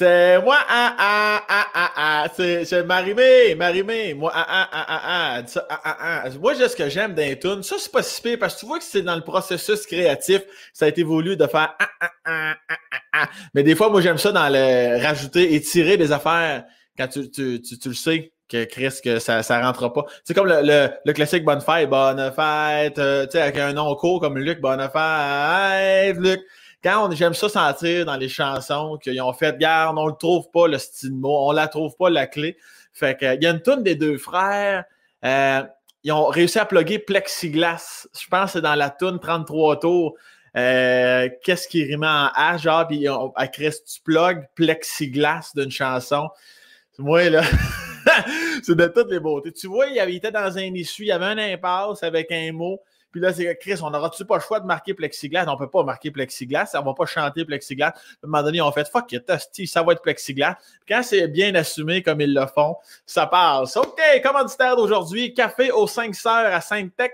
C'est moi, ah, ah, ah, ah, ah. C'est Marimé, Marimé. Moi, ah, ah, ah, ah, ah. Ça, ah, ah, ah. Moi, ce que j'aime d'un tune, ça, c'est pas si pire parce que tu vois que c'est dans le processus créatif. Ça a été voulu de faire ah, ah, ah, ah, ah, ah. Mais des fois, moi, j'aime ça dans le rajouter, étirer des affaires quand tu, tu, tu, tu le sais que Chris, que ça, ça rentrera pas. C'est comme le, le, le, classique Bonne fête, Bonne fête, euh, tu sais, avec un nom court comme Luc, Bonne fête, Luc quand on j'aime ça sentir dans les chansons qu'ils ont fait garde, on le trouve pas le style mot, on la trouve pas la clé. Fait que il y a une tonne des deux frères. Euh, ils ont réussi à plugger Plexiglas. Je pense que c'est dans la tune 33 tours. Euh, qu'est-ce qui rime en H, genre, puis à Chris, tu plug Plexiglas d'une chanson. Moi, là, c'est de toutes les beautés. Tu vois, il, était dans un issue, il y avait un impasse avec un mot. Puis là, c'est Chris, on n'aura-tu pas le choix de marquer plexiglas? On ne peut pas marquer plexiglas, ça ne va pas chanter plexiglas. À un moment donné, on fait fuck it, ça va être plexiglas. quand c'est bien assumé comme ils le font, ça passe. OK, commanditaire d'aujourd'hui, café aux 5 sœurs à Sainte-Tech.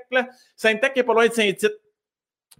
Sainte-Tech est pas loin de Saint-Tite.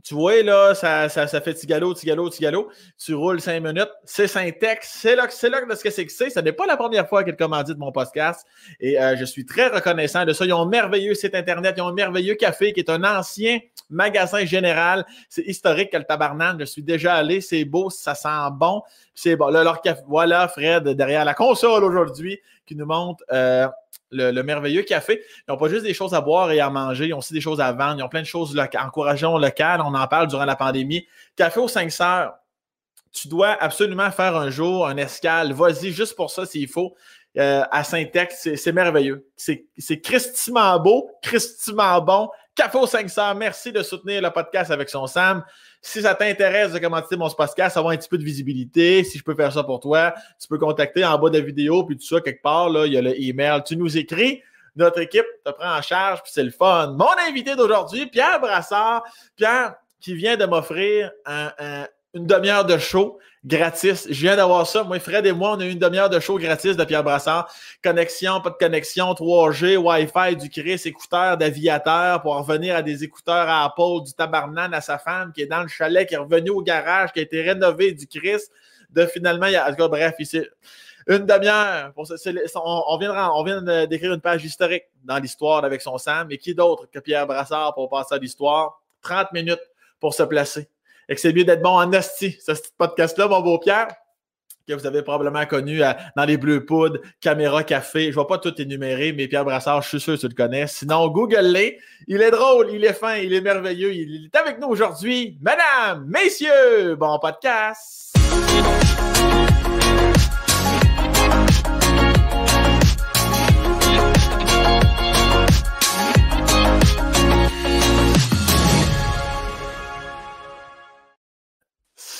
Tu vois, là, ça, ça, ça fait tigalo, tigalo, tigalo. Tu roules cinq minutes. C'est Syntex. C'est là, c'est de ce que c'est que c'est. Ce n'est pas la première fois qu'elle commandite mon podcast. Et euh, je suis très reconnaissant de ça. Ils ont un merveilleux site Internet. Ils ont un merveilleux café qui est un ancien magasin général. C'est historique que le tabarnan. Je suis déjà allé. C'est beau. Ça sent bon. C'est bon. Là, leur. Voilà, Fred, derrière la console aujourd'hui, qui nous montre. Euh, le, merveilleux café. Ils n'ont pas juste des choses à boire et à manger, ils ont aussi des choses à vendre. Ils ont plein de choses locales. Local, on en parle durant la pandémie. Café aux 5 sœurs, tu dois absolument faire un jour un escale. Vas-y, juste pour ça, s'il faut. Euh, à Saint-Ex, c'est merveilleux. C'est christement beau, christement bon. Café aux 500, merci de soutenir le podcast avec son Sam. Si ça t'intéresse de commenter mon podcast, avoir un petit peu de visibilité, si je peux faire ça pour toi, tu peux contacter en bas de la vidéo, puis tout ça, quelque part, là, il y a le email. Tu nous écris, notre équipe te prend en charge, puis c'est le fun. Mon invité d'aujourd'hui, Pierre Brassard. Pierre, qui vient de m'offrir une demi-heure de show gratis. Je viens d'avoir ça. Moi, Fred et moi, on a eu une demi-heure de show gratis de Pierre Brassard. Connexion, pas de connexion, 3G, Wi-Fi, du Chris, écouteurs d'aviateur pour revenir à des écouteurs à Apple, du tabarnan à sa femme qui est dans le chalet, qui est revenu au garage, qui a été rénové du Chris. De finalement, il y a, en tout cas, bref, ici, une demi-heure. On, on, vient on vient d'écrire une page historique dans l'histoire avec son Sam. Mais qui d'autre que Pierre Brassard pour passer à l'histoire? 30 minutes pour se placer et que c'est mieux d'être bon en asti. Ce podcast-là, mon beau Pierre, que vous avez probablement connu euh, dans les Bleus Poudres, Caméra Café. Je ne vais pas tout énumérer, mais Pierre Brassard, je suis sûr que tu le connais. Sinon, Google-les. Il est drôle, il est fin, il est merveilleux. Il est avec nous aujourd'hui. Madame, messieurs, bon podcast.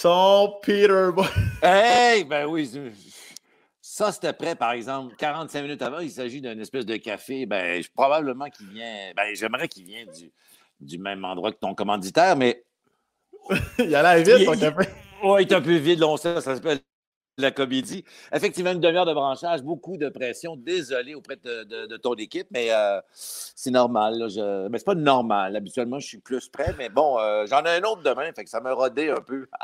Son Peter. hey, ben oui. Ça, c'était prêt, par exemple. 45 minutes avant, il s'agit d'une espèce de café. Ben, probablement qu'il vient. Ben, j'aimerais qu'il vienne du, du même endroit que ton commanditaire, mais. il a l'air vite, ton café. Oui, il est un peu vide, on sait, ça s'appelle la comédie. Effectivement, une demi-heure de branchage, beaucoup de pression. Désolé auprès de, ton équipe, mais euh, c'est normal. Là, je... Mais c'est pas normal. Habituellement, je suis plus prêt, mais bon, euh, j'en ai un autre demain, fait que ça m'a rodé un peu.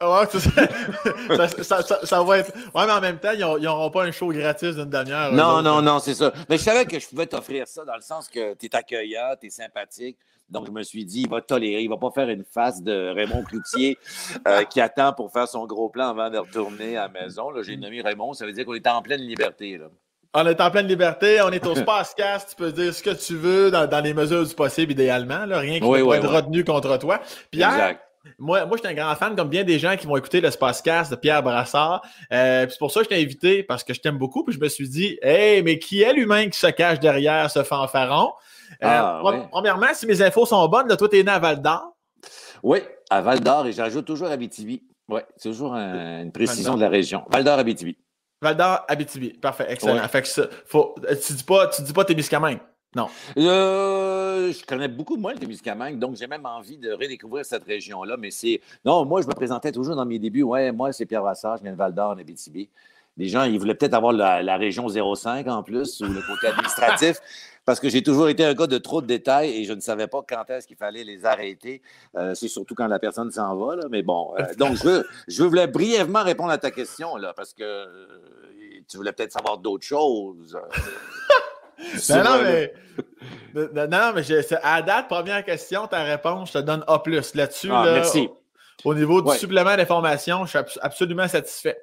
Ouais, ça, ça, ça, va être. Ouais, mais en même temps, ils n'auront pas un show gratis d'une demi-heure. Non, non, non, c'est ça. Mais je savais que je pouvais t'offrir ça dans le sens que tu es accueillant, tu es sympathique. Donc, je me suis dit, il va tolérer, il ne va pas faire une face de Raymond Cloutier euh, qui attend pour faire son gros plan avant de retourner à la maison. J'ai nommé Raymond, ça veut dire qu'on est en pleine liberté. Là. On est en pleine liberté, on est au Spacecast, tu peux dire ce que tu veux dans, les mesures du possible, idéalement. Là, rien qui oui, peut être retenu contre toi. Pierre, moi, moi je suis un grand fan, comme bien des gens qui vont écouter le Spacecast de Pierre Brassard. Euh, c'est pour ça que je t'ai invité, parce que je t'aime beaucoup. Puis je me suis dit, hey, mais qui est l'humain qui se cache derrière ce fanfaron? Euh, ah, premièrement, si mes infos sont bonnes, là, toi, tu es né à Val d'Or. Oui, à Val d'Or et j'ajoute toujours Abitibi. Oui, c'est toujours une précision de la région. Val d'Or, Abitibi. Val d'Or, Abitibi. Parfait, excellent. Fait que faut, tu dis pas, tu dis pas Témiscamingue. Non. Euh, je connais beaucoup moins le Témiscamingue, donc j'ai même envie de redécouvrir cette région-là. Mais c'est. Non, moi, je me présentais toujours dans mes débuts. Ouais, moi, c'est Pierre Vassar, je viens de Val d'Or, en Abitibi. Les gens, ils voulaient peut-être avoir la, région 05 en plus, ou le côté administratif, parce que j'ai toujours été un gars de trop de détails et je ne savais pas quand est-ce qu'il fallait les arrêter. Euh, c'est surtout quand la personne s'en va, là, mais bon. Euh, donc, je, je voulais brièvement répondre à ta question, là, parce que euh, tu voulais peut-être savoir d'autres choses. non, non, mais, non, mais à date, première question, ta réponse, je te donne A là-dessus. Ah, merci. Au, niveau du supplément d'information, je suis absolument satisfait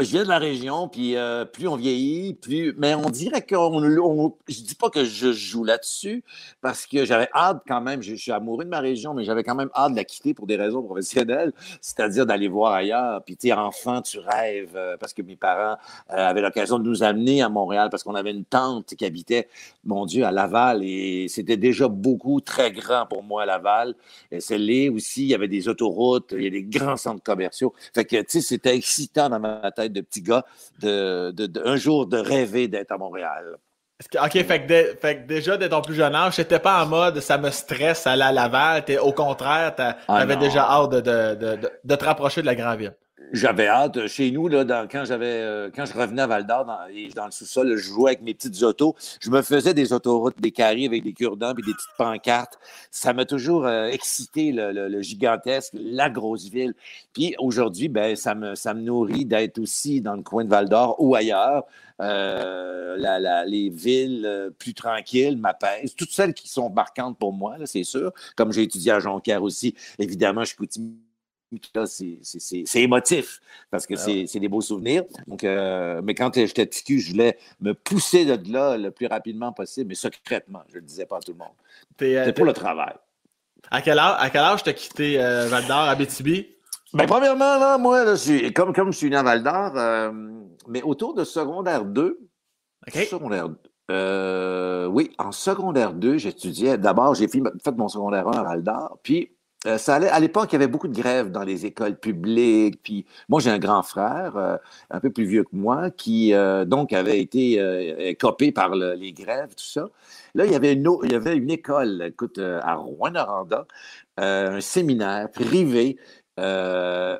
je viens de la région, puis euh, plus on vieillit, plus. Mais on dirait qu'on. On... Je dis pas que je joue là-dessus, parce que j'avais hâte quand même. Je, suis amoureux de ma région, mais j'avais quand même hâte de la quitter pour des raisons professionnelles, c'est-à-dire d'aller voir ailleurs. Puis, tu enfant, tu rêves, euh, parce que mes parents euh, avaient l'occasion de nous amener à Montréal, parce qu'on avait une tante qui habitait, mon Dieu, à Laval, et c'était déjà beaucoup, très grand pour moi, à Laval. C'est là aussi, il y avait des autoroutes, il y a des grands centres commerciaux. Fait que, tu sais, c'était excitant dans ma tête de petit gars, de, un jour de rêver d'être à Montréal. OK, fait que, déjà, dès ton plus jeune âge, t'étais pas en mode ça me stresse aller à Laval. au contraire, tu ah avais déjà hâte de, te rapprocher de la grande ville. J'avais hâte. Chez nous, là, quand, euh, quand je revenais à Val d'Or, dans, dans, le sous-sol, je jouais avec mes petites autos. Je me faisais des autoroutes, des carrés avec des cure-dents et des petites pancartes. Ça m'a toujours euh, excité, le, gigantesque, la grosse ville. Puis aujourd'hui, ben, ça, me, ça me nourrit d'être aussi dans le coin de Val d'Or ou ailleurs. Euh, les villes plus tranquilles m'apaisent. Toutes celles qui sont marquantes pour moi, c'est sûr. Comme j'ai étudié à Jonquière aussi, évidemment, je peux c'est émotif parce que ah c'est des beaux souvenirs. Donc, euh, mais quand j'étais petit je voulais me pousser de là le plus rapidement possible, mais secrètement. Je ne le disais pas à tout le monde. Euh, C'était pour le travail. À quel âge, à quel âge t'as quitté euh, Val d'Or à BTB? Ben, premièrement, moi, là, comme, comme je suis né à Val d'Or, mais autour de secondaire 2, secondaire oui, en secondaire 2, j'étudiais. D'abord, j'ai fait, fait, mon secondaire 1 à Val d'Or, puis euh, ça allait, à l'époque, il y avait beaucoup de grèves dans les écoles publiques. Puis moi, j'ai un grand frère, euh, un peu plus vieux que moi, qui euh, donc avait été copé par les grèves, tout ça. Là, il y avait une, il y avait une école, écoute, à Rouen-Noranda, un séminaire privé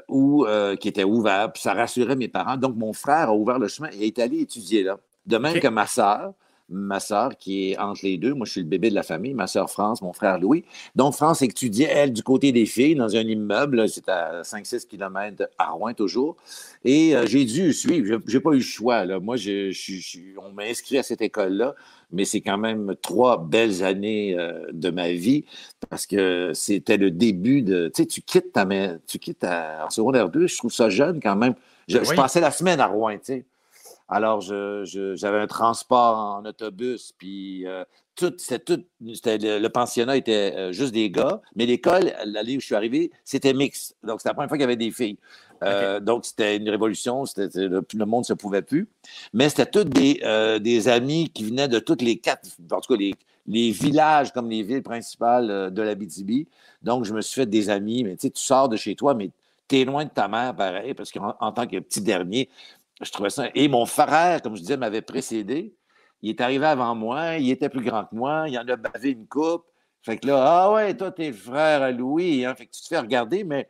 où, qui était ouvert, puis ça rassurait mes parents. Donc, mon frère a ouvert le chemin et est allé étudier là. De même que ma sœur ma sœur qui est entre les deux. Moi, je suis le bébé de la famille, ma sœur France, mon frère Louis. Donc, France étudiait, elle, du côté des filles, dans un immeuble. C'est à 5-6 km à Rouen, toujours. Et euh, j'ai dû suivre. J'ai pas eu le choix. Là. Moi, je, on m'a inscrit à cette école-là, mais c'est quand même trois belles années euh, de ma vie parce que c'était le début de. Tu sais, tu quittes ta. Tu quittes ta, en secondaire 2, je trouve ça jeune quand même. Je, je passais la semaine à Rouen, tu sais. Alors, j'avais un transport en autobus, puis euh, tout, tout, le, pensionnat était euh, juste des gars, mais l'école, l'année où je suis arrivé, c'était mixte. Donc, c'était la première fois qu'il y avait des filles. Euh, donc, c'était une révolution, le, le, monde ne se pouvait plus. Mais c'était tous des, des, amis qui venaient de toutes les quatre, en tout cas, les, les villages comme les villes principales de la BTB. Donc, je me suis fait des amis, mais tu sais, tu sors de chez toi, mais tu es loin de ta mère, pareil, parce qu'en tant que petit dernier, je trouvais ça. Et mon frère, comme je disais, m'avait précédé. Il est arrivé avant moi, il était plus grand que moi, il en a bavé une coupe. Fait que là, ah ouais, toi, t'es frère à Louis, hein? Fait que tu te fais regarder, mais,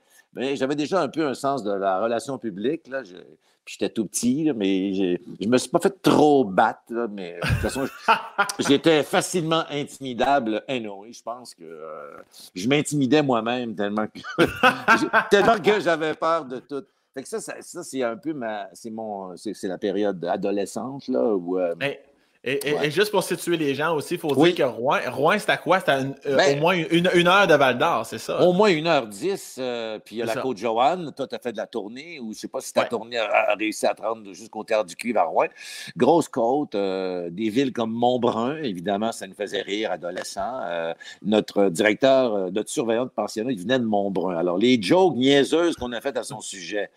j'avais déjà un peu un sens de la relation publique. Là. puis j'étais tout petit, mais je me suis pas fait trop battre, mais de toute façon, j'étais facilement intimidable. Anyway, je pense que euh, je m'intimidais moi-même tellement tellement que j'avais peur de tout ça, ça, c'est un peu ma. C'est mon. C'est la période adolescente, là, où. Euh, et, juste pour situer les gens aussi, il faut dire que Rouen, Rouen c'est à quoi? C'est euh, ben au moins une, heure de Val d'Or, c'est ça? Au moins une heure dix. Euh, puis il y a la Côte-Joanne. Toi, tu as fait de la tournée, ou je ne sais pas si ta tournée a, réussi à te rendre jusqu'au Terre du Cuivre à Rouen. Grosse côte, euh, des villes comme Montbrun, évidemment, ça nous faisait rire, adolescents. notre directeur, notre surveillant de pensionnat, il venait de Montbrun. Alors, les jokes niaiseuses qu'on a faites à son sujet.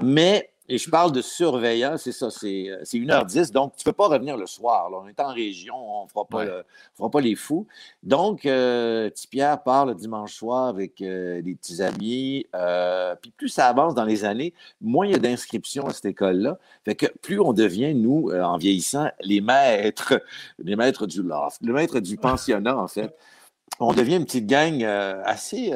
Mais et je parle de surveillance, c'est ça, c'est 1h10, euh, donc tu ne peux pas revenir le soir. On est en région, on ne fera, pas fera pas les fous. Donc, euh, petit Pierre part le dimanche soir avec euh, des petits amis. puis plus ça avance dans les années, moins il y a d'inscriptions à cette école-là. Fait que plus on devient, nous, en vieillissant, les maîtres, les maîtres du loft, le maître du pensionnat, en fait. On devient une petite gang assez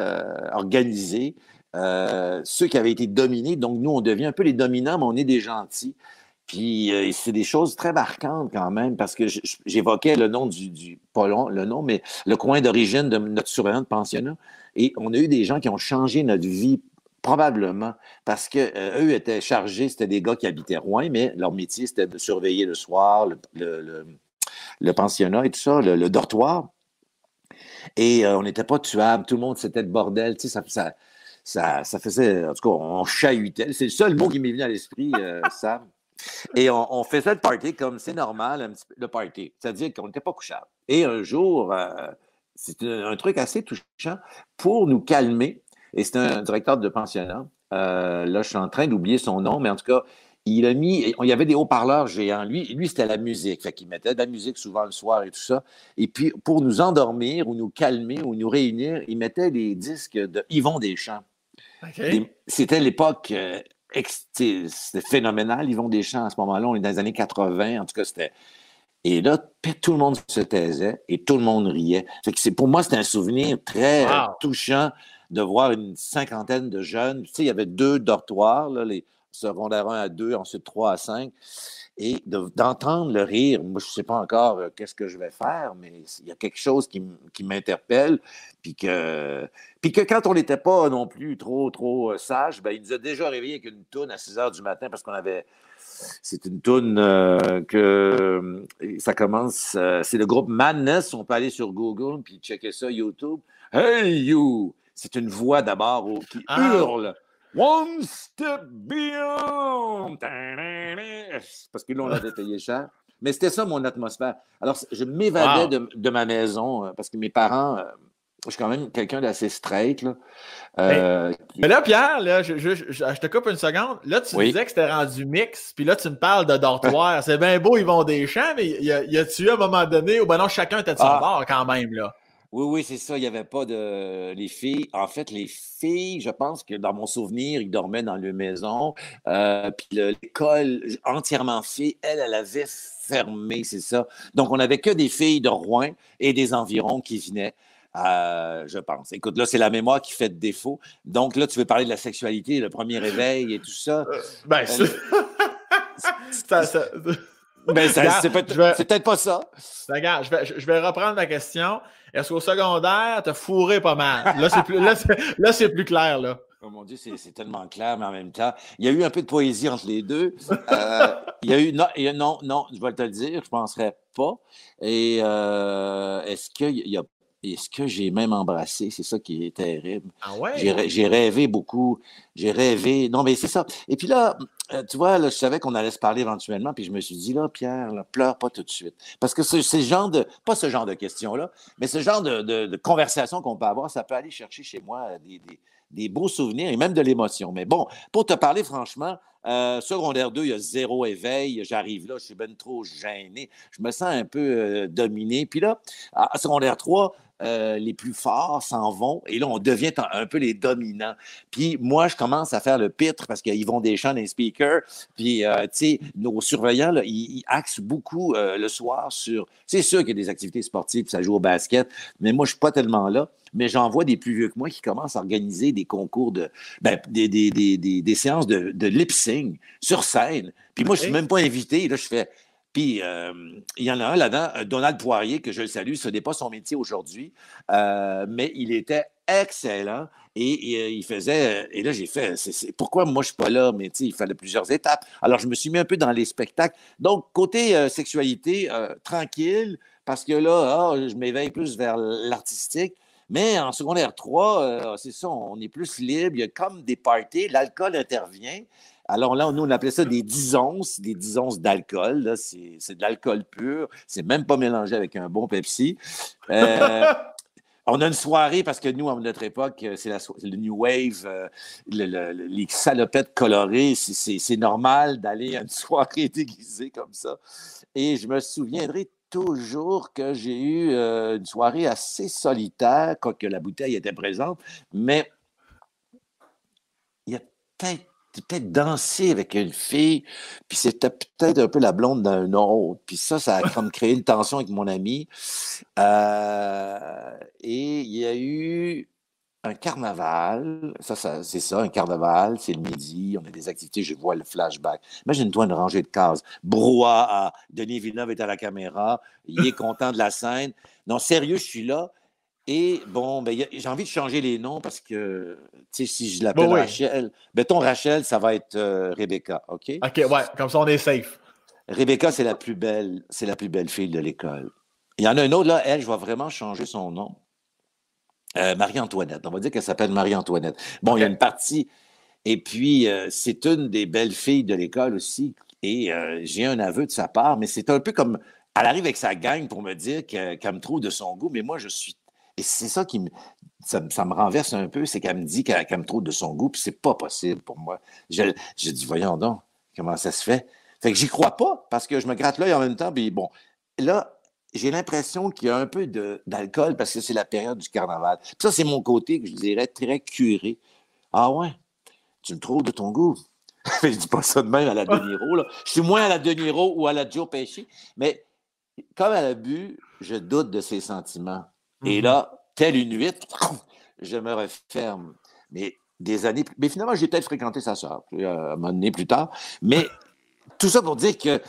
organisée. Ceux qui avaient été dominés. Donc, nous, on devient un peu les dominants, mais on est des gentils. Puis c'est des choses très marquantes quand même, parce que j'évoquais le nom du, pas le nom, mais le coin d'origine de notre surveillant de pensionnat. Et on a eu des gens qui ont changé notre vie Probablement, parce que euh, eux étaient chargés, c'était des gars qui habitaient Rouen, mais leur métier, c'était de surveiller le soir, le, pensionnat et tout ça, le, dortoir. Et euh, on n'était pas tuables, tout le monde, c'était le bordel, tu sais, ça, ça, ça, faisait, en tout cas, on chahutait. C'est le seul mot qui m'est venu à l'esprit, euh, Sam. Et on, faisait le party comme c'est normal, un petit peu, le party. C'est-à-dire qu'on n'était pas couchable. Et un jour, c'est un, truc assez touchant pour nous calmer. Et c'est un directeur de pensionnat. Euh, là, je suis en train d'oublier son nom, mais en tout cas, il a mis, il y avait des haut-parleurs géants. Lui, lui c'était la musique. Fait qu'il mettait de la musique souvent le soir et tout ça. Et puis, pour nous endormir ou nous calmer ou nous réunir, il mettait des disques de Yvon Deschamps. C'était l'époque, euh, c'était phénoménal, Yvon Deschamps, à ce moment-là. On est dans les années 80. En tout cas, c'était. Et là, tout le monde se taisait et tout le monde riait. Fait que pour moi, c'était un souvenir très touchant de voir une cinquantaine de jeunes. Tu sais, il y avait deux dortoirs, là, les secondaires 1 à 2, ensuite 3 à 5. Et d'entendre le rire, moi, je ne sais pas encore euh, qu'est-ce que je vais faire, mais il y a quelque chose qui, m'interpelle. Puis que, puis que quand on n'était pas non plus trop, trop euh, sage, ben, il nous a déjà réveillé avec une toune à 6 heures du matin parce qu'on avait. C'est une toune euh, que ça commence. c'est le groupe Madness. On peut aller sur Google puis checker ça, YouTube. Hey, you! c'est une voix d'abord qui ah. hurle. One step beyond. Parce que là, on avait payé cher. Mais c'était ça mon atmosphère. Alors, je m'évadais de, ma maison euh, parce que mes parents, euh, je suis quand même quelqu'un d'assez straight. Là. Euh, mais, là, Pierre, là, je, te coupe une seconde. Là, tu disais que c'était rendu mix, puis là, tu me parles de dortoir. C'est bien beau, ils vont des champs, mais y a-tu eu à un moment donné où ben non, chacun était de son ah. bord quand même, là? Oui, oui, c'est ça. Il n'y avait pas de. Les filles. En fait, les filles, je pense que dans mon souvenir, ils dormaient dans leur maison. Euh, puis l'école entièrement fille, elle, elle avait fermé, c'est ça. Donc, on n'avait que des filles de Rouen et des environs qui venaient. Euh, je pense. Écoute, là, c'est la mémoire qui fait défaut. Donc, là, tu veux parler de la sexualité, le premier réveil et tout ça. Euh, ben, ça, ben, c'est peut-être pas ça. Regarde, je vais, je vais reprendre la question. Est-ce qu'au secondaire, t'as fourré pas mal? Là, c'est plus, là, c'est, plus clair, là. Oh mon Dieu, c'est, tellement clair, mais en même temps, il y a eu un peu de poésie entre les deux. Euh, il y a eu. Non, non, non, je vais te le dire, je ne penserais pas. Et euh, est-ce y a est-ce que j'ai même embrassé? C'est ça qui est terrible. Ah ouais? J'ai rêvé beaucoup. J'ai rêvé. Non, mais c'est ça. Et puis là, euh, tu vois, là, je savais qu'on allait se parler éventuellement, puis je me suis dit, là, Pierre, là, pleure pas tout de suite. Parce que c'est ce genre de, pas ce genre de questions-là, mais ce genre de, de, conversation qu'on peut avoir, ça peut aller chercher chez moi des, des, des beaux souvenirs et même de l'émotion. Mais bon, pour te parler franchement, euh, secondaire 2, il y a zéro éveil. J'arrive là, je suis ben trop gêné. Je me sens un peu euh, dominé. Puis là, à secondaire 3, euh, les plus forts s'en vont et là, on devient un peu les dominants. Puis moi, je commence à faire le pitre parce qu'ils vont des chants des speakers. Puis, tu sais, nos surveillants, ils, axent beaucoup le soir sur. C'est sûr qu'il y a des activités sportives, ça joue au basket, mais moi, je ne suis pas tellement là. Mais j'en vois des plus vieux que moi qui commencent à organiser des concours de. Ben, des, des, des, des, séances de, de lip-sync sur scène. Puis moi, je ne suis même pas invité. Là, je fais puis, euh, il y en a un là-dedans, euh, Donald Poirier, que je le salue. Ce n'est pas son métier aujourd'hui, euh, mais il était excellent et, il faisait. Et là, j'ai fait. pourquoi moi, je ne suis pas là? Mais il fallait plusieurs étapes. Alors, je me suis mis un peu dans les spectacles. Donc, côté sexualité, tranquille, parce que là, ah, je m'éveille plus vers l'artistique. Mais en secondaire 3, c'est ça, on est plus libre. Il y a comme des parties, l'alcool intervient. Alors là, nous, on appelait ça des 10 onces, des 10 onces d'alcool. C'est de l'alcool pur. C'est même pas mélangé avec un bon Pepsi. Euh, on a une soirée parce que nous, à notre époque, c'est le New Wave, euh, les salopettes colorées. C'est normal d'aller à une soirée déguisée comme ça. Et je me souviendrai toujours que j'ai eu euh, une soirée assez solitaire, quoique la bouteille était présente, mais il y a peut-être peut-être danser avec une fille, puis c'était peut-être un peu la blonde d'un autre. Puis ça, ça a comme créé une tension avec mon ami. Euh, et il y a eu un carnaval, ça, ça c'est ça, un carnaval, c'est le midi, on a des activités, je vois le flashback. Imagine-toi une rangée de cases. Brouhaha, Denis Villeneuve est à la caméra, il est content de la scène. Non, sérieux, je suis là. Et bon, ben, j'ai envie de changer les noms parce que, tu sais, si je l'appelle Rachel, mettons Rachel, ça va être euh, Rebecca, OK? OK, ouais, comme ça on est safe. Rebecca, c'est la plus belle, c'est la plus belle fille de l'école. Il y en a une autre, là, elle, je vais vraiment changer son nom. Euh, Marie-Antoinette. On va dire qu'elle s'appelle Marie-Antoinette. Bon, il y a une partie. Et puis, euh, c'est une des belles filles de l'école aussi. Et euh, j'ai un aveu de sa part, mais c'est un peu comme. Elle arrive avec sa gang pour me dire qu'elle me trouve de son goût, mais moi, je suis. Et c'est ça qui me. Ça, me renverse un peu, c'est qu'elle me dit qu'elle me trouve de son goût, puis c'est pas possible pour moi. Je, je dis, voyons donc, comment ça se fait? Fait que j'y crois pas, parce que je me gratte l'œil en même temps, puis bon. Là, j'ai l'impression qu'il y a un peu d'alcool parce que c'est la période du carnaval. ça, c'est mon côté que je dirais très curé. Ah ouais, tu me trouves de ton goût? je dis pas ça de même à la De Niro. Là. Je suis moins à la De Niro ou à la Joe Pesci, mais comme elle a bu, je doute de ses sentiments. Et mm-hmm. là, telle une huître, je me referme. Mais des années, mais finalement, j'ai peut-être fréquenté sa soeur, euh, un moment donné plus tard. Mais tout ça pour dire que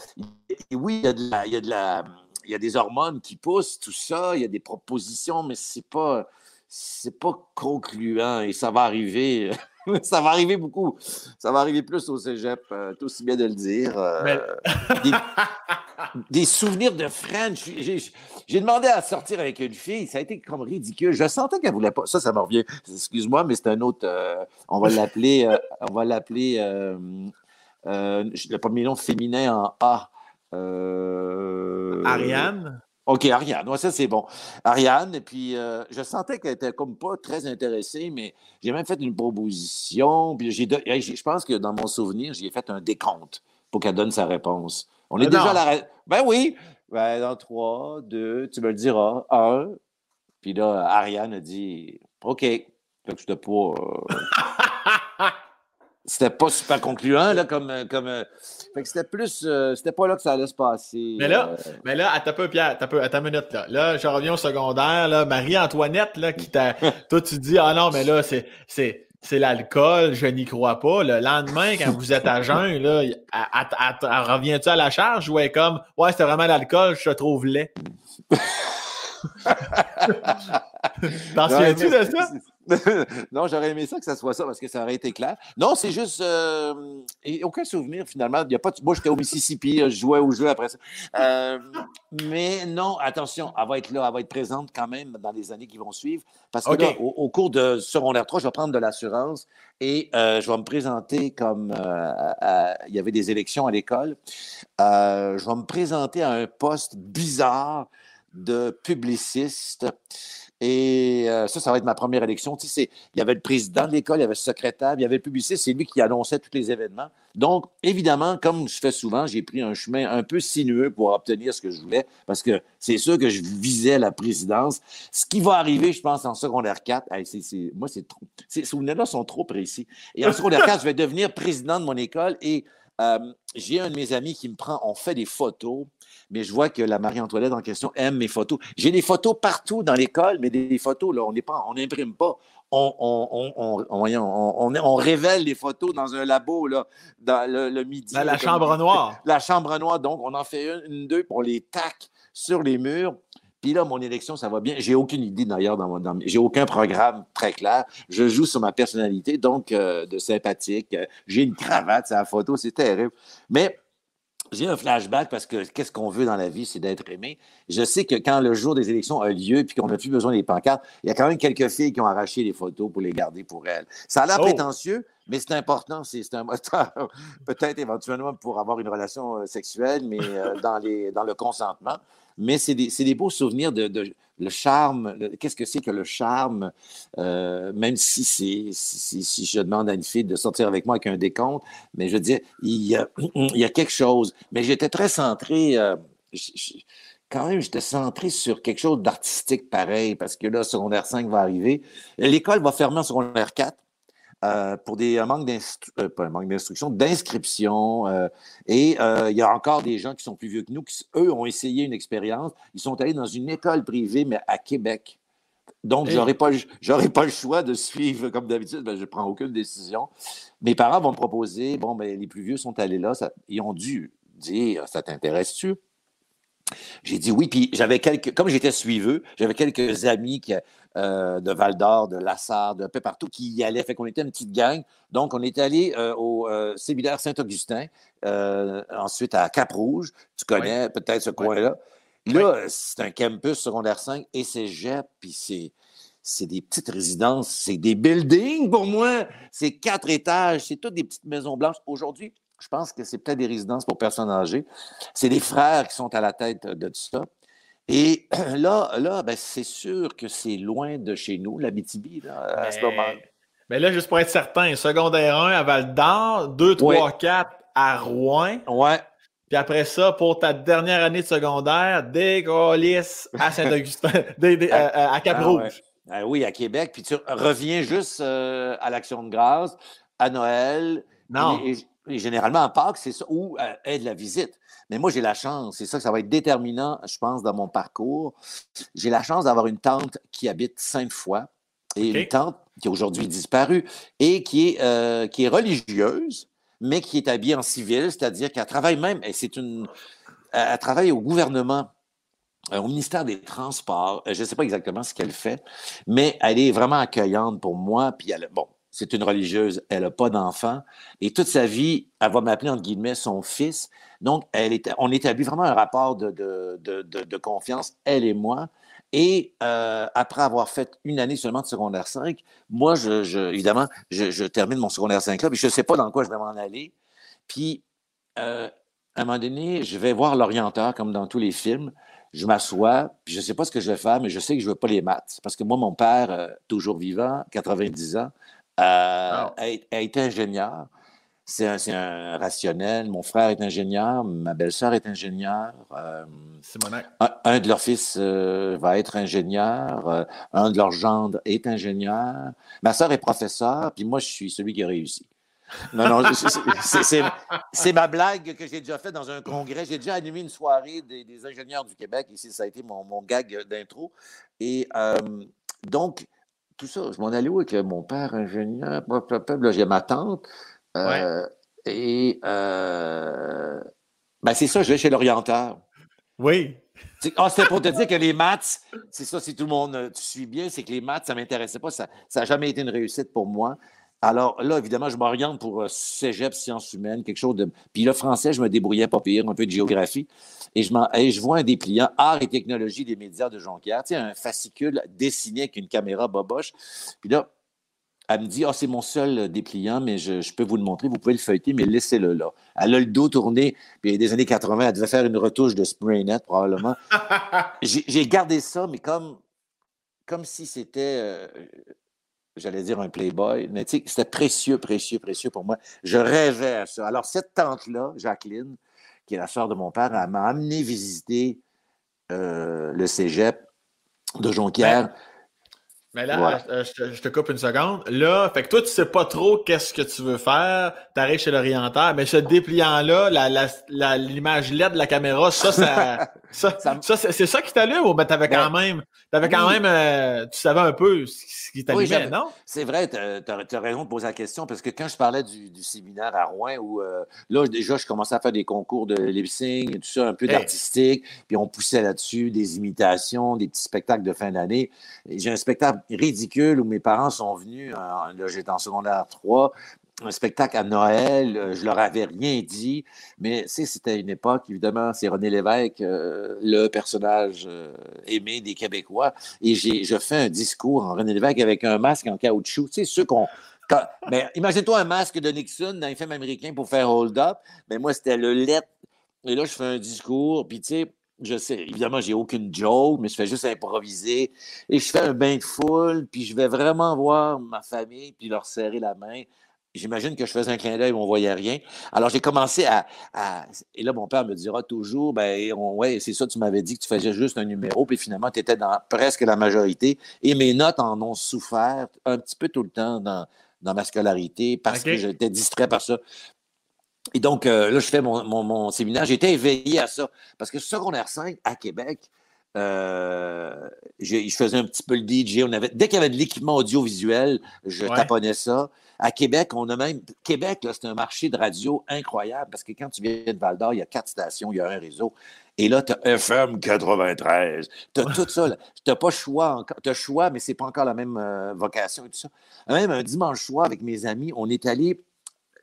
oui, il y a de la il y a des hormones qui poussent, tout ça, il y a des propositions, mais c'est pas c'est pas concluant et ça va arriver. ça va arriver beaucoup. Ça va arriver plus au cégep, euh, tout aussi bien de le dire. Euh, des, souvenirs de French. J'ai demandé à sortir avec une fille, ça a été comme ridicule. Je sentais qu'elle voulait pas. Ça, ça me revient. Excuse-moi, mais c'est un autre. Euh, on va l'appeler. on va l'appeler. le premier nom féminin en A. Euh, Ariane? OK, Ariane. Ouais, ça, c'est bon. Ariane, et puis euh, je sentais qu'elle était comme pas très intéressée, mais j'ai même fait une proposition. Puis j'ai, je pense que dans mon souvenir, j'ai fait un décompte pour qu'elle donne sa réponse. On est déjà à la. Ben oui. Ben, dans trois, deux, tu me le diras. Un. Puis là, Ariane a dit OK. Fait que c'était pas. C'était pas super concluant, là, comme. Euh, comme euh, fait que c'était plus. Euh, c'était pas là que ça allait se passer. Mais là, mais là, à ta peu, Pierre, à peu, minute, là. Là, je reviens au secondaire, là. Marie-Antoinette, là, qui t'a. toi, tu dis, ah non, mais là, c'est. c'est c'est l'alcool, je n'y crois pas. Le lendemain, quand vous êtes à jeun, là, revient-tu à la charge ou est comme Ouais, c'est vraiment l'alcool, je te trouve laid? T'en souviens-tu de ça? non, j'aurais aimé ça que ça soit ça parce que ça aurait été clair. Non, c'est juste. Euh, aucun souvenir finalement. Il y a pas, moi, j'étais au Mississippi, je jouais au jeu après ça. Euh, mais non, attention, elle va être là, elle va être présente quand même dans les années qui vont suivre. Parce que au, cours de secondaire 3, je vais prendre de l'assurance et euh, je vais me présenter comme. il y avait des élections à l'école. je vais me présenter à un poste bizarre de publiciste. Et euh, ça, ça va être ma première élection. Tu il y avait le président de l'école, il y avait le secrétaire, il y avait le publiciste, c'est lui qui annonçait tous les événements. Donc, évidemment, comme je fais souvent, j'ai pris un chemin un peu sinueux pour obtenir ce que je voulais, parce que c'est sûr que je visais la présidence. Ce qui va arriver, je pense, en secondaire 4, moi, c'est trop. Ces souvenirs-là sont trop précis. Et en secondaire 4, je vais devenir président de mon école et euh, j'ai un de mes amis qui me prend, on fait des photos mais je vois que la Marie-Antoinette en question aime mes photos. J'ai des photos partout dans l'école, mais des, photos, là, on n'imprime pas. On, on, on, on, révèle les photos dans un labo là, dans le, midi. Dans la chambre noire. La chambre noire. Donc, on en fait une, une deux, puis on les tac sur les murs. Puis là, mon élection, ça va bien. J'ai aucune idée d'ailleurs, dans, dans j'ai aucun programme très clair. Je joue sur ma personnalité, donc euh, de sympathique. J'ai une cravate, c'est la photo, c'est terrible. Mais j'ai un flashback parce que qu'est-ce qu'on veut dans la vie, c'est d'être aimé. Je sais que quand le jour des élections a lieu puis qu'on n'a plus besoin des pancartes, il y a quand même quelques filles qui ont arraché les photos pour les garder pour elles. Ça a l'air oh! prétentieux, mais c'est important. C'est un moteur, peut-être éventuellement pour avoir une relation euh, sexuelle, mais euh, dans, les, dans le consentement. Mais c'est des, beaux souvenirs de, le charme. Qu'est-ce que c'est que le charme? Euh, même si, je demande à une fille de sortir avec moi avec un décompte, mais je veux dire, il y a, il y a quelque chose. Mais j'étais très centré. Euh, quand même, j'étais centré sur quelque chose d'artistique pareil, parce que là, secondaire 5 va arriver. L'école va fermer en secondaire 4. Euh, pour des un manque d'instruction, euh, d'instruction, d'inscription. Euh, et il y a encore des gens qui sont plus vieux que nous, qui, eux, ont essayé une expérience. Ils sont allés dans une école privée, mais à Québec. Donc, je n'aurai pas, pas, le choix de suivre comme d'habitude. Ben, je ne prends aucune décision. Mes parents vont me proposer, bon, ben, les plus vieux sont allés là. ils ont dû dire, ça t'intéresse-tu? J'ai dit oui, puis j'avais quelques, comme j'étais suiveux, j'avais quelques amis qui, euh, de Val d'Or, de Lassar, de peu partout qui y allaient. Fait qu'on était une petite gang. Donc, on est allé euh, au euh, séminaire Saint-Augustin, ensuite à Cap-Rouge. Tu connais peut-être ce coin-là. Là, c'est un campus secondaire 5 et c'est JEP, puis c'est c'est des petites résidences, c'est des buildings pour moi. C'est quatre étages, c'est toutes des petites maisons blanches. Aujourd'hui, je pense que c'est peut-être des résidences pour personnes âgées. C'est des frères qui sont à la tête de tout ça. Et là, là ben, c'est sûr que c'est loin de chez nous, la BTB, à ce moment. Mais là, juste pour être certain, secondaire 1 à Val d'Or, 2, 3, 4 à Rouen. Ouais. Puis après ça, pour ta dernière année de secondaire, dégolis à Saint-Augustin, à, Cap-Rouge. Ah ah oui, à Québec. Puis tu reviens juste euh, à l'Action de grâce, à Noël. Non. Et, généralement, à Pâques, c'est ça, ou à aide la visite. Mais moi, j'ai la chance, c'est ça que ça va être déterminant, je pense, dans mon parcours. J'ai la chance d'avoir une tante qui habite cinq fois et une tante qui a aujourd'hui disparu et qui est, euh, qui est religieuse, mais qui est habillée en civil, c'est-à-dire qu'elle travaille même, et c'est une, elle travaille au gouvernement euh, au ministère des Transports. Je ne sais pas exactement ce qu'elle fait, mais elle est vraiment accueillante pour moi. Puis elle, bon, c'est une religieuse, elle n'a pas d'enfant. Et toute sa vie, elle va m'appeler, entre guillemets, son fils. Donc, on établit vraiment un rapport de, confiance, elle et moi. Et euh, après avoir fait une année seulement de secondaire 5, moi, évidemment, je, je, termine mon secondaire 5 là, puis je ne sais pas dans quoi je vais m'en aller. Puis, euh, à un moment donné, je vais voir l'orienteur, comme dans tous les films. Je m'assois, puis je ne sais pas ce que je vais faire, mais je sais que je ne veux pas les maths. Parce que moi, mon père, euh, toujours vivant, 90 ans, euh, a, été ingénieur. C'est un, rationnel. Mon frère est ingénieur, ma belle-sœur est ingénieure. Euh, un, un, de leurs fils euh, va être ingénieur. un de leurs gendres est ingénieur. Ma sœur est professeure, puis moi, je suis celui qui a réussi. Non, non, c'est ma blague que j'ai déjà faite dans un congrès. J'ai déjà animé une soirée des, ingénieurs du Québec. Ici, ça a été mon, mon gag d'intro. Et donc, tout ça. Je m'en allais où avec mon père ingénieur? Là, j'ai ma tante. Euh, et euh, ben, c'est ça, je vais chez l'orienteur. Oui. Ah, c'est pour te dire que les maths, c'est ça, si tout le monde, euh, tu suis bien, c'est que les maths, ça ne m'intéressait pas. Ça n'a jamais été une réussite pour moi. Alors là, évidemment, je m'oriente pour cégep, sciences humaines, quelque chose de. Puis le français, je me débrouillais pas pire, un peu de géographie. Et je, et je vois un dépliant Art et technologie des médias de Jonquière, tu sais, un fascicule dessiné avec une caméra boboche. Puis là, elle me dit, ah, c'est mon seul dépliant, mais je, peux vous le montrer, vous pouvez le feuilleter, mais laissez-le là. Elle a le dos tourné, puis des années 80, elle devait faire une retouche de Spraynet, probablement. J'ai gardé ça, mais comme, comme si c'était, euh, j'allais dire un playboy, mais tu c'était précieux, précieux, précieux pour moi. Je rêvais à ça. Alors, cette tante-là, Jacqueline, qui est la soeur de mon père, elle m'a amené visiter euh, le cégep de Jonquière. Mais là, euh, je, te, coupe une seconde. Là, fait que toi, tu sais pas trop qu'est-ce que tu veux faire. Tu arrives chez l'orienteur, mais ce dépliant-là, l'image LED de la caméra, ça, ça, ça, c'est ça qui t'allume ou ben t'avais quand même, avais quand même, euh, tu savais un peu ce qui t'allumait, non? C'est vrai, tu as, raison de poser la question parce que quand je parlais du, séminaire à Rouen où euh, là, déjà, je commençais à faire des concours de lip sync, tout ça, un peu d'artistique, puis on poussait là-dessus des imitations, des petits spectacles de fin d'année. J'ai un spectacle ridicule où mes parents sont venus, là j'étais en secondaire 3, un spectacle à Noël, euh, je leur avais rien dit, mais c'était une époque, évidemment, c'est René Lévesque, euh, le personnage euh, aimé des Québécois, et je fais un discours en René Lévesque avec un masque en caoutchouc, tu sais, ceux qu'on... mais imagine-toi un masque de Nixon dans un film américain pour faire hold up, mais moi, c'était le let, et là, je fais un discours, puis tu sais, je sais, évidemment, j'ai aucune joke, mais je fais juste improviser. Et je fais un bain de foule, puis je vais vraiment voir ma famille, puis leur serrer la main. J'imagine que je faisais un clin d'œil, on ne voyait rien. Alors, j'ai commencé à, Et là, mon père me dira toujours, ben, ouais, c'est ça, tu m'avais dit que tu faisais juste un numéro, puis finalement, tu étais dans presque la majorité. Et mes notes en ont souffert un petit peu tout le temps dans, dans ma scolarité parce que j'étais distrait par ça. Et donc, euh, là, je fais mon, mon, séminaire. J'étais éveillé à ça. Parce que secondaire 5, à Québec, Euh, je, je, faisais un petit peu le DJ. On avait, dès qu'il y avait de l'équipement audiovisuel, je ouais. taponnais ça. À Québec, on a même. Québec, c'est un marché de radio incroyable parce que quand tu viens de Val d'Or, il y a quatre stations, il y a un réseau. Et là, tu as FM 93. Tu as tout ça. Tu n'as pas choix encore. Tu as choix, mais ce n'est pas encore la même euh, vocation et tout ça. Même un dimanche soir, avec mes amis, on est allé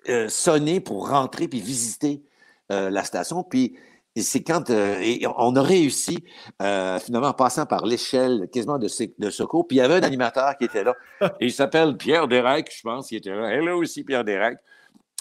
euh, sonner pour rentrer puis visiter euh, la station. Puis c'est quand euh, et on a réussi, finalement, en passant par l'échelle quasiment de, de, secours. Puis il y avait un animateur qui était là. il s'appelle Pierre Derek, je pense, qui était là. Hello aussi, Pierre Derek.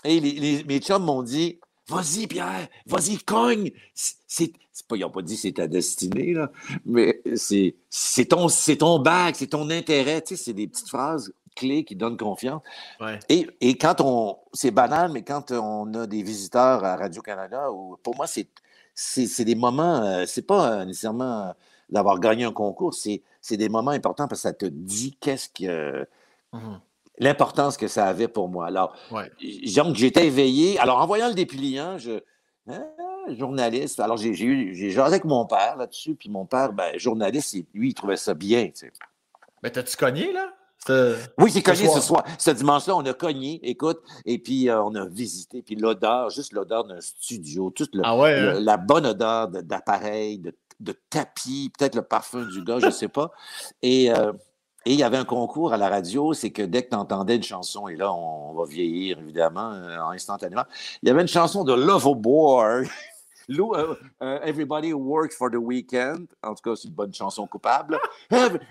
Et les, les, mes chums m'ont dit Vas-y, Pierre, vas-y, cogne. C'est, pas, ils n'ont pas dit c'est ta destinée, là, mais c'est, c'est, ton, c'est ton bac, c'est ton intérêt. Tu sais, c'est des petites phrases clés qui donnent confiance. Ouais. Et, et, quand on. C'est banal, mais quand on a des visiteurs à Radio-Canada, pour moi, c'est c'est des moments, euh, c'est pas nécessairement d'avoir gagné un concours, c'est des moments importants parce que ça te dit qu'est-ce que. Mmh. L'importance que ça avait pour moi. Alors, ouais. donc, j'étais éveillé. Alors, en voyant le dépliant, je. Hein, journaliste. Alors, j'ai eu, j'ai jasé avec mon père là-dessus, puis mon père, ben, journaliste, lui, il trouvait ça bien, tu sais. Mais t'as-tu cogné, là? Oui, c'est cogné ce soir. Ce dimanche-là, on a cogné, écoute, et puis euh, on a visité, puis l'odeur, juste l'odeur d'un studio, toute le, ah ouais, le, hein? la bonne odeur d'appareil, de, de, tapis, peut-être le parfum du gars, je ne sais pas. Et euh, et il y avait un concours à la radio, c'est que dès que tu entendais une chanson, et là, on, va vieillir, évidemment, euh, instantanément, il y avait une chanson de Love Boy. Lou, uh, uh, Everybody Works for the Weekend. En tout cas, c'est une bonne chanson coupable.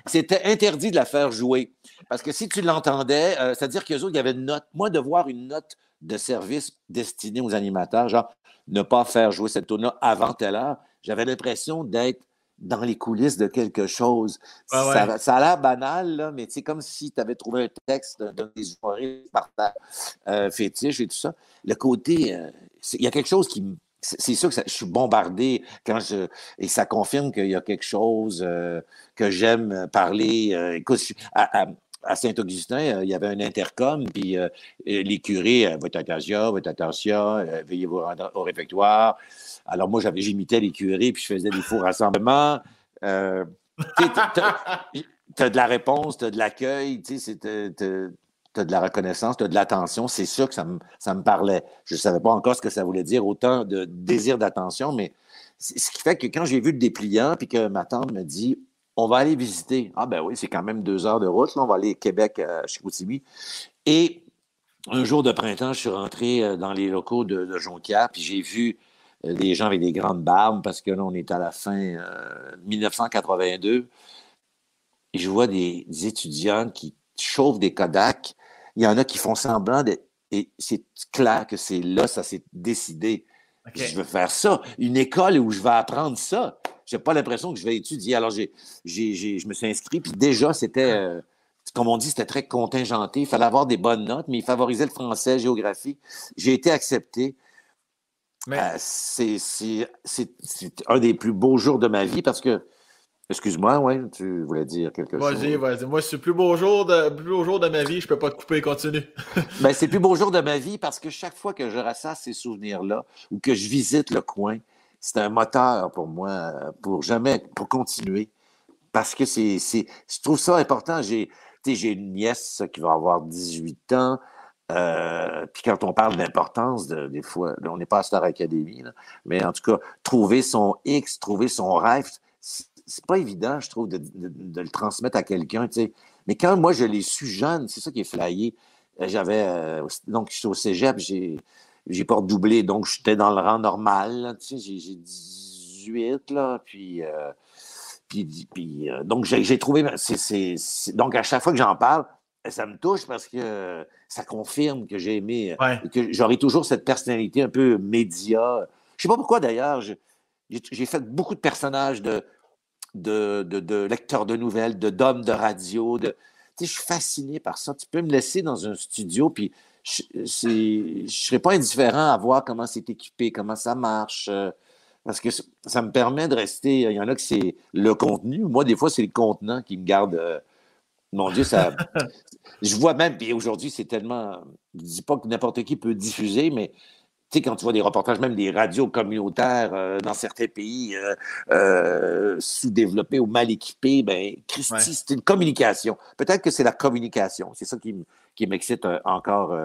C'était interdit de la faire jouer. Parce que si tu l'entendais, euh, c'est-à-dire qu'eux autres, il y avait une note. Moi, de voir une note de service destinée aux animateurs, genre ne pas faire jouer cette tune-là avant telle heure, j'avais l'impression d'être dans les coulisses de quelque chose. Ah ouais. ça, ça, a l'air banal, là, mais c'est comme si tu avais trouvé un texte d'un des soirées par euh, fétiche et tout ça. Le côté, euh, il y a quelque chose qui me c'est sûr que je suis bombardé quand je et ça confirme qu'il y a quelque chose euh, que j'aime parler. Euh, écoute, à, Saint-Augustin, euh, il y avait un intercom, puis euh, les curés, votre attention, votre attention, veuillez vous rendre au réfectoire. Alors moi, j'avais j'imitais les curés, puis je faisais des faux rassemblements. tu as de la réponse, tu as de l'accueil, tu sais, tu as de la reconnaissance, tu as de l'attention. C'est sûr que ça me, ça me parlait. Je ne savais pas encore ce que ça voulait dire, autant de désir d'attention, mais ce qui fait que quand j'ai vu le dépliant, puis que ma tante me dit on va aller visiter. Ah ben oui, c'est quand même deux heures de route. Là, on va aller à Québec, à Chicoutimi. Et un jour de printemps, je suis rentré euh, dans les locaux de, de Jonquière, puis j'ai vu euh, des gens avec des grandes barbes, parce que là, on est à la fin euh, 1982. Et je vois des, des étudiants qui chauffent des Kodak il y en a qui font semblant de. Et c'est clair que c'est là, ça s'est décidé. Okay. Je veux faire ça. Une école où je vais apprendre ça. J'ai pas l'impression que je vais étudier. Alors, j'ai, j'ai, j'ai, je me suis inscrit, puis déjà, c'était, euh, comme on dit, c'était très contingenté. Il fallait avoir des bonnes notes, mais il favorisait le français, géographie. J'ai été accepté. Mais... Euh, c'est, c'est, c'est, c'est un des plus beaux jours de ma vie parce que Excuse-moi, oui, tu voulais dire quelque vas chose. Vas-y, vas-y. Moi, c'est le plus beau jour de, plus beau jour de ma vie. Je peux pas te couper, continue. ben, c'est le plus beau jour de ma vie parce que chaque fois que je ressasse ces souvenirs-là ou que je visite le coin, c'est un moteur pour moi, pour jamais, pour continuer. Parce que c'est, c'est, je trouve ça important. J'ai, j'ai une nièce qui va avoir 18 ans. Euh, puis quand on parle d'importance, de, des fois, on n'est pas à Star Academy, là, mais en tout cas, trouver son X, trouver son rêve, c'est pas évident, je trouve, de, de, de le transmettre à quelqu'un. Tu sais. Mais quand moi, je l'ai su jeune, c'est ça qui est flyé. J'avais. Euh, donc, j'étais au cégep, j'ai, j'ai pas redoublé, donc j'étais dans le rang normal. Là, tu sais, j'ai, j'ai 18, là, puis. Euh, puis, puis euh, donc, j'ai, j'ai trouvé. C'est, c'est, c'est, donc, à chaque fois que j'en parle, ça me touche parce que ça confirme que j'ai aimé. Ouais. que j'aurai toujours cette personnalité un peu média. Je sais pas pourquoi d'ailleurs. j'ai fait beaucoup de personnages de de, de, de lecteurs de nouvelles, de d'hommes de radio. De, je suis fasciné par ça. Tu peux me laisser dans un studio, puis je ne serais pas indifférent à voir comment c'est équipé, comment ça marche. Euh, parce que ça me permet de rester. Il y en a que c'est le contenu. Moi, des fois, c'est le contenant qui me garde. Euh, mon Dieu, ça. je vois même, puis aujourd'hui, c'est tellement. Je ne dis pas que n'importe qui peut diffuser, mais tu sais, quand tu vois des reportages, même des radios communautaires euh, dans certains pays sous-développés ou mal équipés, ben, Christy, c'est une communication. Peut-être que c'est la communication. C'est ça qui, qui m'excite encore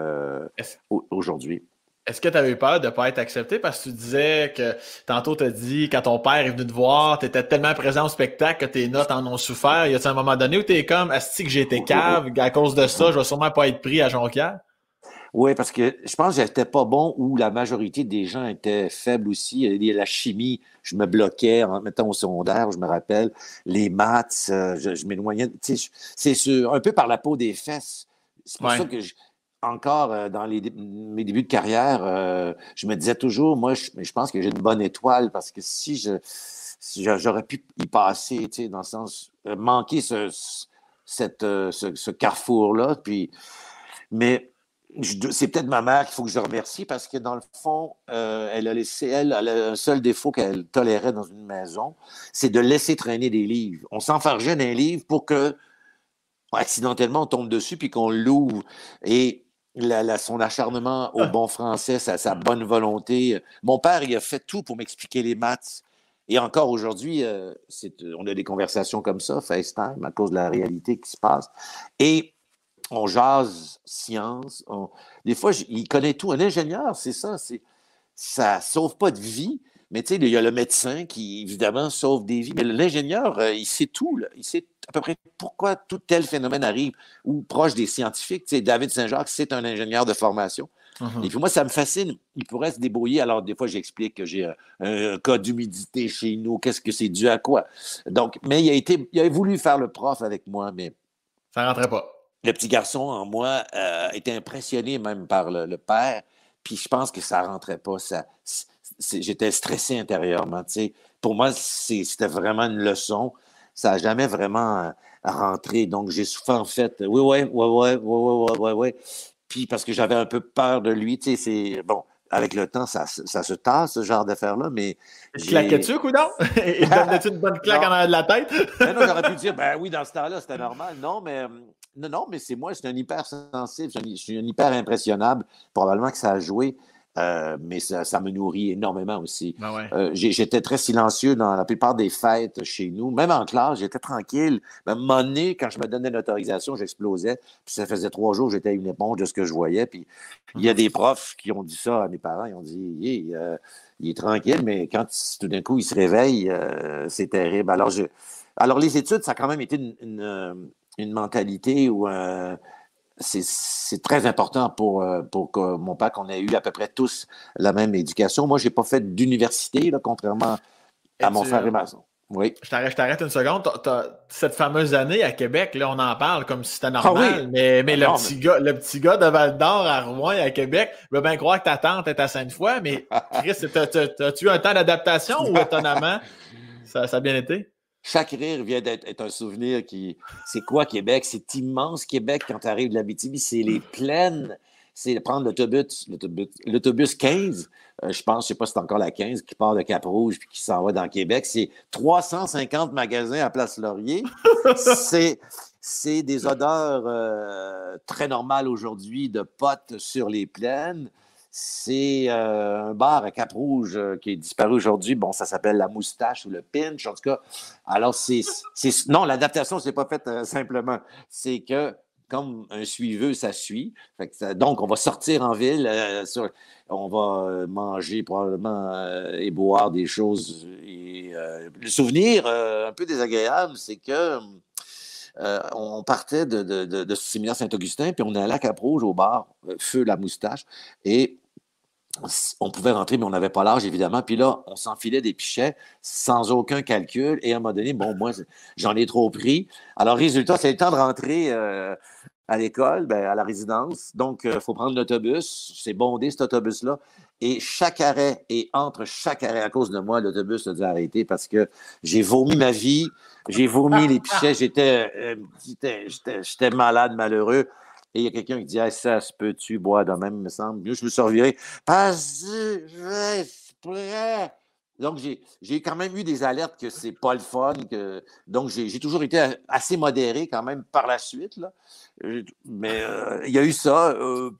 aujourd'hui. Est-ce que tu avais peur de ne pas être accepté? Parce que tu disais que tantôt tu as dit quand ton père est venu te voir, tu étais tellement présent au spectacle que tes notes en ont souffert. Y a-t-il un moment donné où tu es comme Asti que j'ai été cave, à cause de ça, je vais sûrement pas être pris à Jonquière? Oui, parce que je pense que j'étais pas bon ou la majorité des gens étaient faibles aussi. La chimie, je me bloquais en mettant au secondaire, je me rappelle. Les maths, euh, je, m'éloignais. C'est un peu par la peau des fesses. C'est pour ça que je, encore euh, dans les, mes débuts de carrière, euh, je me disais toujours, moi, je, je pense que j'ai une bonne étoile parce que si je j'aurais pu y passer, tu sais, dans le sens manquer ce, cette, ce, carrefour-là. Puis, mais c'est peut-être ma mère qu'il faut que je remercie parce que dans le fond, elle a laissé, elle, a un seul défaut qu'elle tolérait dans une maison, c'est de laisser traîner des livres. On s'enfargeait d'un livre pour que accidentellement on tombe dessus puis qu'on l'ouvre. Et son acharnement au bon français, sa, bonne volonté. Mon père, il a fait tout pour m'expliquer les maths. Et encore aujourd'hui, euh, on a des conversations comme ça, FaceTime, à cause de la réalité qui se passe. Et on jase science. Des fois, il connaît tout. Un ingénieur, c'est ça. Ça ne sauve pas de vie, mais tu sais, il y a le médecin qui, évidemment, sauve des vies. Mais l'ingénieur, euh, il sait tout. Il sait à peu près pourquoi tout tel phénomène arrive ou proche des scientifiques. Tu sais, David Saint-Jacques, c'est un ingénieur de formation. Uh-huh. Et puis moi, ça me fascine. Il pourrait se débrouiller. Alors, des fois, j'explique que j'ai un, cas d'humidité chez nous. Qu'est-ce que c'est dû à quoi? Donc, mais il a, été, il a voulu faire le prof avec moi, mais. Ça rentrait pas. Le petit garçon en moi euh, était impressionné même par le, père. Puis je pense que ça rentrait pas. Ça, j'étais stressé intérieurement. Pour moi, c'était vraiment une leçon. Ça n'a jamais vraiment euh, rentré. Donc, j'ai souvent fait oui, oui, oui, oui, oui, oui, oui, oui. Puis parce que j'avais un peu peur de lui, tu sais, c'est bon. Avec le temps, ça, ça se tasse, ce genre d'affaires-là, mais. Claquais-tu, ou non? Il donnait-tu une bonne claque en arrière de la tête? ben non, j'aurais pu dire, ben oui, dans ce temps-là, c'était normal. Non, mais non, non, mais c'est moi, je suis un hyper sensible, je suis un hyper impressionnable. Probablement que ça a joué. Euh, mais ça, me nourrit énormément aussi. Ben euh, j'étais très silencieux dans la plupart des fêtes chez nous. Même en classe, j'étais tranquille. Un moment donné, quand je me donnais l'autorisation, j'explosais. Puis ça faisait trois jours j'étais une éponge de ce que je voyais. Puis il y a mhm. des profs qui ont dit ça à mes parents. Ils ont dit il est tranquille, mais quand tout d'un coup il se réveille, euh, c'est terrible. Alors, je, alors, les études, ça a quand même été une, une, mentalité ou un c'est très important pour, euh, pour que mon père, qu'on ait eu à peu près tous la même éducation. Moi, je n'ai pas fait d'université, contrairement à mon frère et ma soeur. Oui. Je t'arrête une seconde. cette fameuse année à Québec, là, on en parle comme si c'était ah normal, mais, mais, le, petit Gars, le petit gars de Val d'Or à Rouen et à Québec je veux bien croire que ta tante est à Sainte-Foy, mais Chris, as-tu eu un temps d'adaptation ou étonnamment, ça, ça a bien été? Chaque rire vient d'être un souvenir qui. C'est quoi Québec? C'est immense Québec quand tu arrives de la BTB. C'est les plaines. C'est prendre l'autobus, l'autobus 15, euh, je pense, je ne sais pas si c'est encore la 15, qui part de Cap-Rouge puis qui s'en va dans Québec. C'est 350 magasins à Place Laurier. c'est, c'est des odeurs euh, très normales aujourd'hui de potes sur les plaines. C'est euh, un bar à Cap-Rouge euh, qui est disparu aujourd'hui. Bon, ça s'appelle La Moustache ou Le Pinch, en tout cas. Alors, c'est. Non, l'adaptation, c'est pas faite euh, simplement. C'est que, comme un suiveux, ça suit. donc, on va sortir en ville, on va manger probablement et boire des choses. Le souvenir un peu désagréable, c'est que. on partait de, de, séminaire Saint-Augustin, puis on allait à Cap-Rouge au bar, Feu la Moustache, et on pouvait rentrer, mais on n'avait pas l'âge, évidemment. Puis là, on s'enfilait des pichets sans aucun calcul. Et à un moment donné, bon, moi, j'en ai trop pris. Alors, résultat, c'est le temps de rentrer euh, à l'école, ben, à la résidence. Donc, il euh, faut prendre l'autobus. C'est bondé, cet autobus-là. Et chaque arrêt, et entre chaque arrêt, à cause de moi, l'autobus a dû arrêter parce que j'ai vomi ma vie, j'ai vomi les pichets, j'étais, euh, j'étais malade, malheureux. Et il y a quelqu'un qui dit Ça se peut-tu boire de même, me semble? je me suis reviré. Parce prêt. Donc, j'ai quand même eu des alertes que c'est pas le fun. Que, donc, j'ai toujours été assez modéré quand même par la suite. Là. Mais euh, il y a eu ça. Euh,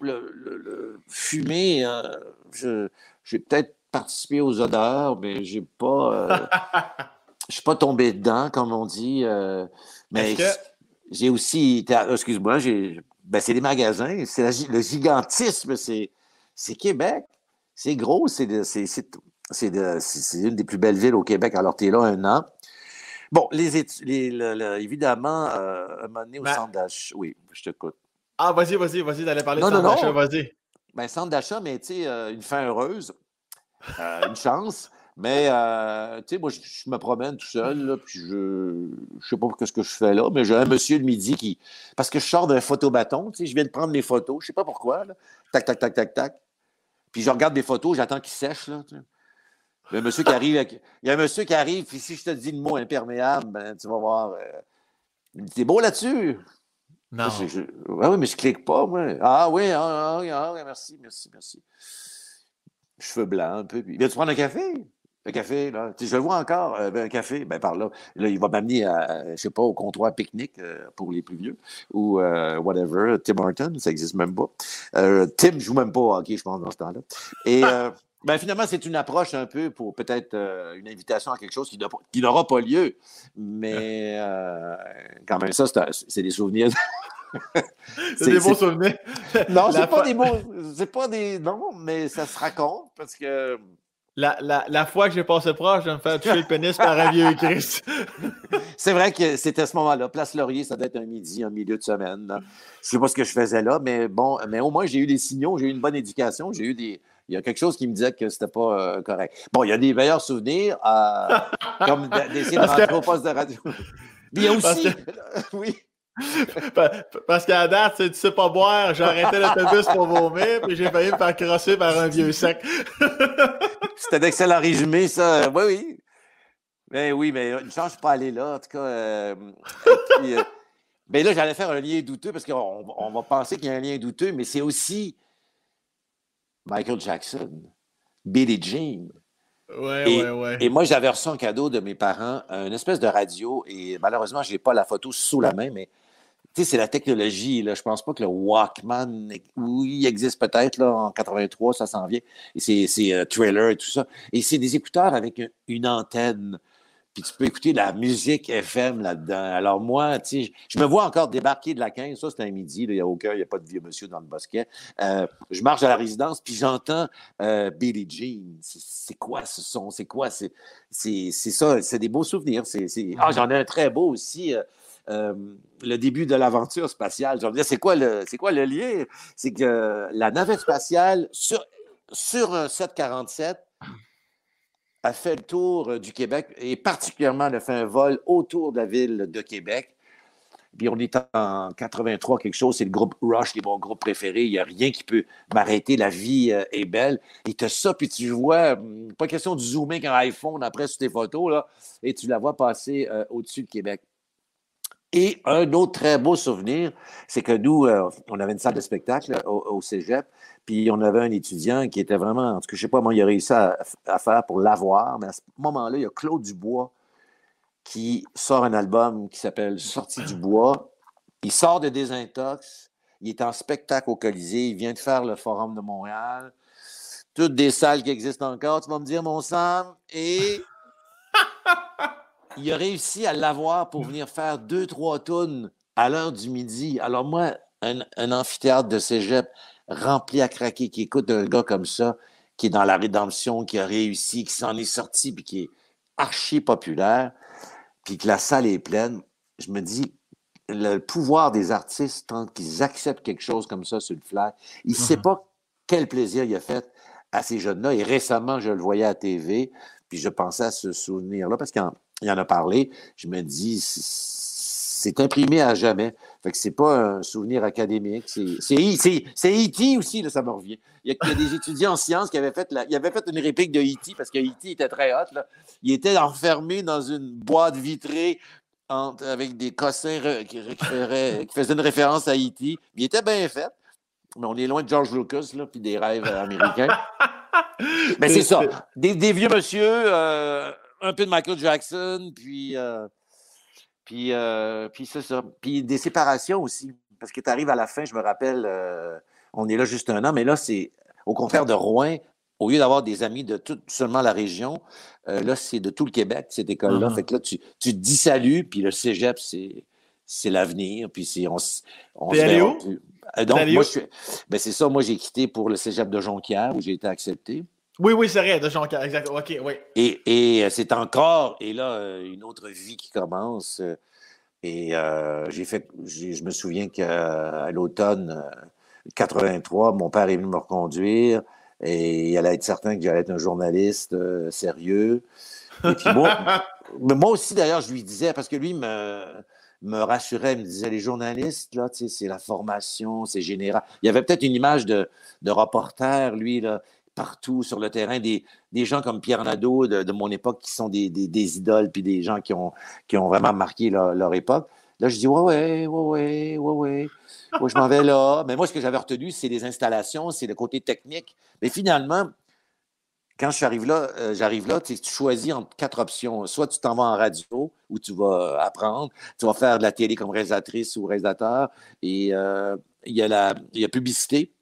le, fumer, je, j'ai peut-être participé aux odeurs, mais j'ai pas. je suis pas tombé dedans, comme on dit. mais j'ai aussi. Excuse-moi. Ben, c'est des magasins, c'est le gigantisme, c'est, Québec. C'est gros, c'est, une des plus belles villes au Québec. Alors, tu es là un an. Bon, les, évidemment, euh, un moment donné au centre d'achat. Oui, je t'écoute. Ah, vas-y, vas-y, vas-y, d'aller parler de centre d'achat, vas-y. Ben, centre d'achat, mais tu sais, euh, une fin heureuse, euh, une chance. Mais, tu sais, moi, je, me promène tout seul, là, puis je ne sais pas ce que je fais là, mais j'ai un monsieur de midi qui. Parce que je sors d'un photobâton, tu sais, je viens de prendre mes photos, je ne sais pas pourquoi, là. Tac, tac, tac, tac, tac. Puis je regarde des photos, j'attends qu'ils sèchent, là. Il y a un monsieur qui arrive, il y a un monsieur qui arrive, puis si je te dis le mot imperméable, ben, tu vas voir. Euh... T'es beau là-dessus? Non. oui, mais je clique pas, moi. Ah oui, ah, ah, ah, merci, merci, merci. Cheveux blancs un peu. Puis, viens-tu prendre un café? Un café, là. je le vois encore, euh, ben, un café, ben, par là. Là, il va m'amener, à, je sais pas, au comptoir pique-nique euh, pour les plus vieux ou euh, whatever. Tim Horton, ça n'existe même pas. Tim joue même pas au hockey, je pense, dans ce temps-là. Et ben, finalement, c'est une approche un peu pour peut-être une invitation à quelque chose qui n'aura pas lieu. Mais quand même, ça, c'est des souvenirs. c'est des beaux souvenirs. non, c'est pas des beaux. C'est pas des. Non, mais ça se raconte parce que la, la, la, fois que j'ai passé proche de me faire tuer le pénis par un vieux Christ. c'est vrai que c'était à ce moment-là. Place Laurier, ça doit être un midi, un milieu de semaine. Je ne sais pas ce que je faisais là, mais bon, mais au moins j'ai eu des signaux, j'ai eu une bonne éducation, j'ai eu des. Il y a quelque chose qui me disait que c'était pas euh, correct. Bon, il y a des meilleurs souvenirs, euh, comme d'essayer de rentrer au poste de radio. Mais il y a aussi. oui. Parce qu'à date, tu sais pas boire, j'ai arrêté l'autobus pour vomir, puis j'ai failli me faire crosser par un vieux sec. C'était d'excellent résumé, ça. Oui, oui. Mais oui, mais une chance, je suis pas allé là. En tout cas, euh, euh, mais là, j'allais faire un lien douteux parce qu'on on va penser qu'il y a un lien douteux, mais c'est aussi Michael Jackson, Billie Jean. Ouais, et, ouais, ouais. et moi, j'avais reçu un cadeau de mes parents, une espèce de radio, et malheureusement, je n'ai pas la photo sous la main, mais sais, c'est la technologie. Là. Je pense pas que le Walkman, oui, il existe peut-être là, en 83, ça s'en vient. Et c'est euh, trailer et tout ça. Et c'est des écouteurs avec une antenne. Puis tu peux écouter de la musique FM là-dedans. Alors moi, je me vois encore débarquer de la 15. Ça, c'est un midi. Il n'y a aucun, il n'y a pas de vieux monsieur dans le bosquet. Euh, je marche à la résidence, puis j'entends euh, Billie Jean. C'est quoi ce son? C'est quoi? C'est ça. C'est des beaux souvenirs. Ah, j'en ai un très beau aussi. Euh, euh, le début de l'aventure spatiale. Je dire, c'est quoi, le, lien? C'est que la navette spatiale, sur, sur un 747, a fait le tour du Québec et particulièrement a fait un vol autour de la ville de Québec. Puis on est en 83, quelque chose, c'est le groupe Rush, est mon groupe préféré. Il n'y a rien qui peut m'arrêter. La vie euh, est belle. Et tu ça, puis tu vois, hum, pas question de zoomer avec un iPhone après sur tes photos, et tu la vois passer euh, au-dessus de Québec. Et un autre très beau souvenir, c'est que nous, euh, on avait une salle de spectacle au, cégep, puis on avait un étudiant qui était vraiment, en tout cas, je ne sais pas comment il a réussi à, faire pour l'avoir, mais à ce moment-là, il y a Claude Dubois qui sort un album qui s'appelle Sortie du bois. Il sort de Désintox, il est en spectacle au Colisée, il vient de faire le Forum de Montréal. Toutes des salles qui existent encore, tu vas me dire, mon sang, et il a réussi à l'avoir pour venir faire deux, trois tonnes à l'heure du midi. Alors moi, un, amphithéâtre de cégep rempli à craquer, qui écoute un gars comme ça, qui est dans la rédemption, qui a réussi, qui s'en est sorti, puis qui est archi populaire, puis que la salle est pleine, je me dis, le pouvoir des artistes, tant qu'ils acceptent quelque chose comme ça sur le flair, il ne sait mhm. pas quel plaisir il a fait à ces jeunes-là. Et récemment, je le voyais à TV, puis je pensais à ce souvenir-là, parce qu'il il en a parlé. Je me dis, c'est imprimé à jamais. Fait que c'est pas un souvenir académique. C'est E.T. aussi, là, ça me revient. Il y, a, des étudiants en sciences qui avaient fait, la, ils avaient fait une réplique de E.T. parce que E.T. était très hot. Là. Il était enfermé dans une boîte vitrée avec des cossins qui, faisaient une référence à E.T. Il était bien fait. Mais on est loin de George Lucas, là, puis des rêves américains. Mais c'est ça. Des, vieux monsieur, euh, un peu de Michael Jackson, puis, euh, puis, euh, puis c'est ça. Puis des séparations aussi. Parce que tu arrives à la fin, je me rappelle, euh, on est là juste un an, mais là, c'est au contraire de Rouen, au lieu d'avoir des amis de tout, seulement la région, là, c'est de tout le Québec, cette école-là. Mm-hmm. Fait que là, tu, tu te dis salut, puis le cégep, c'est, c'est l'avenir. Puis c'est, on, on allé où? Donc, moi, je ben, c'est ça. Moi, j'ai quitté pour le cégep de Jonquière, où j'ai été accepté. Oui, oui, c'est vrai, de Jonquière, exact. OK, oui. Et, et euh, c'est encore, et là, une autre vie qui commence. Et j'ai fait, je me souviens qu'à l'automne 83, mon père est venu me reconduire. Et il allait être certain que j'allais être un journaliste euh, sérieux. Et puis moi, moi aussi, d'ailleurs, je lui disais, parce que lui me, me rassurait, me disait, les journalistes, là, c'est la formation, c'est général. Il y avait peut-être une image de, de reporter, lui, là, partout sur le terrain, des, des gens comme Pierre Nadeau de, mon époque qui sont des, des, idoles, puis des gens qui ont, qui ont vraiment marqué leur, époque. Là, je dis, ouais, ouais, ouais, ouais, ouais, je m'en vais là. Mais moi, ce que j'avais retenu, c'est les installations, c'est le côté technique. Mais finalement, quand je là, euh, j'arrive là, tu choisis entre quatre options. Soit tu t'en vas en radio, où tu vas apprendre, tu vas faire de la télé comme réalisatrice ou réalisateur, et euh, il y a la y a publicité.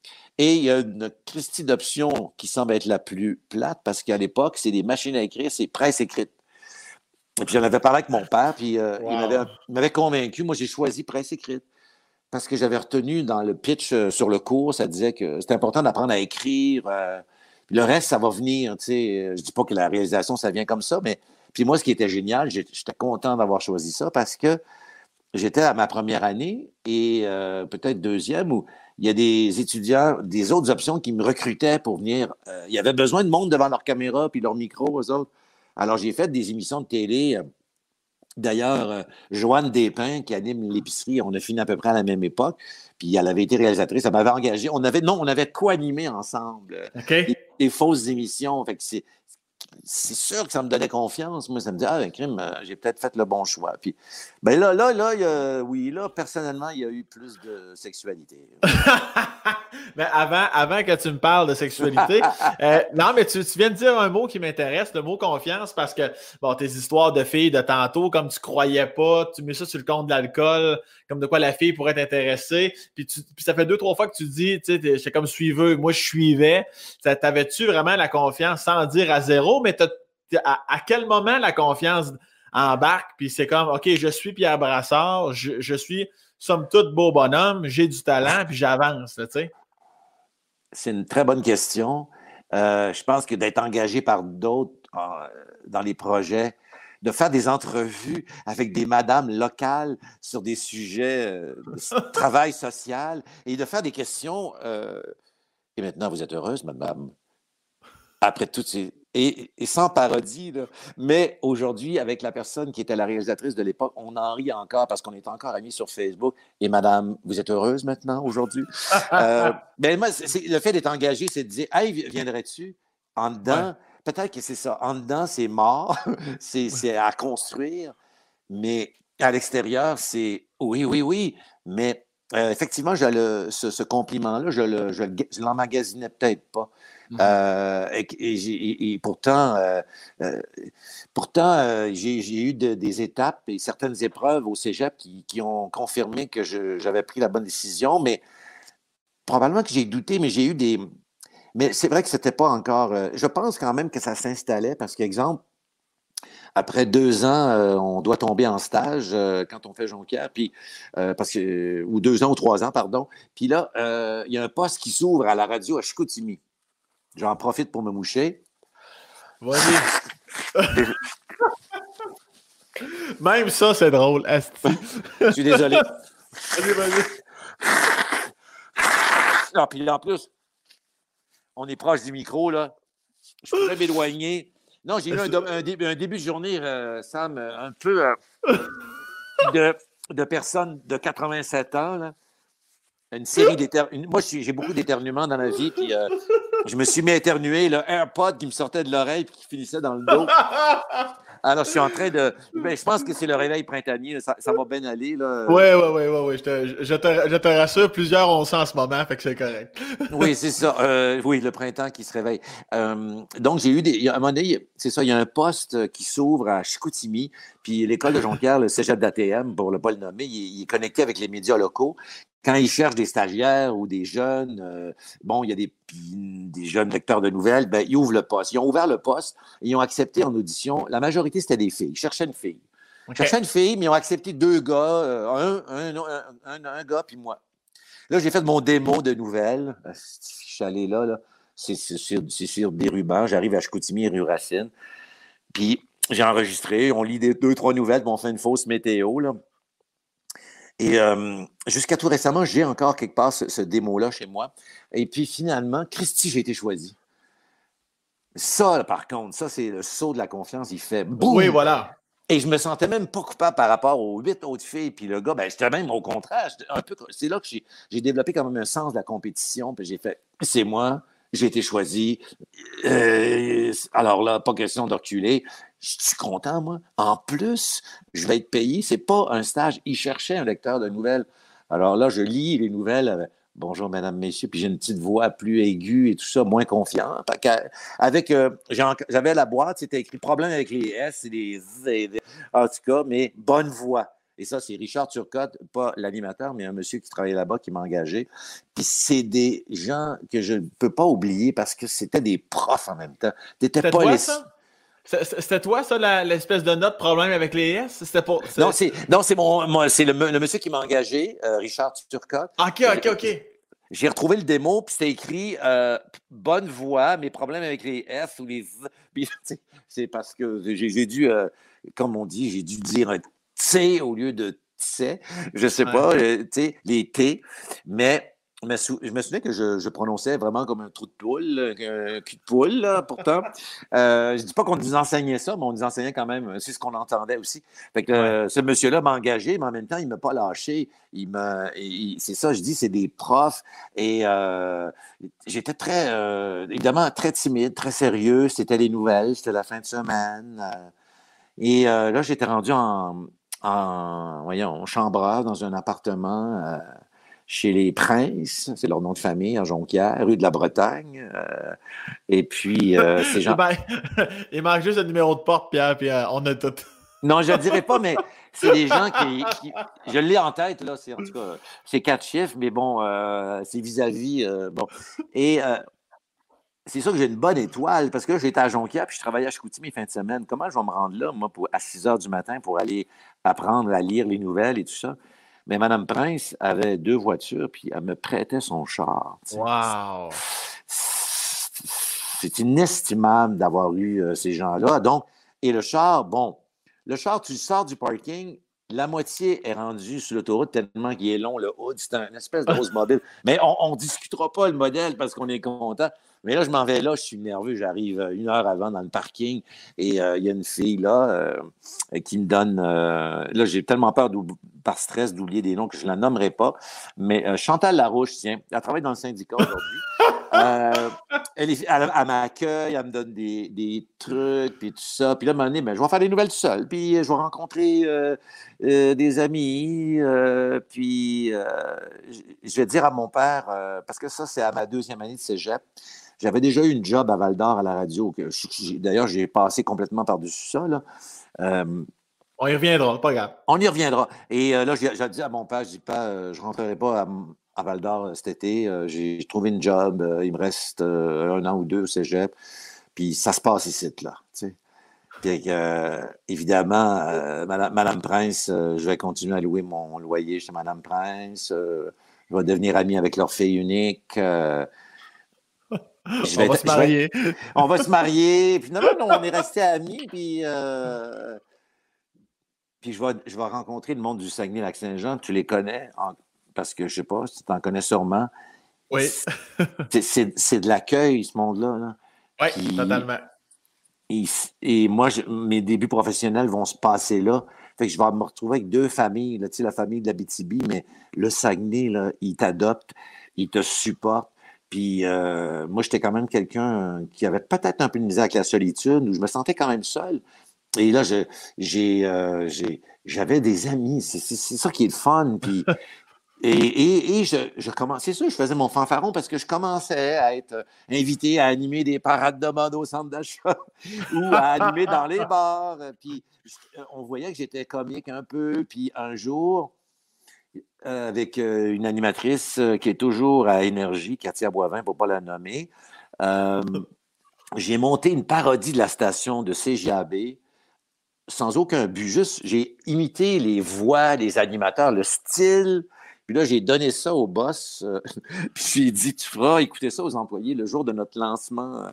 Et il y a une Christie d'options qui semble être la plus plate parce qu'à l'époque, c'est des machines à écrire, c'est presse écrite. Et puis j'en avais parlé avec mon père, puis euh, il m'avait convaincu. Moi, j'ai choisi presse écrite parce que j'avais retenu dans le pitch euh, sur le cours, ça disait que c'est important d'apprendre à écrire. Euh, le reste, ça va venir. Tu sais. Je dis pas que la réalisation, ça vient comme ça, mais puis moi, ce qui était génial, j'étais content d'avoir choisi ça parce que j'étais à ma première année et peut-être deuxième où il y a des étudiants, des autres options qui me recrutaient pour venir. il y avait besoin de monde devant leur caméra puis leur micro, aux autres. Alors, j'ai fait des émissions de télé D'ailleurs, euh, Joanne Despins, qui anime l'épicerie, on a fini à peu près à la même époque. Puis elle avait été réalisatrice, elle m'avait engagé. On avait, non, on avait co-animé ensemble euh, des, fausses émissions. Fait que c'est, sûr que ça me donnait confiance. Moi, ça me dit, ah, ben, crime, euh, j'ai peut-être fait le bon choix. Puis, ben là, là, là, oui, là, personnellement, il y a eu plus de sexualité. mais avant, avant que tu me parles de sexualité, euh, non, mais tu, tu, viens de dire un mot qui m'intéresse, le mot confiance, parce que, bon, tes histoires de filles de tantôt, comme tu croyais pas, tu mets ça sur le compte de l'alcool, comme de quoi la fille pourrait t'intéresser. Puis, puis ça fait deux, trois fois que tu dis, tu sais, j'étais comme suiveux, moi, je suivais. T'avais-tu vraiment la confiance sans dire à zéro? mais à, quel moment la confiance embarque, puis c'est comme, OK, je suis Pierre Brassard, je, suis, somme toute, beau bonhomme, j'ai du talent, puis j'avance, tu sais. C'est une très bonne question. Euh, je pense que d'être engagé par d'autres euh, dans les projets, de faire des entrevues avec des madames locales sur des sujets euh, de travail social et de faire des questions. et maintenant, vous êtes heureuse, madame? Après toutes ces, et, sans parodie, mais aujourd'hui, avec la personne qui était la réalisatrice de l'époque, on en rit encore parce qu'on est encore amis sur Facebook. Et madame, vous êtes heureuse maintenant, aujourd'hui? euh, ben, moi, le fait d'être engagé, c'est de dire, hey, viendrais-tu? En dedans, peut-être que c'est ça. En dedans, c'est mort, c'est à construire, mais à l'extérieur, c'est oui, oui, oui, mais euh, effectivement, le, ce, compliment-là, je ne je, l'emmagasinais peut-être pas. Mmh. Euh, et, pourtant, euh, pourtant j'ai eu des étapes et certaines épreuves au cégep qui, ont confirmé que j'avais pris la bonne décision, mais probablement que j'ai douté, mais j'ai eu des. Mais c'est vrai que c'était pas encore. je pense quand même que ça s'installait parce qu'exemple, après deux ans, euh, on doit tomber en stage euh, quand on fait Jonquière, puis euh, parce que ou deux ans ou trois ans, pardon. Puis là, il y a un poste qui s'ouvre à la radio à Chicoutimi. J'en profite pour me moucher. Vas-y. Même ça, c'est drôle. Je suis désolé. Vas-y, vas-y. Ah, puis en plus, on est proche du micro, là. Je pourrais m'éloigner. Non, j'ai eu un, début, de journée, euh, Sam, euh, un peu euh, de, personnes de 87 ans. Une série d'éternuements. Moi, j'ai beaucoup d'éternuements dans la vie. Puis, je me suis mis à éternuer, le AirPod qui me sortait de l'oreille et qui finissait dans le dos. Alors, je suis en train de. Ben, je pense que c'est le réveil printanier. Ça, va bien aller. Oui, oui, oui, oui. Ouais. Je, te, je, te, je, te, rassure, plusieurs ont ça en ce moment, fait que c'est correct. oui, c'est ça. Euh, oui, le printemps qui se réveille. Euh, donc, j'ai eu des. A, un moment donné, c'est ça, il y a un poste qui s'ouvre à Chicoutimi, puis l'école de Jonquière, le cégep d'ATM, pour ne pas le nommer, il, est connecté avec les médias locaux quand ils cherchent des stagiaires ou des jeunes, euh, bon, il y a des, des, jeunes lecteurs de nouvelles, ben, ils ouvrent le poste. Ils ont ouvert le poste et ils ont accepté en audition. La majorité, c'était des filles. Ils cherchaient une fille. Ils cherchaient une fille, mais ils ont accepté deux gars, euh, un, un, un, gars, puis moi. Là, j'ai fait mon démo de nouvelles. Ah, je suis allé là, là? C'est sur, sur, des rubans. J'arrive à Chicoutimi, rue Racine. Puis j'ai enregistré. On lit des, deux, trois nouvelles, puis on fait une fausse météo. Là. Et euh, jusqu'à tout récemment, j'ai encore quelque part ce, démo-là chez moi. Et puis finalement, Christy, j'ai été choisi. Ça, par contre, ça, c'est le saut de la confiance. Il fait boum! Oui, voilà. Et je me sentais même pas coupable par rapport aux huit autres filles. Puis le gars, ben, j'étais même au contraire. c'est là que j'ai développé quand même un sens de la compétition. Puis j'ai fait, c'est moi, j'ai été choisi. Euh, alors là, pas question de reculer. Je suis content, moi. En plus, je vais être payé. C'est pas un stage. Il cherchait un lecteur de nouvelles. Alors là, je lis les nouvelles. Bonjour, mesdames, messieurs. Puis j'ai une petite voix plus aiguë et tout ça, moins confiant. Avec, euh, j'avais la boîte, c'était écrit problème avec les S et les Z. En tout cas, mais bonne voix. Et ça, c'est Richard Turcotte, pas l'animateur, mais un monsieur qui travaillait là-bas, qui m'a engagé. Puis c'est des gens que je ne peux pas oublier parce que c'était des profs en même temps. T'étais pas les... ça? C'était toi, ça, l'espèce de note problème avec les S? C'était pour. Non, c'est, non, c'est mon, c'est le, monsieur qui m'a engagé, euh, Richard Turcotte. OK, OK, OK. J'ai retrouvé le démo, puis c'était écrit euh, bonne voix, mes problèmes avec les S ou les c'est parce que j'ai, dû, euh, comme on dit, j'ai dû dire un T au lieu de T. Je sais pas, les T. Mais je me souviens que je, prononçais vraiment comme un trou de poule, un cul de poule, pourtant. Euh, je ne dis pas qu'on nous enseignait ça, mais on nous enseignait quand même, c'est ce qu'on entendait aussi. Fait que euh, ce monsieur-là m'a engagé, mais en même temps, il ne m'a pas lâché. Il c'est ça, je dis, c'est des profs. Et euh, j'étais très, évidemment, très timide, très sérieux. C'était les nouvelles, c'était la fin de semaine. et là, j'étais rendu en, en, voyons, chambre dans un appartement chez les Princes, c'est leur nom de famille, en Jonquière, rue de la Bretagne. Euh, et puis, euh, ces gens. Ben, il manque juste le numéro de porte, Pierre, puis euh, on a tout. non, je ne dirais pas, mais c'est des gens qui. je l'ai en tête, là, c'est en tout cas, c'est quatre chiffres, mais bon, c'est vis-à-vis. bon. Et c'est sûr que j'ai une bonne étoile parce que j'étais à Jonquière puis je travaillais à Chicoutimi fin de semaine. Comment je vais me rendre là, moi, pour, à 6 heures du matin pour aller apprendre à lire les nouvelles et tout ça? Mais Mme Prince avait deux voitures, puis elle me prêtait son char. Wow! C'est inestimable d'avoir eu euh, ces gens-là. Donc, et le char, bon, le char, tu sors du parking, la moitié est rendue sur l'autoroute tellement qu'il est long, le hood, c'est un espèce de grosse mobile. Mais on ne discutera pas le modèle parce qu'on est content. Mais là, je m'en vais là, je suis nerveux, j'arrive euh, une heure avant dans le parking et euh, il y a une fille là euh, qui me donne. là, j'ai tellement peur par stress d'oublier des noms que je ne la nommerai pas. Mais Chantal Larouche, tiens, elle travaille dans le syndicat aujourd'hui. elle, elle, m'accueille, elle me donne des, des trucs, puis tout ça. Puis là, à un moment donné, ben, je vais faire des nouvelles tout seul, puis je vais rencontrer des amis, puis je vais dire à mon père, parce que ça, c'est à ma deuxième année de cégep, j'avais déjà eu une job à Val d'Or à la radio. D'ailleurs, j'ai passé complètement par-dessus ça. Euh, on y reviendra, pas grave. On y reviendra. Et euh, là, j'ai dit à mon père, je dis pas, euh, je ne rentrerai pas à, Val d'Or cet été. j'ai trouvé une job. il me reste un an ou deux au cégep. Puis ça se passe ici, là. Puis, évidemment, Madame, Madame, Prince, je vais continuer à louer mon loyer chez Madame Prince. je vais devenir ami avec leur fille unique on va se marier. on va se marier. Puis non, non, on est restés amis. Puis, euh, puis je, vais, je vais rencontrer le monde du Saguenay-Lac-Saint-Jean. Tu les connais? Parce que je sais pas, tu en connais sûrement. Oui. c'est de l'accueil, ce monde-là. Oui, totalement. Et, moi, mes débuts professionnels vont se passer là. Fait que je vais me retrouver avec deux familles, sais, la famille de la BTB, mais le Saguenay, là, il t'adopte, il te supporte Puis euh, moi, j'étais quand même quelqu'un qui avait peut-être un peu de misère avec la solitude, où je me sentais quand même seul. Et là, euh, j'avais des amis. C'est, ça qui est le fun. Puis, et, et, je, je commençais ça, je faisais mon fanfaron parce que je commençais à être invité à animer des parades de mode au centre d'achat ou à animer dans les bars. Puis on voyait que j'étais comique un peu. Puis un jour, euh, avec euh, une animatrice euh, qui est toujours à Énergie, Katia Boivin, pour ne pas la nommer. j'ai monté une parodie de la station de CGAB sans aucun but, juste j'ai imité les voix des animateurs, le style. Puis là, j'ai donné ça au boss. puis j'ai dit, tu feras écouter ça aux employés le jour de notre lancement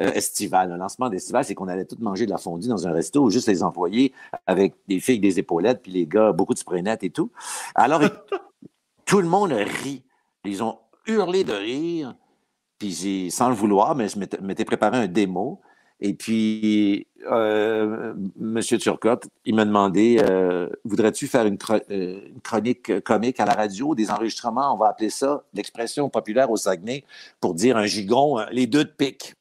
euh, estival. Le lancement d'estival, c'est qu'on allait tous manger de la fondue dans un resto, juste les employés avec des filles des épaulettes, puis les gars, beaucoup de spray-net et tout. Alors, tout le monde rit. Ils ont hurlé de rire, puis sans le vouloir, mais je m'étais préparé un démo. Et puis, euh, M. Turcotte, il m'a demandé euh, Voudrais-tu faire une, une, chronique comique à la radio, des enregistrements On va appeler ça l'expression populaire au Saguenay pour dire un gigon, les deux de pique.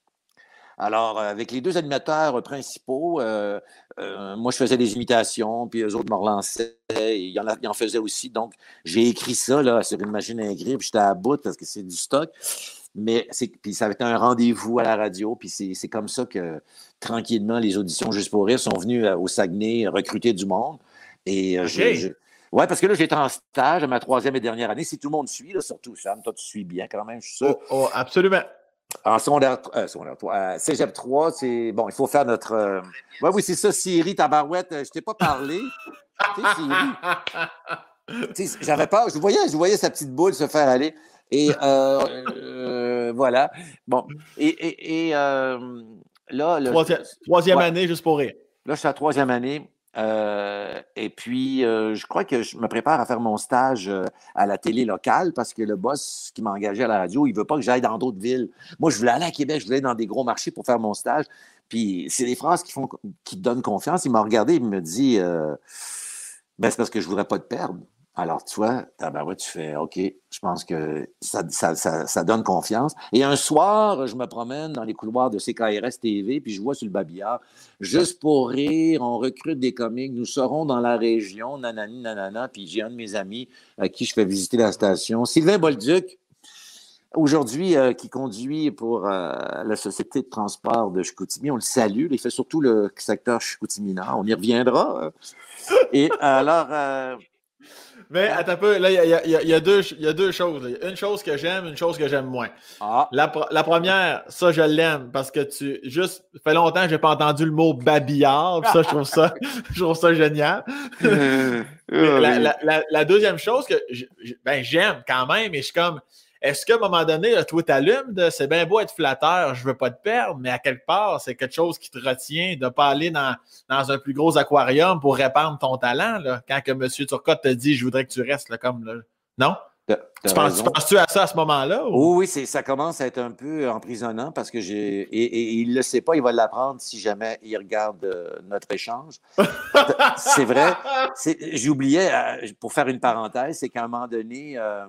Alors, euh, avec les deux animateurs principaux, euh, euh, moi, je faisais des imitations, puis eux autres me relançaient. Il y en, en faisaient aussi. Donc, j'ai écrit ça là, sur une machine à écrire, puis j'étais à bout parce que c'est du stock. Mais puis ça avait été un rendez-vous à la radio, puis c'est comme ça que, tranquillement, les auditions Juste pour rire sont venues au Saguenay recruter du monde. Et Oui, parce que là, j'étais en stage à ma troisième et dernière année. Si tout le monde suit, là, surtout Sam, toi, tu suis bien quand même, je suis sûr. Oh, oh absolument. En secondaire, euh, secondaire 3, euh, Cégep 3, c'est bon, il faut faire notre. Euh... Ouais, oui, c'est ça, Siri, tabarouette. Euh, je t'ai pas parlé. tu sais, Siri. J'avais peur. Je voyais, je voyais sa petite boule se faire aller. Et euh, voilà. Bon. Et, et, et là. Le, troisième, troisième année, juste pour rire. Là, je suis à troisième année. Euh, et puis, euh, je crois que je me prépare à faire mon stage euh, à la télé locale parce que le boss qui m'a engagé à la radio, il veut pas que j'aille dans d'autres villes. Moi, je voulais aller à Québec, je voulais aller dans des gros marchés pour faire mon stage. Puis, c'est des phrases qui, font, qui donnent confiance. Il m'a regardé, il me dit ben, c'est parce que je voudrais pas te perdre. Alors, tu vois, tu fais OK, je pense que ça, donne confiance. Et un soir, je me promène dans les couloirs de CKRS TV, puis je vois sur le babillard, juste pour rire, on recrute des comiques, nous serons dans la région, nanani, nanana, puis j'ai un de mes amis à qui je fais visiter la station, Sylvain Bolduc, aujourd'hui, euh, qui conduit pour euh, la Société de transport de Chicoutimi. On le salue, il fait surtout le secteur Chicoutimi-Nord, on y reviendra. Et alors... Euh, mais attends un peu, là, il y a, deux, choses. Une chose que j'aime, une chose que j'aime moins. Ah. La, première, ça, je l'aime parce que tu. Juste, ça fait longtemps que je n'ai pas entendu le mot babillard. ça, je trouve ça, je trouve ça génial. la, deuxième chose que ben, j'aime quand même, et je suis comme. Est-ce qu'à un moment donné, toi, t'allumes de c'est bien beau être flatteur, je veux pas te perdre, mais à quelque part, c'est quelque chose qui te retient de pas aller dans, un plus gros aquarium pour répandre ton talent, là, quand que M. Turcotte te dit je voudrais que tu restes là, comme là. Non? Tu penses-tu à ça à ce moment-là? Oui, oui, ça commence à être un peu emprisonnant parce que j'ai. Et, il ne le sait pas, il va l'apprendre si jamais il regarde euh, notre échange. c'est vrai. J'oubliais, euh, pour faire une parenthèse, c'est qu'à un moment donné, euh,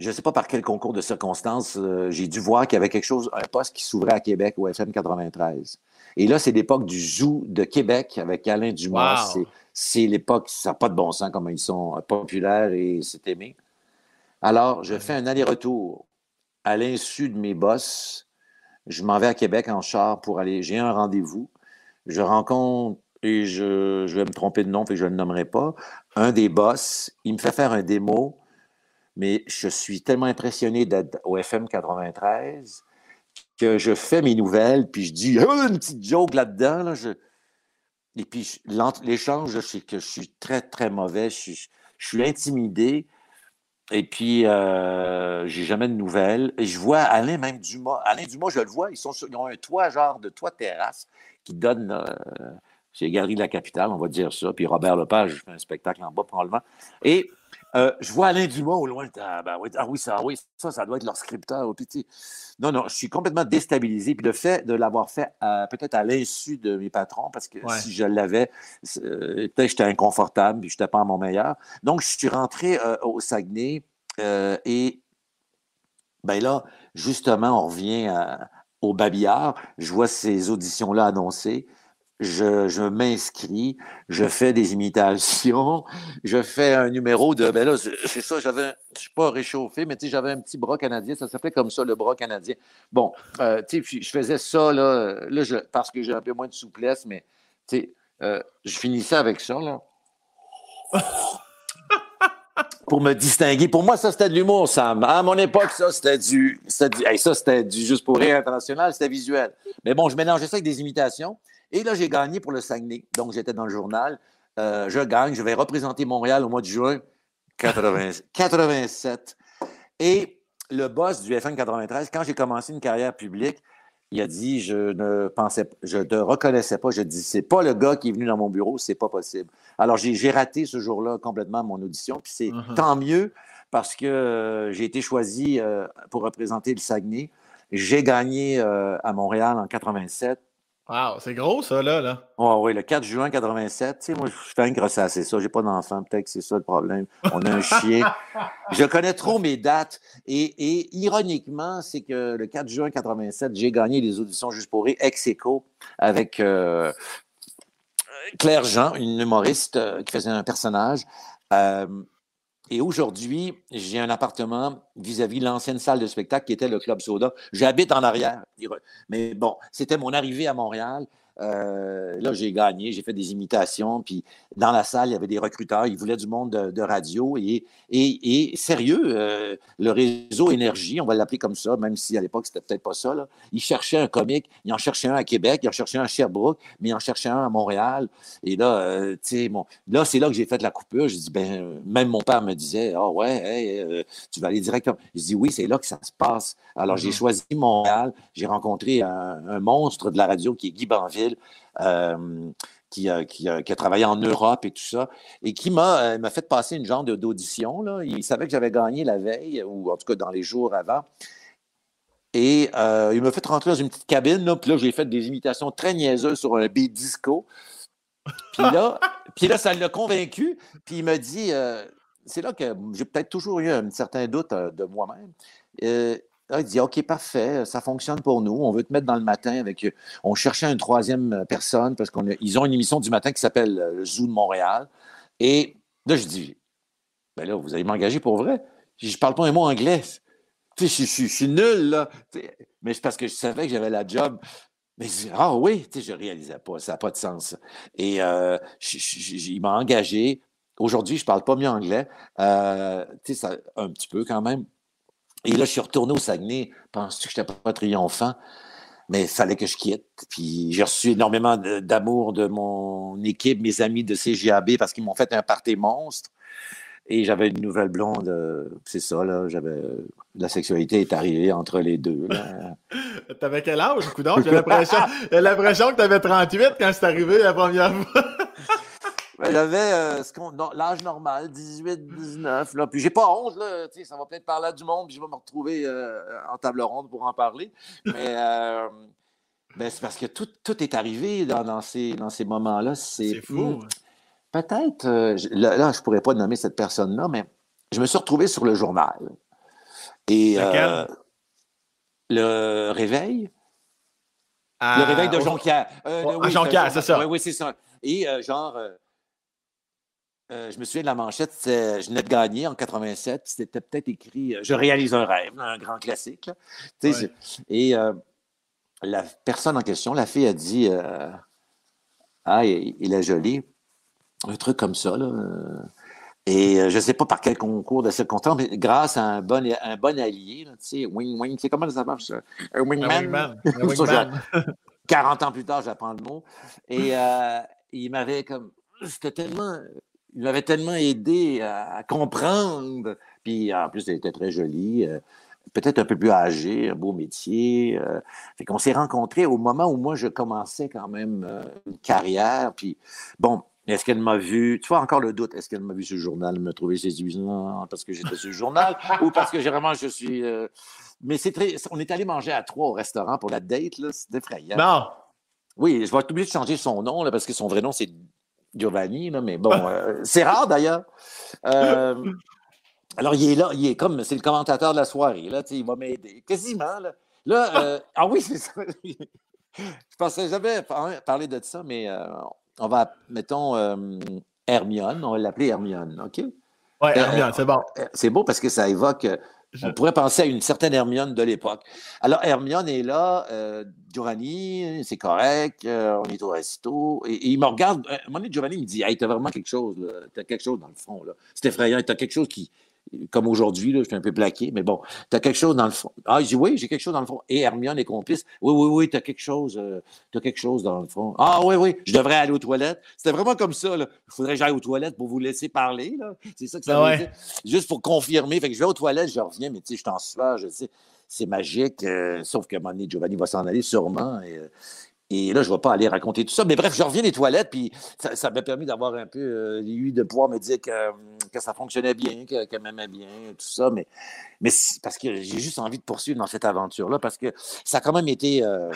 je ne sais pas par quel concours de circonstances, euh, j'ai dû voir qu'il y avait quelque chose, un poste qui s'ouvrait à Québec au FM 93. Et là, c'est l'époque du Zoo de Québec avec Alain Dumas. C'est l'époque, ça n'a pas de bon sens comment ils sont populaires et c'est aimé. Alors, je fais un aller-retour. À l'insu de mes boss, je m'en vais à Québec en char pour aller. J'ai un rendez-vous. Je rencontre, et je, je vais me tromper de nom, et je ne le nommerai pas, un des boss. Il me fait faire un démo mais je suis tellement impressionné d'être au FM 93 que je fais mes nouvelles, puis je dis une petite joke là-dedans. Et puis l'échange, je sais que je suis très, très mauvais, je suis, intimidé. Et puis, euh, j'ai jamais de nouvelles. Et je vois Alain, même Dumas. Alain Dumas, je le vois, ils, sont ils ont un toit, genre de toit terrasse, qui donne euh, chez les Galeries de la Capitale, on va dire ça. Puis Robert Lepage fait un spectacle en bas, probablement. Et euh, je vois Alain Dumas au loin. Ah, ben ah, oui, ça, oui, ça, ça doit être leur scripteur. non, non, je suis complètement déstabilisé. Puis le fait de l'avoir fait peut-être à l'insu de mes patrons, parce que si je l'avais, euh, peut-être j'étais inconfortable, puis je n'étais pas à mon meilleur. Donc, je suis rentré euh, au Saguenay et Ben là, justement, on revient au babillard. Je vois ces auditions-là annoncées je, m'inscris, je fais des imitations, je fais un numéro de. Ben là, c'est ça, j'avais. Je suis pas réchauffé, mais tu sais, j'avais un petit bras canadien, ça s'appelait comme ça, le bras canadien. Bon, euh, tu sais, je faisais ça, là, là je, parce que j'ai un peu moins de souplesse, mais tu sais, euh, je finissais avec ça, là. Pour me distinguer. Pour moi, ça, c'était de l'humour, Sam. À mon époque, ça, c'était du. ça, c'était du juste pour rire international, c'était visuel. Mais bon, je mélangeais ça avec des imitations. Et là, j'ai gagné pour le Saguenay. Donc, j'étais dans le journal. Euh, je gagne. Je vais représenter Montréal au mois de juin 87. Et le boss du FN 93, quand j'ai commencé une carrière publique, il a dit je ne pensais je ne reconnaissais pas. Je dis c'est pas le gars qui est venu dans mon bureau, c'est pas possible. Alors j'ai raté ce jour-là complètement mon audition. Puis c'est uh-huh. tant mieux parce que euh, j'ai été choisi euh, pour représenter le Saguenay. J'ai gagné à Montréal en 87. Wow, c'est gros ça, là. là. oui, le 4 juin 87. Tu sais, moi, je fais un c'est ça. J'ai pas d'enfant, peut-être que c'est ça le problème. On a un chien. je connais trop mes dates. Et, ironiquement, c'est que le 4 juin 87, j'ai gagné les auditions juste pour ex echo avec euh, Claire Jean, une humoriste euh, qui faisait un personnage. Euh, et aujourd'hui, j'ai un appartement vis-à-vis l'ancienne salle de spectacle qui était le Club Soda. J'habite en arrière. Mais bon, c'était mon arrivée à Montréal. Euh, là, j'ai gagné, j'ai fait des imitations. Puis dans la salle, il y avait des recruteurs, ils voulaient du monde de, radio. Et, et, sérieux, euh, le réseau Énergie, on va l'appeler comme ça, même si à l'époque, c'était peut-être pas ça. Là, ils cherchaient un comique, ils en cherchaient un à Québec, ils en cherchaient un à Sherbrooke, mais ils en cherchaient un à Montréal. Et là, euh, tu sais, bon, là, c'est là que j'ai fait la coupure. Je dis, ben, même mon père me disait, ah ouais, tu vas aller directement. Je dis, oui, c'est là que ça se passe. Alors, j'ai mm-hmm. choisi Montréal. J'ai rencontré un, un, monstre de la radio qui est Guy Banville euh, qui, a, travaillé en Europe et tout ça, et qui m'a euh, fait passer une genre d'audition. Il savait que j'avais gagné la veille, ou en tout cas dans les jours avant. Et euh, il m'a fait rentrer dans une petite cabine, là, puis là, j'ai fait des imitations très niaiseuses sur un beat disco. Puis là, puis là ça l'a convaincu. Puis il m'a dit, c'est là que j'ai peut-être toujours eu un certain doute de moi-même. Il dit OK, parfait, ça fonctionne pour nous. On veut te mettre dans le matin avec. On cherchait une troisième personne parce qu'ils ont une émission du matin qui s'appelle euh, Le Zoo de Montréal. Et là, je dis Ben là, vous allez m'engager pour vrai. Je parle pas un mot anglais. je, suis nul, là. mais c'est parce que je savais que j'avais la job. Mais je dis, ah oui, je ne réalisais pas, ça n'a pas de sens. Et euh, il m'a engagé. Aujourd'hui, je ne parle pas mieux anglais. Euh, un petit peu quand même. Et là, je suis retourné au Saguenay. Penses-tu que je n'étais pas triomphant? Mais il fallait que je quitte. Puis j'ai reçu énormément d'amour de mon équipe, mes amis de CGAB, parce qu'ils m'ont fait un party monstre. Et j'avais une nouvelle blonde. Euh, c'est ça, là. J'avais... La sexualité est arrivée entre les deux. T'avais quel âge, coudon? J'ai l'impression, l'impression que t'avais 38 quand c'est arrivé la première fois. J'avais euh, l'âge normal, 18, 19. Là. Puis j'ai pas honte, là, ça va peut-être parler du monde, puis je vais me retrouver euh, en table ronde pour en parler. Mais euh, ben, c'est parce que tout, tout est arrivé dans, ces, dans ces moments-là. C'est fou. Peut-être, là, je ne pourrais pas nommer cette personne-là, mais je me suis retrouvé sur le journal. Et le réveil. le réveil de Jonquière. oui, Jonquière, c'est ça. Oui, oui, c'est ça. Et genre, euh, je me souviens de la manchette, je venais de gagner en 87, c'était peut-être écrit euh, Je réalise un rêve, un grand classique. Et euh, la personne en question, la fille a dit Ah, il, est joli. Un truc comme ça. Là. Et je ne sais pas par quel concours de circonstances, mais grâce à un bon, un bon allié, tu sais, wing wing, c'est comment ça marche ça? Un wingman? 40 ans plus tard, j'apprends le mot. Et il m'avait comme. C'était tellement il m'avait tellement aidé à, comprendre. Puis en plus, elle était très jolie, euh, peut-être un peu plus âgée, un beau métier. Euh, fait qu'on s'est rencontrés au moment où moi, je commençais quand même euh, une carrière. Puis bon, est-ce qu'elle m'a vu, tu vois encore le doute, est-ce qu'elle m'a vu sur le journal, me trouver séduisant parce que j'étais sur le journal ou parce que vraiment je suis. Mais c'est très. On est allé manger à trois au restaurant pour la date, là, c'est effrayant. Non! Oui, je vais être obligé de changer son nom, là, parce que son vrai nom, c'est Giovanni, mais bon, euh, c'est rare d'ailleurs. Euh, Alors, il est là, il est comme, c'est le commentateur de la soirée, là, il va m'aider. Quasiment, là. Là, euh, ah oui, c'est ça. Je pensais jamais parler de ça, mais euh, on va, mettons, Hermione, on va l'appeler Hermione, OK? Oui, Hermione, c'est bon. C'est beau parce que ça évoque on pourrait penser à une certaine Hermione de l'époque. Alors, Hermione est là, euh, Giovanni, c'est correct, euh, on est au resto. Et, il me regarde. À un moment donné, Giovanni me dit Hey, t'as vraiment quelque chose, t'as quelque chose dans le fond. C'est effrayant, t'as quelque chose qui, comme aujourd'hui, je suis un peu plaqué, mais bon, tu as quelque chose dans le fond. Ah, je dis oui, j'ai quelque chose dans le fond. Et Hermione est complice. Oui, oui, oui, tu as quelque chose, euh, as quelque chose dans le fond. Ah oui, oui, je devrais aller aux toilettes. C'était vraiment comme ça. Il faudrait que j'aille aux toilettes pour vous laisser parler. C'est ça que ça ah veut dire. Juste pour confirmer. Fait que je vais aux toilettes, je reviens, mais tu sais, je t'en sueur, je sais. C'est magique, euh, sauf qu'à un moment donné, Giovanni va s'en aller sûrement. Et, euh, et là, je ne vais pas aller raconter tout ça. Mais bref, je reviens des toilettes, puis ça, m'a permis d'avoir un peu euh, de pouvoir me dire que, que ça fonctionnait bien, qu'elle m'aimait bien, tout ça. Mais, mais parce que j'ai juste envie de poursuivre dans cette aventure-là, parce que ça a quand même été euh,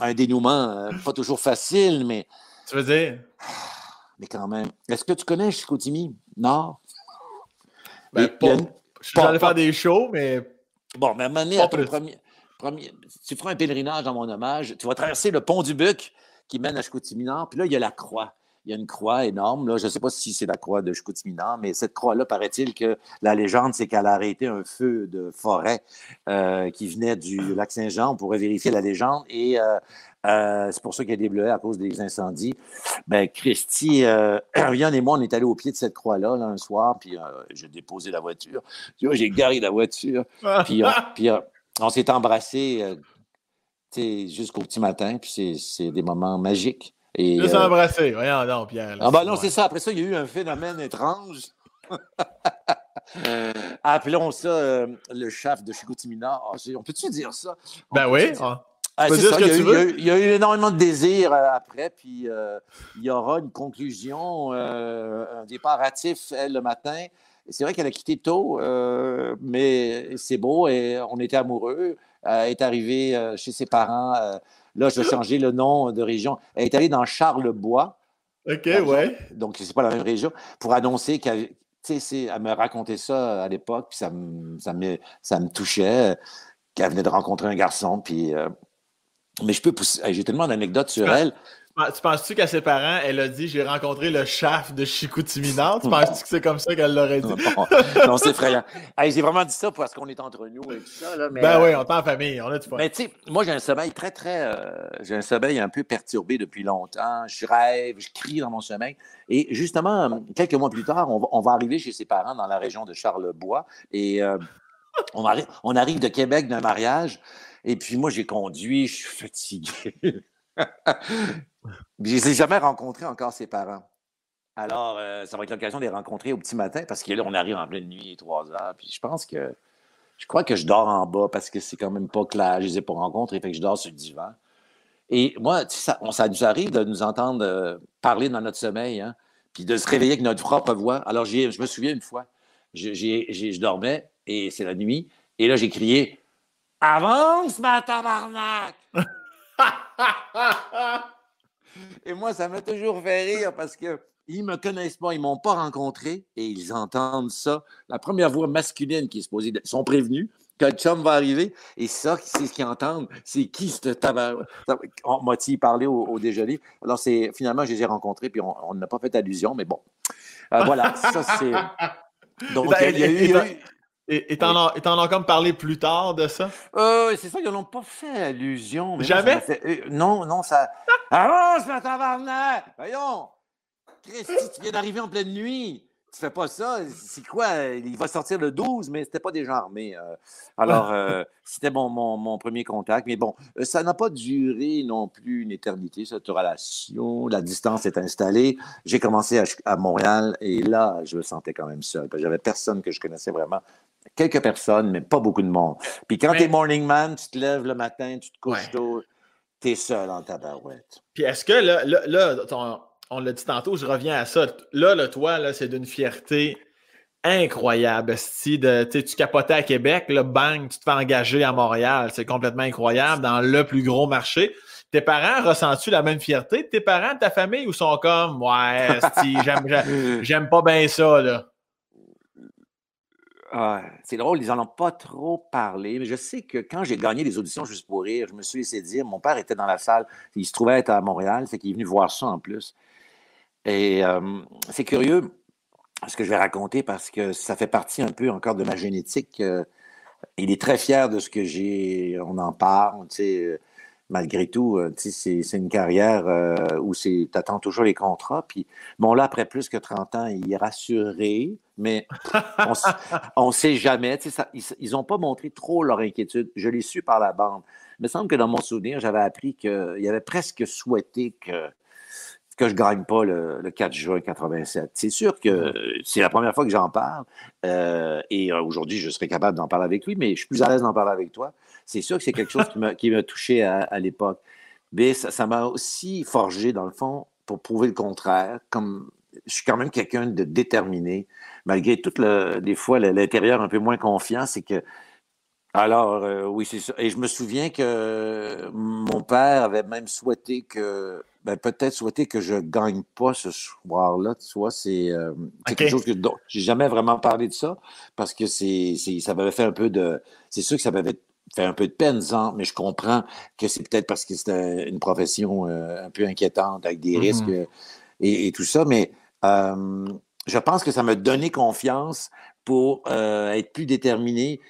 un dénouement euh, pas toujours facile, mais. Tu veux dire? Mais quand même. Est-ce que tu connais Chicoutimi? Non? Ben, pas, je suis allé faire des shows, mais. Bon, mais à un moment donné, premier tu feras un pèlerinage en mon hommage, tu vas traverser le pont du Buc qui mène à Chicoutimi-Nord, puis là, il y a la croix. Il y a une croix énorme. Là. Je ne sais pas si c'est la croix de Chicoutimi-Nord, mais cette croix-là, paraît-il que la légende, c'est qu'elle a arrêté un feu de forêt euh, qui venait du lac Saint-Jean. On pourrait vérifier la légende. Et euh, euh, c'est pour ça qu'il y a des bleuets à cause des incendies. Ben, Christy, Ariane et moi, on est allés au pied de cette croix-là un soir, puis j'ai déposé la voiture. Tu vois, j'ai garé la voiture. puis, puis on s'est embrassés euh, jusqu'au petit matin, puis c'est des moments magiques. Et, Juste euh, embrassé, voyons non, Pierre. ah ben non, c'est ça. Après ça, il y a eu un phénomène étrange. Appelons ça euh, le chef de Chicotimina. Oh, on peut-tu dire ça? ben oui. Ah, il, y a eu, énormément de désir après, puis il y aura une conclusion, un départ hâtif le matin. C'est vrai qu'elle a quitté tôt, euh, mais c'est beau et on était amoureux. Elle est arrivée euh, chez ses parents. Euh, là, je vais changer le nom de région. Elle est allée dans Charlebois. OK, ouais. Donc, c'est pas la même région. Pour annoncer qu'elle. Tu sais, elle me racontait ça à l'époque, puis ça me, ça me, ça me touchait, qu'elle venait de rencontrer un garçon, puis. mais je peux pousser. J'ai tellement d'anecdotes sur elle. Tu penses-tu qu'à ses parents, elle a dit J'ai rencontré le chef de Chicoutimi Tu penses-tu que c'est comme ça qu'elle l'aurait dit? Non, c'est effrayant. j'ai vraiment dit ça parce qu'on est entre nous et tout ça. Là, ben oui, on est en famille, on a du fun. Mais tu sais, moi, j'ai un sommeil très, très. Euh, j'ai un sommeil un peu perturbé depuis longtemps. Je rêve, je crie dans mon sommeil. Et justement, quelques mois plus tard, on va, arriver chez ses parents dans la région de Charlebois. Et euh, on, arrive, on arrive de Québec d'un mariage. Et puis moi, j'ai conduit, je suis fatigué. je ne les ai jamais rencontrés encore, ses parents. Alors, euh, ça va être l'occasion de les rencontrer au petit matin parce que là, on arrive en pleine nuit, trois heures. Puis je pense que. Je crois que je dors en bas parce que c'est quand même pas clair. Je les ai pas rencontrés, fait que je dors sur le divan. Et moi, ça, ça nous arrive de nous entendre euh, parler dans notre sommeil, hein, puis de se réveiller avec notre propre voix. Alors, je me souviens une fois, je dormais et c'est la nuit, et là, j'ai crié Avance, ma tabarnak! et moi, ça m'a toujours fait rire parce que ils me connaissent pas, ils m'ont pas rencontré et ils entendent ça. La première voix masculine qui est supposée, ils sont prévenus que le chum va arriver et ça, c'est ce qu'ils entendent. C'est qui ce tabac? On m'a parlé au, déjeuner. Alors, c'est finalement, je les ai rencontrés puis on n'a pas fait allusion, mais bon. Euh, voilà, ça c'est. Donc, ben, il y a eu. Et t'en as, comme parlé plus tard de ça? Euh, c'est ça, ils n'ont pas fait allusion. Jamais? Euh, non, non, ça. Avance, ma tabarnak! Voyons! Christy, tu viens d'arriver en pleine nuit. Tu fais pas ça. C'est quoi? Il va sortir le 12, mais c'était pas déjà armé. Euh. alors, euh, c'était mon, mon, premier contact. Mais bon, ça n'a pas duré non plus une éternité, cette relation. La distance est installée. J'ai commencé à, à, Montréal et là, je me sentais quand même seul. J'avais personne que je connaissais vraiment quelques personnes, mais pas beaucoup de monde. Puis quand tu es morning man, tu te lèves le matin, tu te couches tôt, tu es seul en tabarouette. Puis est-ce que là, là, on l'a dit tantôt, je reviens à ça. Là, le toi, là, c'est d'une fierté incroyable. Si de, tu capotais à Québec, là, bang, tu te fais engager à Montréal. C'est complètement incroyable dans le plus gros marché. Tes parents ressentent-tu la même fierté? Tes parents, ta famille, ou sont comme Ouais, j'aime, j'aime pas bien ça, là? Ah, c'est drôle, ils n'en ont pas trop parlé, mais je sais que quand j'ai gagné les auditions juste pour rire, je me suis laissé dire, mon père était dans la salle, il se trouvait être à Montréal, c'est qu'il est venu voir ça en plus. Et c'est curieux ce que je vais raconter parce que ça fait partie un peu encore de ma génétique. Euh, il est très fier de ce que j'ai, on en parle, tu sais, euh, malgré tout, euh, c'est une carrière où tu attends toujours les contrats. Puis, bon, là, après plus que 30 ans, il est rassuré, mais on ne sait jamais. Ils n'ont pas montré trop leur inquiétude. Je l'ai su par la bande. Il me semble que dans mon souvenir, j'avais appris qu'il avait presque souhaité que que je ne gagne pas le, 4 juin 87. C'est sûr que c'est la première fois que j'en parle euh, et aujourd'hui, je serais capable d'en parler avec lui, mais je suis plus à l'aise d'en parler avec toi. C'est sûr que c'est quelque chose qui m'a touché à, l'époque. Mais ça m'a aussi forgé, dans le fond, pour prouver le contraire. Comme je suis quand même quelqu'un de déterminé, malgré tout le, des fois l'intérieur un peu moins confiant, c'est que alors, euh, oui, c'est ça. Et je me souviens que mon père avait même souhaité que, ben, peut-être souhaité que je gagne pas ce soir-là. Tu vois, c'est euh, quelque chose que j'ai jamais vraiment parlé de ça parce que c'est, ça m'avait fait un peu de. C'est sûr que ça m'avait fait un peu de peine, mais je comprends que c'est peut-être parce que c'était une profession euh, un peu inquiétante avec des mm-hmm. risques et, tout ça. Mais je pense que ça m'a donné confiance pour être plus déterminé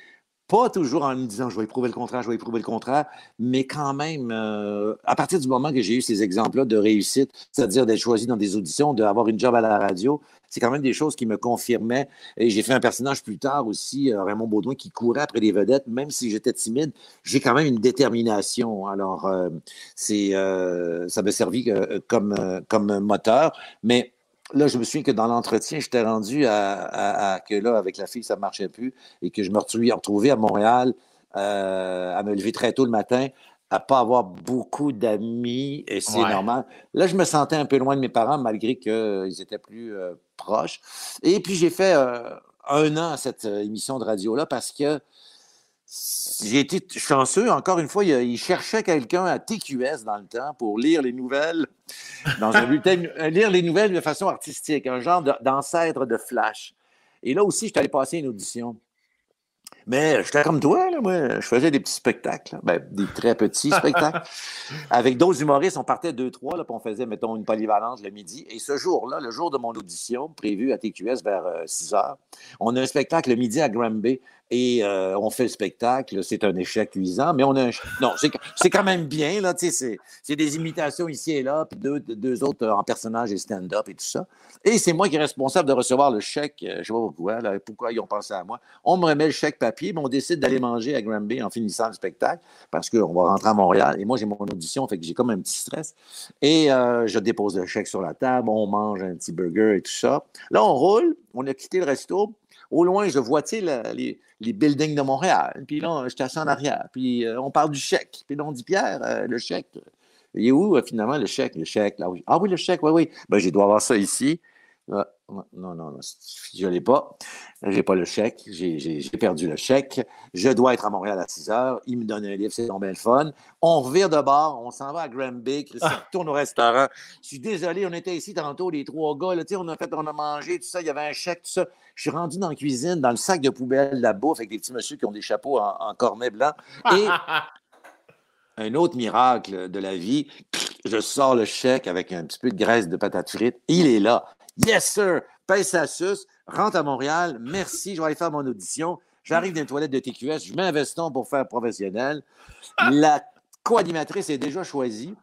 pas toujours en me disant je vais éprouver le contraire, je vais éprouver le contraire, mais quand même, euh, à partir du moment que j'ai eu ces exemples-là de réussite, c'est-à-dire d'être choisi dans des auditions, d'avoir une job à la radio, c'est quand même des choses qui me confirmaient. Et j'ai fait un personnage plus tard aussi, euh, Raymond Baudouin, qui courait après les vedettes, même si j'étais timide, j'ai quand même une détermination. Alors, euh, c'est, ça m'a servi comme, comme moteur, mais là, je me souviens que dans l'entretien, j'étais rendu à, que là, avec la fille, ça ne marchait plus et que je me suis retrouvé à Montréal euh, à me lever très tôt le matin, à ne pas avoir beaucoup d'amis, et c'est normal. Là, je me sentais un peu loin de mes parents, malgré qu'ils étaient plus euh, proches. Et puis, j'ai fait euh, un an à cette émission de radio-là parce que j'ai été chanceux. Encore une fois, il, cherchait quelqu'un à TQS dans le temps pour lire les nouvelles, dans un bulletin, euh, lire les nouvelles de façon artistique, un genre d'ancêtre de, Flash. Et là aussi, je suis allé passer une audition. Mais j'étais comme toi, là, moi. Je faisais des petits spectacles, ben, des très petits spectacles. Avec d'autres humoristes, on partait deux, trois, là, puis on faisait, mettons, une polyvalence le midi. Et ce jour-là, le jour de mon audition, prévu à TQS vers 6 euh, heures, on a un spectacle le midi à Granby et euh, on fait le spectacle. C'est un échec cuisant, mais on a un... Non, c'est quand même bien, là, c'est des imitations ici et là, puis deux, deux autres en personnage et stand-up et tout ça. Et c'est moi qui est responsable de recevoir le chèque. Euh, je sais pas pourquoi, pourquoi ils ont pensé à moi. On me remet le chèque papier, mais on décide d'aller manger à Granby en finissant le spectacle parce qu'on va rentrer à Montréal. Et moi, j'ai mon audition, fait que j'ai comme un petit stress. Et euh, je dépose le chèque sur la table, on mange un petit burger et tout ça. Là, on roule, on a quitté le resto. Au loin, je vois, tu sais, les, les, buildings de Montréal. Puis là, je suis en arrière. Puis euh, on parle du chèque. Puis là, on dit, Pierre, euh, le chèque, il est où finalement le chèque? Le chèque, là, oui. Ah oui, le chèque, oui, oui. Ben, j'ai dois avoir ça ici. Non, non, non, je ne l'ai pas. Je n'ai pas le chèque. J'ai perdu le chèque. Je dois être à Montréal à 6 heures. Il me donne un livre, c'est ton bel fun. On revient de bord, on s'en va à Granby. Christian ah. retourne au restaurant. Je suis désolé, on était ici tantôt, les trois gars. Là, on a fait, on a mangé, tout ça. Il y avait un chèque, tout ça. Je suis rendu dans la cuisine, dans le sac de poubelle, la bouffe, avec des petits messieurs qui ont des chapeaux en, en cornet blanc. Et un autre miracle de la vie, je sors le chèque avec un petit peu de graisse de patate frite. Il est là. Yes, sir! Paye sa sus, rentre à Montréal. Merci, je vais aller faire mon audition. J'arrive dans les toilettes de TQS, je mets un veston pour faire professionnel. La co-animatrice est déjà choisie.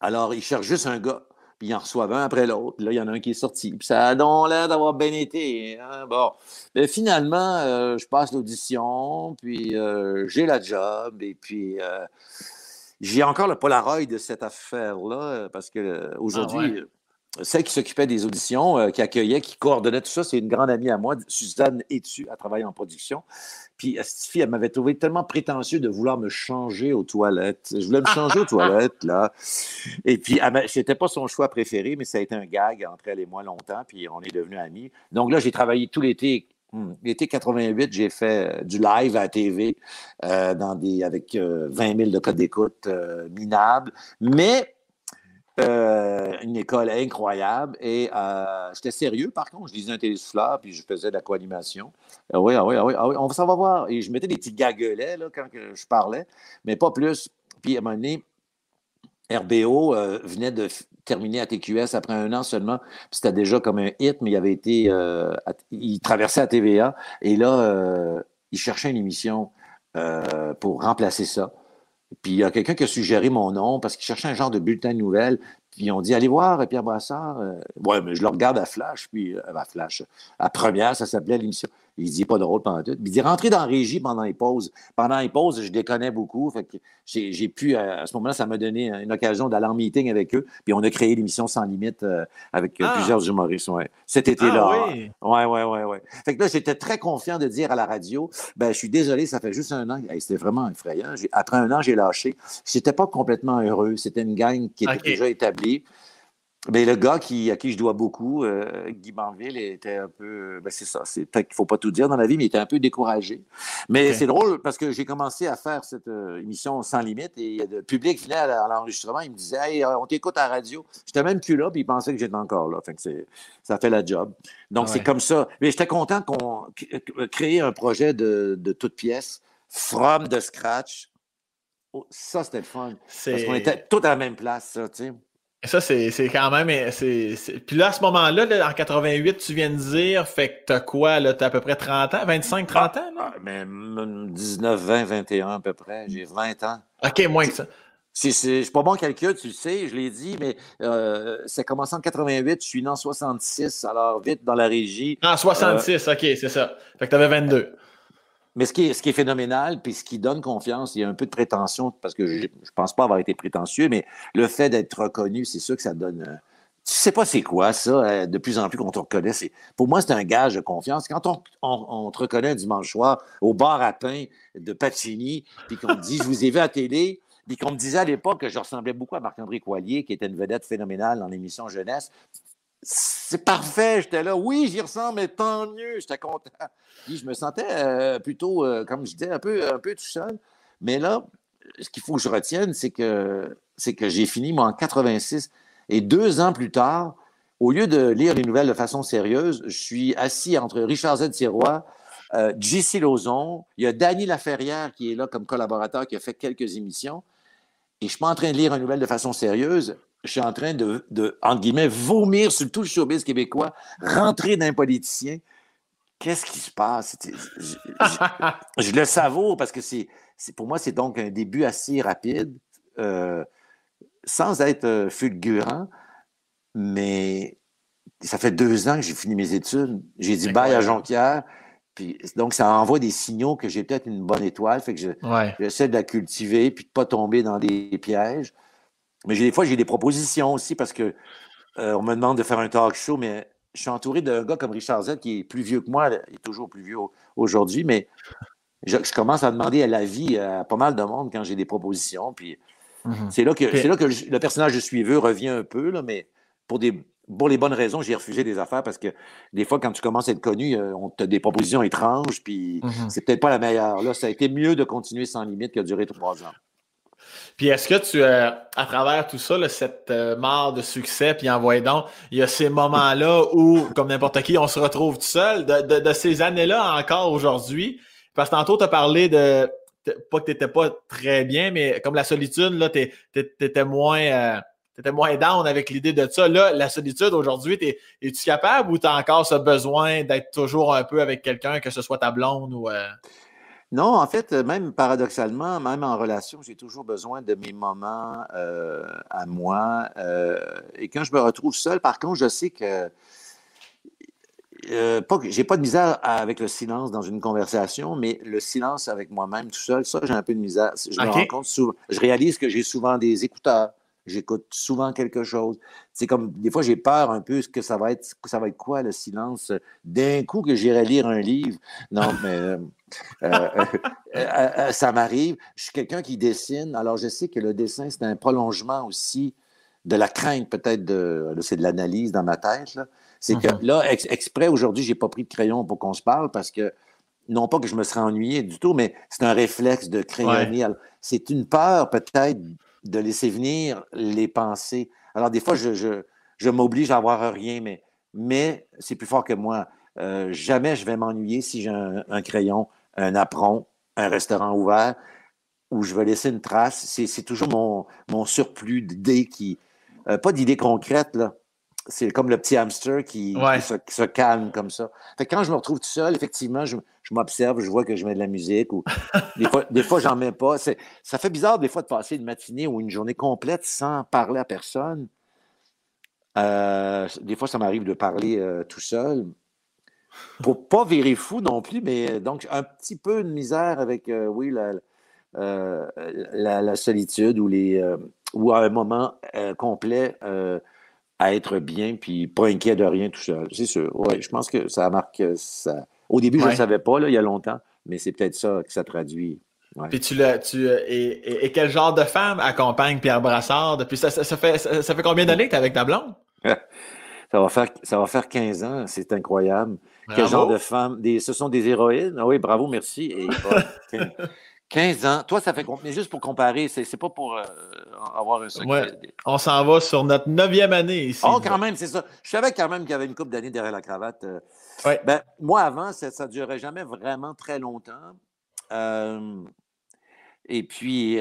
Alors, il cherche juste un gars, puis il en reçoit un après l'autre. Là, il y en a un qui est sorti. Puis ça a donc l'air d'avoir bien été. Hein. Bon. Mais finalement, euh, je passe l'audition, puis euh, j'ai la job, et puis euh, j'ai encore le Polaroid de cette affaire-là, parce qu'aujourd'hui, ah celle qui s'occupait des auditions, euh, qui accueillait, qui coordonnait tout ça, c'est une grande amie à moi, Suzanne Etu, à travailler en production. Puis euh, cette fille, elle m'avait trouvé tellement prétentieux de vouloir me changer aux toilettes. Je voulais me changer aux toilettes, là. Et puis, c'était pas son choix préféré, mais ça a été un gag entre elle et moi longtemps, puis on est devenus amis. Donc là, j'ai travaillé tout l'été hmm, L'été 88, j'ai fait euh, du live à la TV avec 20 000 de codes d'écoute minables. Mais Euh, une école incroyable. Et euh, j'étais sérieux, par contre. Je lisais un télésouffleur, puis je faisais de la co-animation. Ah oui, ah oui, ah oui, ah oui, on va voir. Et je mettais des petits gaguelets là, quand je parlais, mais pas plus. Puis à un moment donné, RBO euh, venait de terminer à TQS après un an seulement. C'était déjà comme un hit, mais il avait été. il traversait à TVA. Et là, il cherchait une émission pour remplacer ça. Puis il y a quelqu'un qui a suggéré mon nom parce qu'il cherchait un genre de bulletin de nouvelles. Puis on dit Allez voir Pierre Brassard. Euh, ouais, mais je le regarde à Flash, puis euh, à Flash. À première, ça s'appelait l'émission. Il dit pas drôle pendant tout. il dit rentrer dans la régie pendant les pauses. Pendant les pauses, je déconnais beaucoup. Fait que j'ai pu, à ce moment-là, ça m'a donné une occasion d'aller en meeting avec eux. Puis on a créé l'émission Sans Limite euh, avec ah! plusieurs humoristes. Ouais. Cet été-là. Ah, oui. Ouais, ouais, ouais, ouais. Fait que là, j'étais très confiant de dire à la radio ben, je suis désolé, ça fait juste un an. C'était vraiment effrayant. Après un an, j'ai lâché. J'étais pas complètement heureux. C'était une gang qui était déjà établie. Mais le gars qui, à qui je dois beaucoup, euh, Guy Banville, était un peu. Ben c'est ça. C'est qu'il ne faut pas tout dire dans la vie, mais il était un peu découragé. Mais c'est drôle parce que j'ai commencé à faire cette euh, émission sans limite et le public venait à l'enregistrement, il me disait Hey, on t'écoute à la radio. J'étais même plus là, puis il pensait que j'étais encore là. Fait que ça fait la job. Donc c'est comme ça. Mais j'étais content qu'on crée un projet de, de toute pièce, from the scratch. Oh, ça, c'était le fun. Parce qu'on était tous à la même place, ça, tu sais. Ça, c'est quand même. c'est Puis là, à ce moment-là, en 88, tu viens de dire, fait que t'as quoi, là? T'as à peu près 30 ans, 25, 30 ans, là? Ah, mais 19, 20, 21 à peu près. J'ai 20 ans. OK, moins que ça. C'est pas bon calcul, tu le sais, je l'ai dit, mais euh, ça commence en 88, je suis né en 66, alors vite dans la régie. En 66, OK, c'est ça. Fait que t'avais 22. Mais ce qui, est, ce qui est phénoménal, puis ce qui donne confiance, il y a un peu de prétention, parce que je ne pense pas avoir été prétentieux, mais le fait d'être reconnu, c'est sûr que ça donne. Euh, tu sais pas c'est quoi ça, euh, de plus en plus qu'on te reconnaît. Pour moi, c'est un gage de confiance. Quand on, on, te reconnaît dimanche soir au bar à pain de Pacini, puis qu'on te dit Je vous ai vu à télé, puis qu'on me disait à l'époque que je ressemblais beaucoup à Marc-André Coilier, qui était une vedette phénoménale dans l'émission Jeunesse c'est parfait, j'étais là. Oui, j'y ressemble, mais tant mieux, j'étais content. Je me sentais euh, plutôt, euh, comme je disais, un peu, un peu tout seul. Mais là, ce qu'il faut que je retienne, c'est que, c'est que j'ai fini, moi, en 86. Et deux ans plus tard, au lieu de lire les nouvelles de façon sérieuse, je suis assis entre Richard Z. Sirois, euh, JC il y a Danny Laferrière qui est là comme collaborateur, qui a fait quelques émissions. Et je suis pas en train de lire une nouvelle de façon sérieuse je suis en train de, de, entre guillemets, vomir sur tout le showbiz québécois, rentrer d'un politicien. Qu'est-ce qui se passe? Je, le savoure parce que c'est, pour moi, c'est donc un début assez rapide, euh, sans être euh, fulgurant, mais ça fait deux ans que j'ai fini mes études. J'ai dit bye à Jonquière. Puis, donc, ça envoie des signaux que j'ai peut-être une bonne étoile. Fait que j'essaie de la cultiver puis de ne pas tomber dans des pièges. Mais des fois, j'ai des propositions aussi parce que euh, on me demande de faire un talk show, mais je suis entouré d'un gars comme Richard Z qui est plus vieux que moi, il est toujours plus vieux aujourd'hui, mais je, commence à demander à la vie à pas mal de monde quand j'ai des propositions. Puis mm-hmm. c'est là que, là que le personnage de suiveux revient un peu, là, mais pour des pour les bonnes raisons, j'ai refusé des affaires parce que des fois, quand tu commences à être connu, euh, on te des propositions étranges, puis mm-hmm. c'est peut-être pas la meilleure. Là, ça a été mieux de continuer sans limite que de durer trois ans. Puis est-ce que tu, euh, à travers tout ça, cette euh, de succès, puis envoyé donc, il y a ces moments-là où, comme n'importe qui, on se retrouve tout seul, de, ces années-là encore aujourd'hui? Parce que tantôt, tu as parlé de, pas que tu n'étais pas très bien, mais comme la solitude, tu étais moins... Euh, moins down avec l'idée de ça. Là, la solitude aujourd'hui, es-tu capable ou tu as encore ce besoin d'être toujours un peu avec quelqu'un, que ce soit ta blonde ou. Non, en fait, même paradoxalement, même en relation, j'ai toujours besoin de mes moments euh, à moi. Euh, et quand je me retrouve seul, par contre, je sais que euh, j'ai pas de misère avec le silence dans une conversation, mais le silence avec moi-même tout seul, ça, j'ai un peu de misère. Je me rends compte souvent, je réalise que j'ai souvent des écouteurs. J'écoute souvent quelque chose. C'est comme des fois j'ai peur un peu que ça va être ça va être quoi le silence d'un coup que j'irai lire un livre. Non, mais euh, euh, euh, ça m'arrive. Je suis quelqu'un qui dessine. Alors je sais que le dessin c'est un prolongement aussi de la crainte peut-être de c'est de l'analyse dans ma tête C'est que mm-hmm. là exprès aujourd'hui j'ai pas pris de crayon pour qu'on se parle parce que non pas que je me serais ennuyé du tout, mais c'est un réflexe de crayonner. C'est une peur peut-être de laisser venir les pensées. Alors, des fois, je, je, m'oblige à avoir rien, mais, mais c'est plus fort que moi. Euh, jamais je vais m'ennuyer si j'ai un, crayon, un apron, un restaurant ouvert où je vais laisser une trace. C'est toujours mon, mon surplus d'idées qui. Euh, pas d'idées concrètes, là. C'est comme le petit hamster qui, se, calme comme ça. Fait quand je me retrouve tout seul, effectivement, je, m'observe, je vois que je mets de la musique ou des fois, des fois j'en mets pas. Ça fait bizarre des fois de passer une matinée ou une journée complète sans parler à personne. Euh, des fois, ça m'arrive de parler euh, tout seul. Pour pas virer fou non plus, mais donc un petit peu de misère avec, oui, la, euh, la, solitude ou, les, euh, ou à un moment euh, complet à être bien puis pas inquiet de rien tout seul. C'est sûr. Ouais, je pense que ça marque ça. Au début, je ne savais pas, là, il y a longtemps, mais c'est peut-être ça que ça traduit. Puis tu, le, tu et, quel genre de femme accompagne Pierre Brassard depuis ça, ça, fait ça, fait combien d'années que tu es avec ta blonde? ça va faire ça va faire 15 ans, c'est incroyable. Quel genre de femme? Des, ce sont des héroïnes? Ah oui, bravo, merci. Et, 15 ans. Toi, ça fait combien? Juste pour comparer, c'est pas pour euh, avoir un secret. On s'en va sur notre neuvième année ici. Oh, quand même, c'est ça. Je savais quand même qu'il y avait une couple d'années derrière la cravate. Euh. Ben, moi, avant, ça ne durait jamais vraiment très longtemps. Euh, et puis,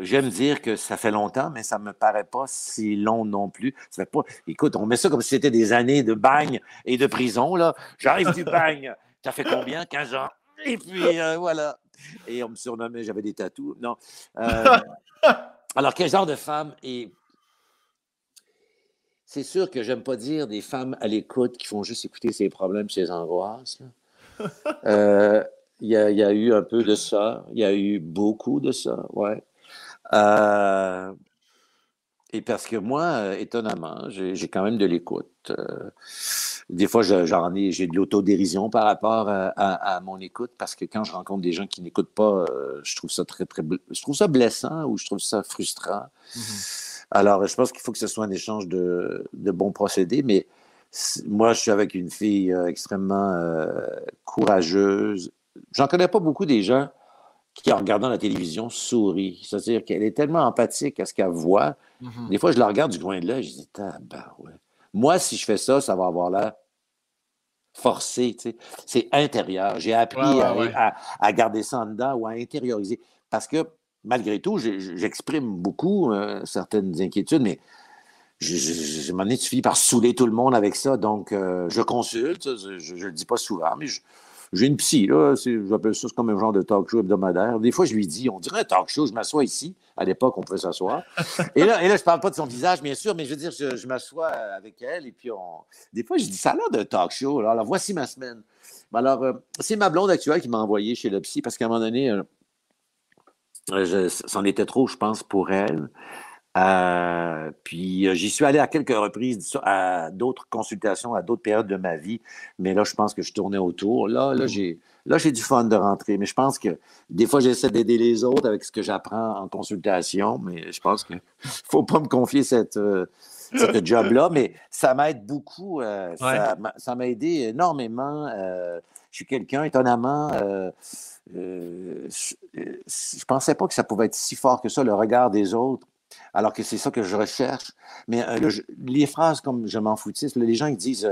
j'aime dire que ça fait longtemps, mais ça ne me paraît pas si long non plus. Ça fait pas... Écoute, on met ça comme si c'était des années de bagne et de prison. là. J'arrive du bagne. Ça fait combien? 15 ans. Et puis, voilà et on me surnommait, j'avais des tatous. Non. Euh, alors, quel genre de femme est. C'est sûr que j'aime pas dire des femmes à l'écoute qui font juste écouter ses problèmes, ses angoisses. Euh, il y, a, eu un peu de ça. Il y a eu beaucoup de ça, ouais. Euh, et parce que moi, étonnamment, j'ai quand même de l'écoute. Des fois, j'en ai, j'ai de l'autodérision par rapport à, mon écoute parce que quand je rencontre des gens qui n'écoutent pas, euh, je trouve ça très, très, je trouve ça blessant ou je trouve ça frustrant. Mm-hmm. Alors, je pense qu'il faut que ce soit un échange de, bons procédés, mais moi, je suis avec une fille euh, extrêmement euh, courageuse. J'en connais pas beaucoup des gens qui, en regardant la télévision, sourient. C'est-à-dire qu'elle est tellement empathique à ce qu'elle voit. Mm-hmm. Des fois, je la regarde du coin de l'œil, je dis, ah, ben ouais. Moi, si je fais ça, ça va avoir l'air forcé. C'est intérieur. J'ai appris à, garder ça en dedans ou à intérioriser. Parce que, malgré tout, j'exprime beaucoup euh, certaines inquiétudes, mais je, je, m'en ai suffi par saouler tout le monde avec ça. Donc, euh, je consulte. Je ne le dis pas souvent, mais je, j'ai une psy, là, j'appelle ça comme un genre de talk show hebdomadaire. Des fois, je lui dis, on dirait un talk show, je m'assois ici. À l'époque, on pouvait s'asseoir. et, là, et là, je parle pas de son visage, bien sûr, mais je veux dire, je, m'assois avec elle et puis on... Des fois, je dis, ça a l'air d'un talk show. Alors, voici ma semaine. Alors, euh, c'est ma blonde actuelle qui m'a envoyé chez le psy parce qu'à un moment donné, euh, euh, c'en était trop, je pense, pour elle. Euh, puis euh, j'y suis allé à quelques reprises à d'autres consultations, à d'autres périodes de ma vie, mais là, je pense que je tournais autour. Là, là, mmh. j'ai, là, j'ai du fun de rentrer, mais je pense que des fois, j'essaie d'aider les autres avec ce que j'apprends en consultation, mais je pense qu'il ne faut pas me confier cette, euh, cette job-là, mais ça m'aide beaucoup. Ça, m'a aidé énormément. je suis quelqu'un, étonnamment, je ne pensais pas que ça pouvait être si fort que ça, le regard des autres alors que c'est ça que je recherche. Mais euh, les phrases comme je m'en foutisse, les gens ils disent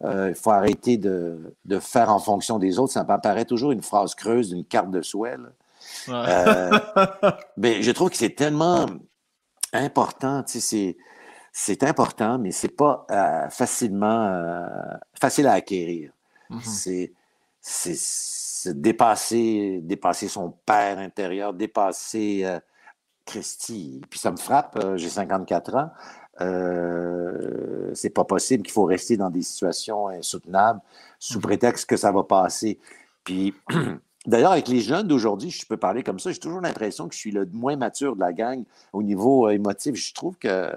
il euh, euh, faut arrêter de, faire en fonction des autres, ça m'apparaît toujours une phrase creuse d'une carte de souhait. mais je trouve que c'est tellement important, c'est important, mais c'est pas facilement facile à acquérir. Mm-hmm. C'est dépasser, dépasser son père intérieur, dépasser Christy, puis ça me frappe, euh, j'ai 54 ans. Euh, c'est pas possible qu'il faut rester dans des situations insoutenables sous mhm. prétexte que ça va passer. Puis, d'ailleurs, avec les jeunes d'aujourd'hui, je peux parler comme ça, j'ai toujours l'impression que je suis le moins mature de la gang au niveau euh, émotif. Je trouve que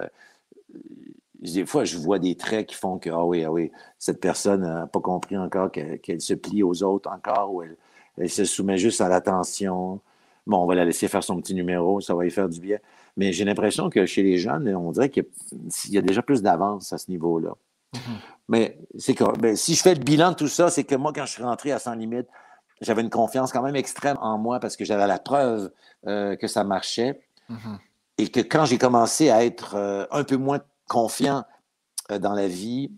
des fois, je vois des traits qui font que, ah oui, ah oui, cette personne n'a pas compris encore qu'elle se plie aux autres encore, ou elle, elle se soumet juste à l'attention. Bon, on va la laisser faire son petit numéro, ça va y faire du bien. Mais j'ai l'impression que chez les jeunes, on dirait qu'il y, a déjà plus d'avance à ce niveau-là. Mm-hmm. Mais c'est que ben, si je fais le bilan de tout ça, c'est que moi, quand je suis rentré à Sans Limite, j'avais une confiance quand même extrême en moi parce que j'avais la preuve euh, que ça marchait. Mm-hmm. et que quand j'ai commencé à être euh, un peu moins confiant euh, dans la vie,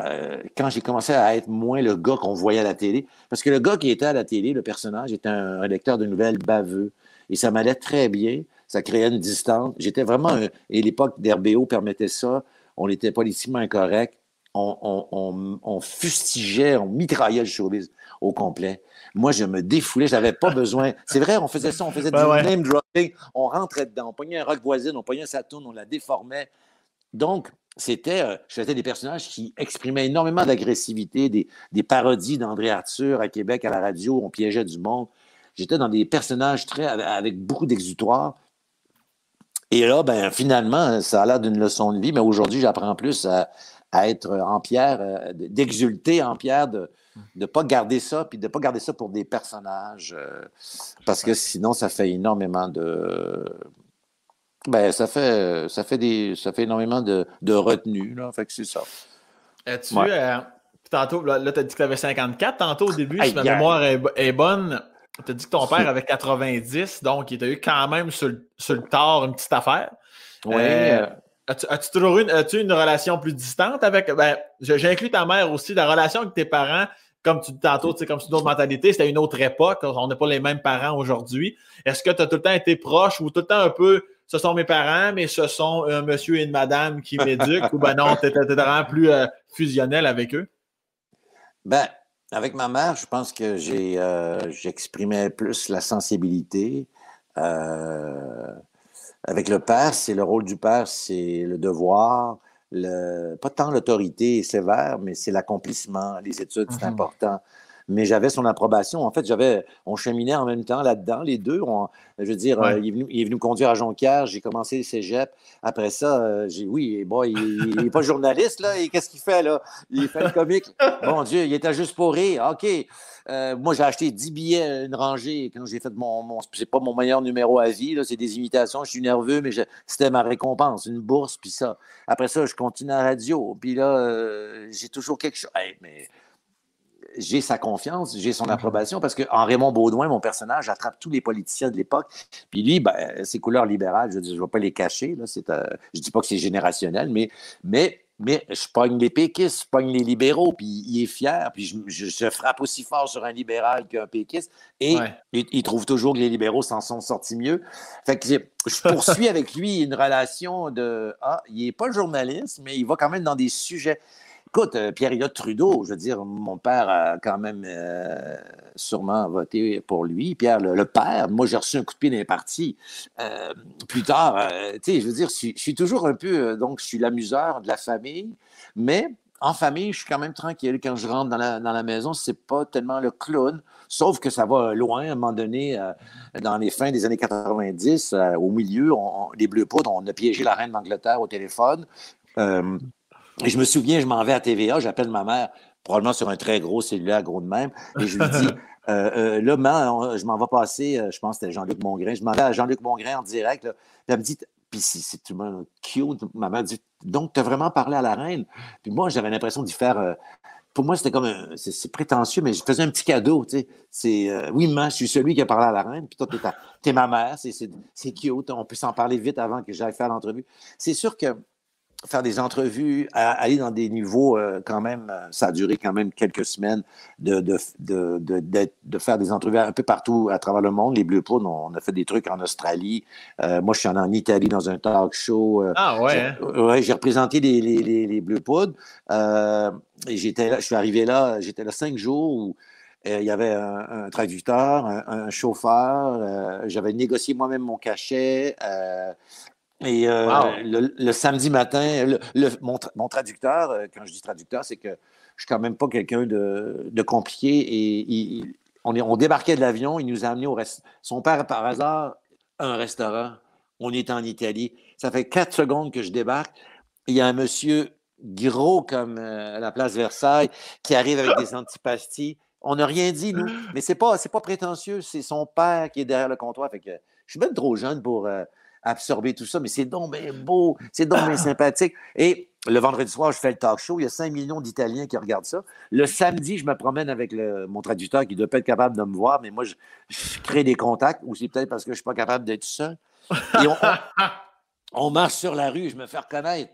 euh, quand j'ai commencé à être moins le gars qu'on voyait à la télé, parce que le gars qui était à la télé, le personnage, était un, lecteur de nouvelles baveux. Et ça m'allait très bien. Ça créait une distance. J'étais vraiment. et l'époque d'RBO permettait ça. On était politiquement incorrect. On, fustigeait, on mitraillait le showbiz au complet. Moi, je me défoulais, j'avais pas besoin. C'est vrai, on faisait ça, on faisait du name dropping, on rentrait dedans, on pognait un rock voisine, on pognait sa tourne, on la déformait. Donc, c'était, euh, des personnages qui exprimaient énormément d'agressivité, des, parodies d'André Arthur à Québec à la radio, on piégeait du monde. J'étais dans des personnages très, avec beaucoup d'exutoire. Et là, ben, finalement, ça a l'air d'une leçon de vie, mais aujourd'hui, j'apprends plus à, être en pierre, euh, d'exulter en pierre, de ne pas garder ça, puis de ne pas garder ça pour des personnages, euh, parce que sinon, ça fait énormément de, ben, ça fait, ça fait, des, ça fait énormément de, de retenue. Là. Fait que c'est ça. tu euh, tantôt, là, tu as dit que tu avais 54. Tantôt, au début, si ma mémoire est, bonne, tu as dit que ton père avait 90, donc il t'a eu quand même sur, sur, le tard une petite affaire. Oui. Euh, as-tu, toujours eu, as une relation plus distante avec. Ben, j'inclus ta mère aussi, la relation avec tes parents comme tu dis tantôt, comme c'est une autre mentalité, c'était une autre époque, on n'a pas les mêmes parents aujourd'hui. Est-ce que tu as tout le temps été proche ou tout le temps un peu ce sont mes parents, mais ce sont un monsieur et une madame qui m'éduquent, ou ben non, tu étais vraiment plus euh, fusionnel avec eux? Ben, avec ma mère, je pense que j'ai, euh, j'exprimais plus la sensibilité. Euh, avec le père, c'est le rôle du père, c'est le devoir, le, pas tant l'autorité sévère, mais c'est l'accomplissement, les études, c'est mm-hmm. important mais j'avais son approbation. En fait, j'avais, on cheminait en même temps là-dedans, les deux. je veux dire, euh, il, est venu, me conduire à Jonquière, j'ai commencé le cégep. Après ça, euh, j'ai, oui, bon, il n'est pas journaliste, là, et qu'est-ce qu'il fait, là? Il fait le comique. Mon Dieu, il était juste pour rire. OK. Euh, moi, j'ai acheté 10 billets, une rangée, quand j'ai fait mon. mon c'est pas mon meilleur numéro à vie, là, c'est des imitations. Je suis nerveux, mais c'était ma récompense, une bourse, puis ça. Après ça, je continue à la radio, puis là, j'ai toujours quelque chose. mais j'ai sa confiance, j'ai son mhm. approbation parce qu'en Raymond Baudouin, mon personnage attrape tous les politiciens de l'époque. Puis lui, ben, ses couleurs libérales, je ne vais pas les cacher. Là, euh, je ne dis pas que c'est générationnel, mais, mais, mais je pogne les péquistes, je pogne les libéraux, puis il est fier. Puis je, frappe aussi fort sur un libéral qu'un péquiste. Et il, trouve toujours que les libéraux s'en sont sortis mieux. Fait que je poursuis avec lui une relation de Ah, il n'est pas journaliste, mais il va quand même dans des sujets. Écoute, euh, Pierre-Éliott Trudeau, je veux dire, mon père a quand même euh, sûrement voté pour lui. Pierre, le, père, moi, j'ai reçu un coup de pied dans les partis. Euh, plus tard, tu sais, je veux dire, je, suis toujours un peu, donc, je suis l'amuseur de la famille, mais en famille, je suis quand même tranquille. Quand je rentre dans la, dans la maison, c'est pas tellement le clown, sauf que ça va loin. À un moment donné, dans les fins des années 90, au milieu, les Bleus Poudres, on a piégé la reine d'Angleterre au téléphone. Et je me souviens, je m'en vais à TVA, j'appelle ma mère, probablement sur un très gros cellulaire, gros de même, et je lui dis, euh, euh, là, je m'en vais passer, euh, je pense que c'était Jean-Luc Mongrain, je m'en vais à Jean-Luc Mongrain en direct, là, elle me dit, puis c'est tout le monde cute, ma mère dit, donc tu as vraiment parlé à la reine? Puis moi, j'avais l'impression d'y faire pour moi, c'était comme c'est prétentieux, mais je faisais un petit cadeau, tu sais. C'est oui, moi, je suis celui qui a parlé à la reine, puis toi, t'es es ma mère, c'est cute, on peut s'en parler vite avant que j'aille faire l'entrevue. C'est sûr que faire des entrevues, aller dans des niveaux euh, quand même, euh, ça a duré quand même quelques semaines de, de, de, de, faire des entrevues un peu partout à travers le monde. Les Bleus Poudres, on, a fait des trucs en Australie. Euh, moi, je suis allé en Italie dans un talk show. ah ouais? Hein? Ouais, j'ai représenté les, les, les, Poudres. et j'étais là, je suis arrivé là, j'étais là cinq jours où il y avait un, traducteur, un, chauffeur. J'avais négocié moi-même mon cachet. Et euh, le, samedi matin, le, mon, traducteur, euh, quand je dis traducteur, c'est que je suis quand même pas quelqu'un de, compliqué. Et on, est, on débarquait de l'avion, il nous a amenés au restaurant. Son père, par hasard, un restaurant. On est en Italie. Ça fait quatre secondes que je débarque. Il y a un monsieur gros comme euh, la place Versailles qui arrive avec des antipasties. On n'a rien dit, nous. Mais c'est pas, pas prétentieux. C'est son père qui est derrière le comptoir. Fait que je suis même trop jeune pour absorber tout ça, mais c'est donc bien beau, c'est donc bien sympathique. Et le vendredi soir, je fais le talk show. Il y a 5 millions d'Italiens qui regardent ça. Le samedi, je me promène avec le, mon traducteur qui doit pas être capable de me voir, mais moi, je, crée des contacts, ou c'est peut-être parce que je suis pas capable d'être seul. Et On marche sur la rue, je me fais reconnaître.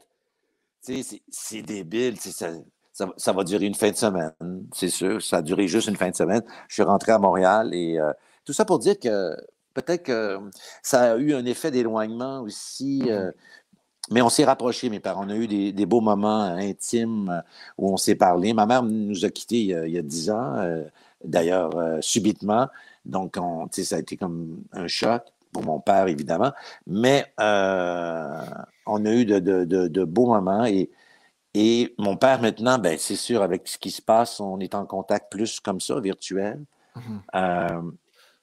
C'est débile. Ça, ça, va durer une fin de semaine, c'est sûr. Ça a duré juste une fin de semaine. Je suis rentré à Montréal et euh, tout ça pour dire que peut-être que ça a eu un effet d'éloignement aussi. Mm-hmm. Euh, mais on s'est rapprochés, mes parents. On a eu des, beaux moments intimes euh, où on s'est parlé. Ma mère nous a quittés il y a dix ans, d'ailleurs, subitement. Donc, on, ça a été comme un choc pour mon père, évidemment. Mais on a eu de, de beaux moments et et mon père, maintenant, ben, c'est sûr, avec ce qui se passe, on est en contact plus comme ça, virtuel. Euh,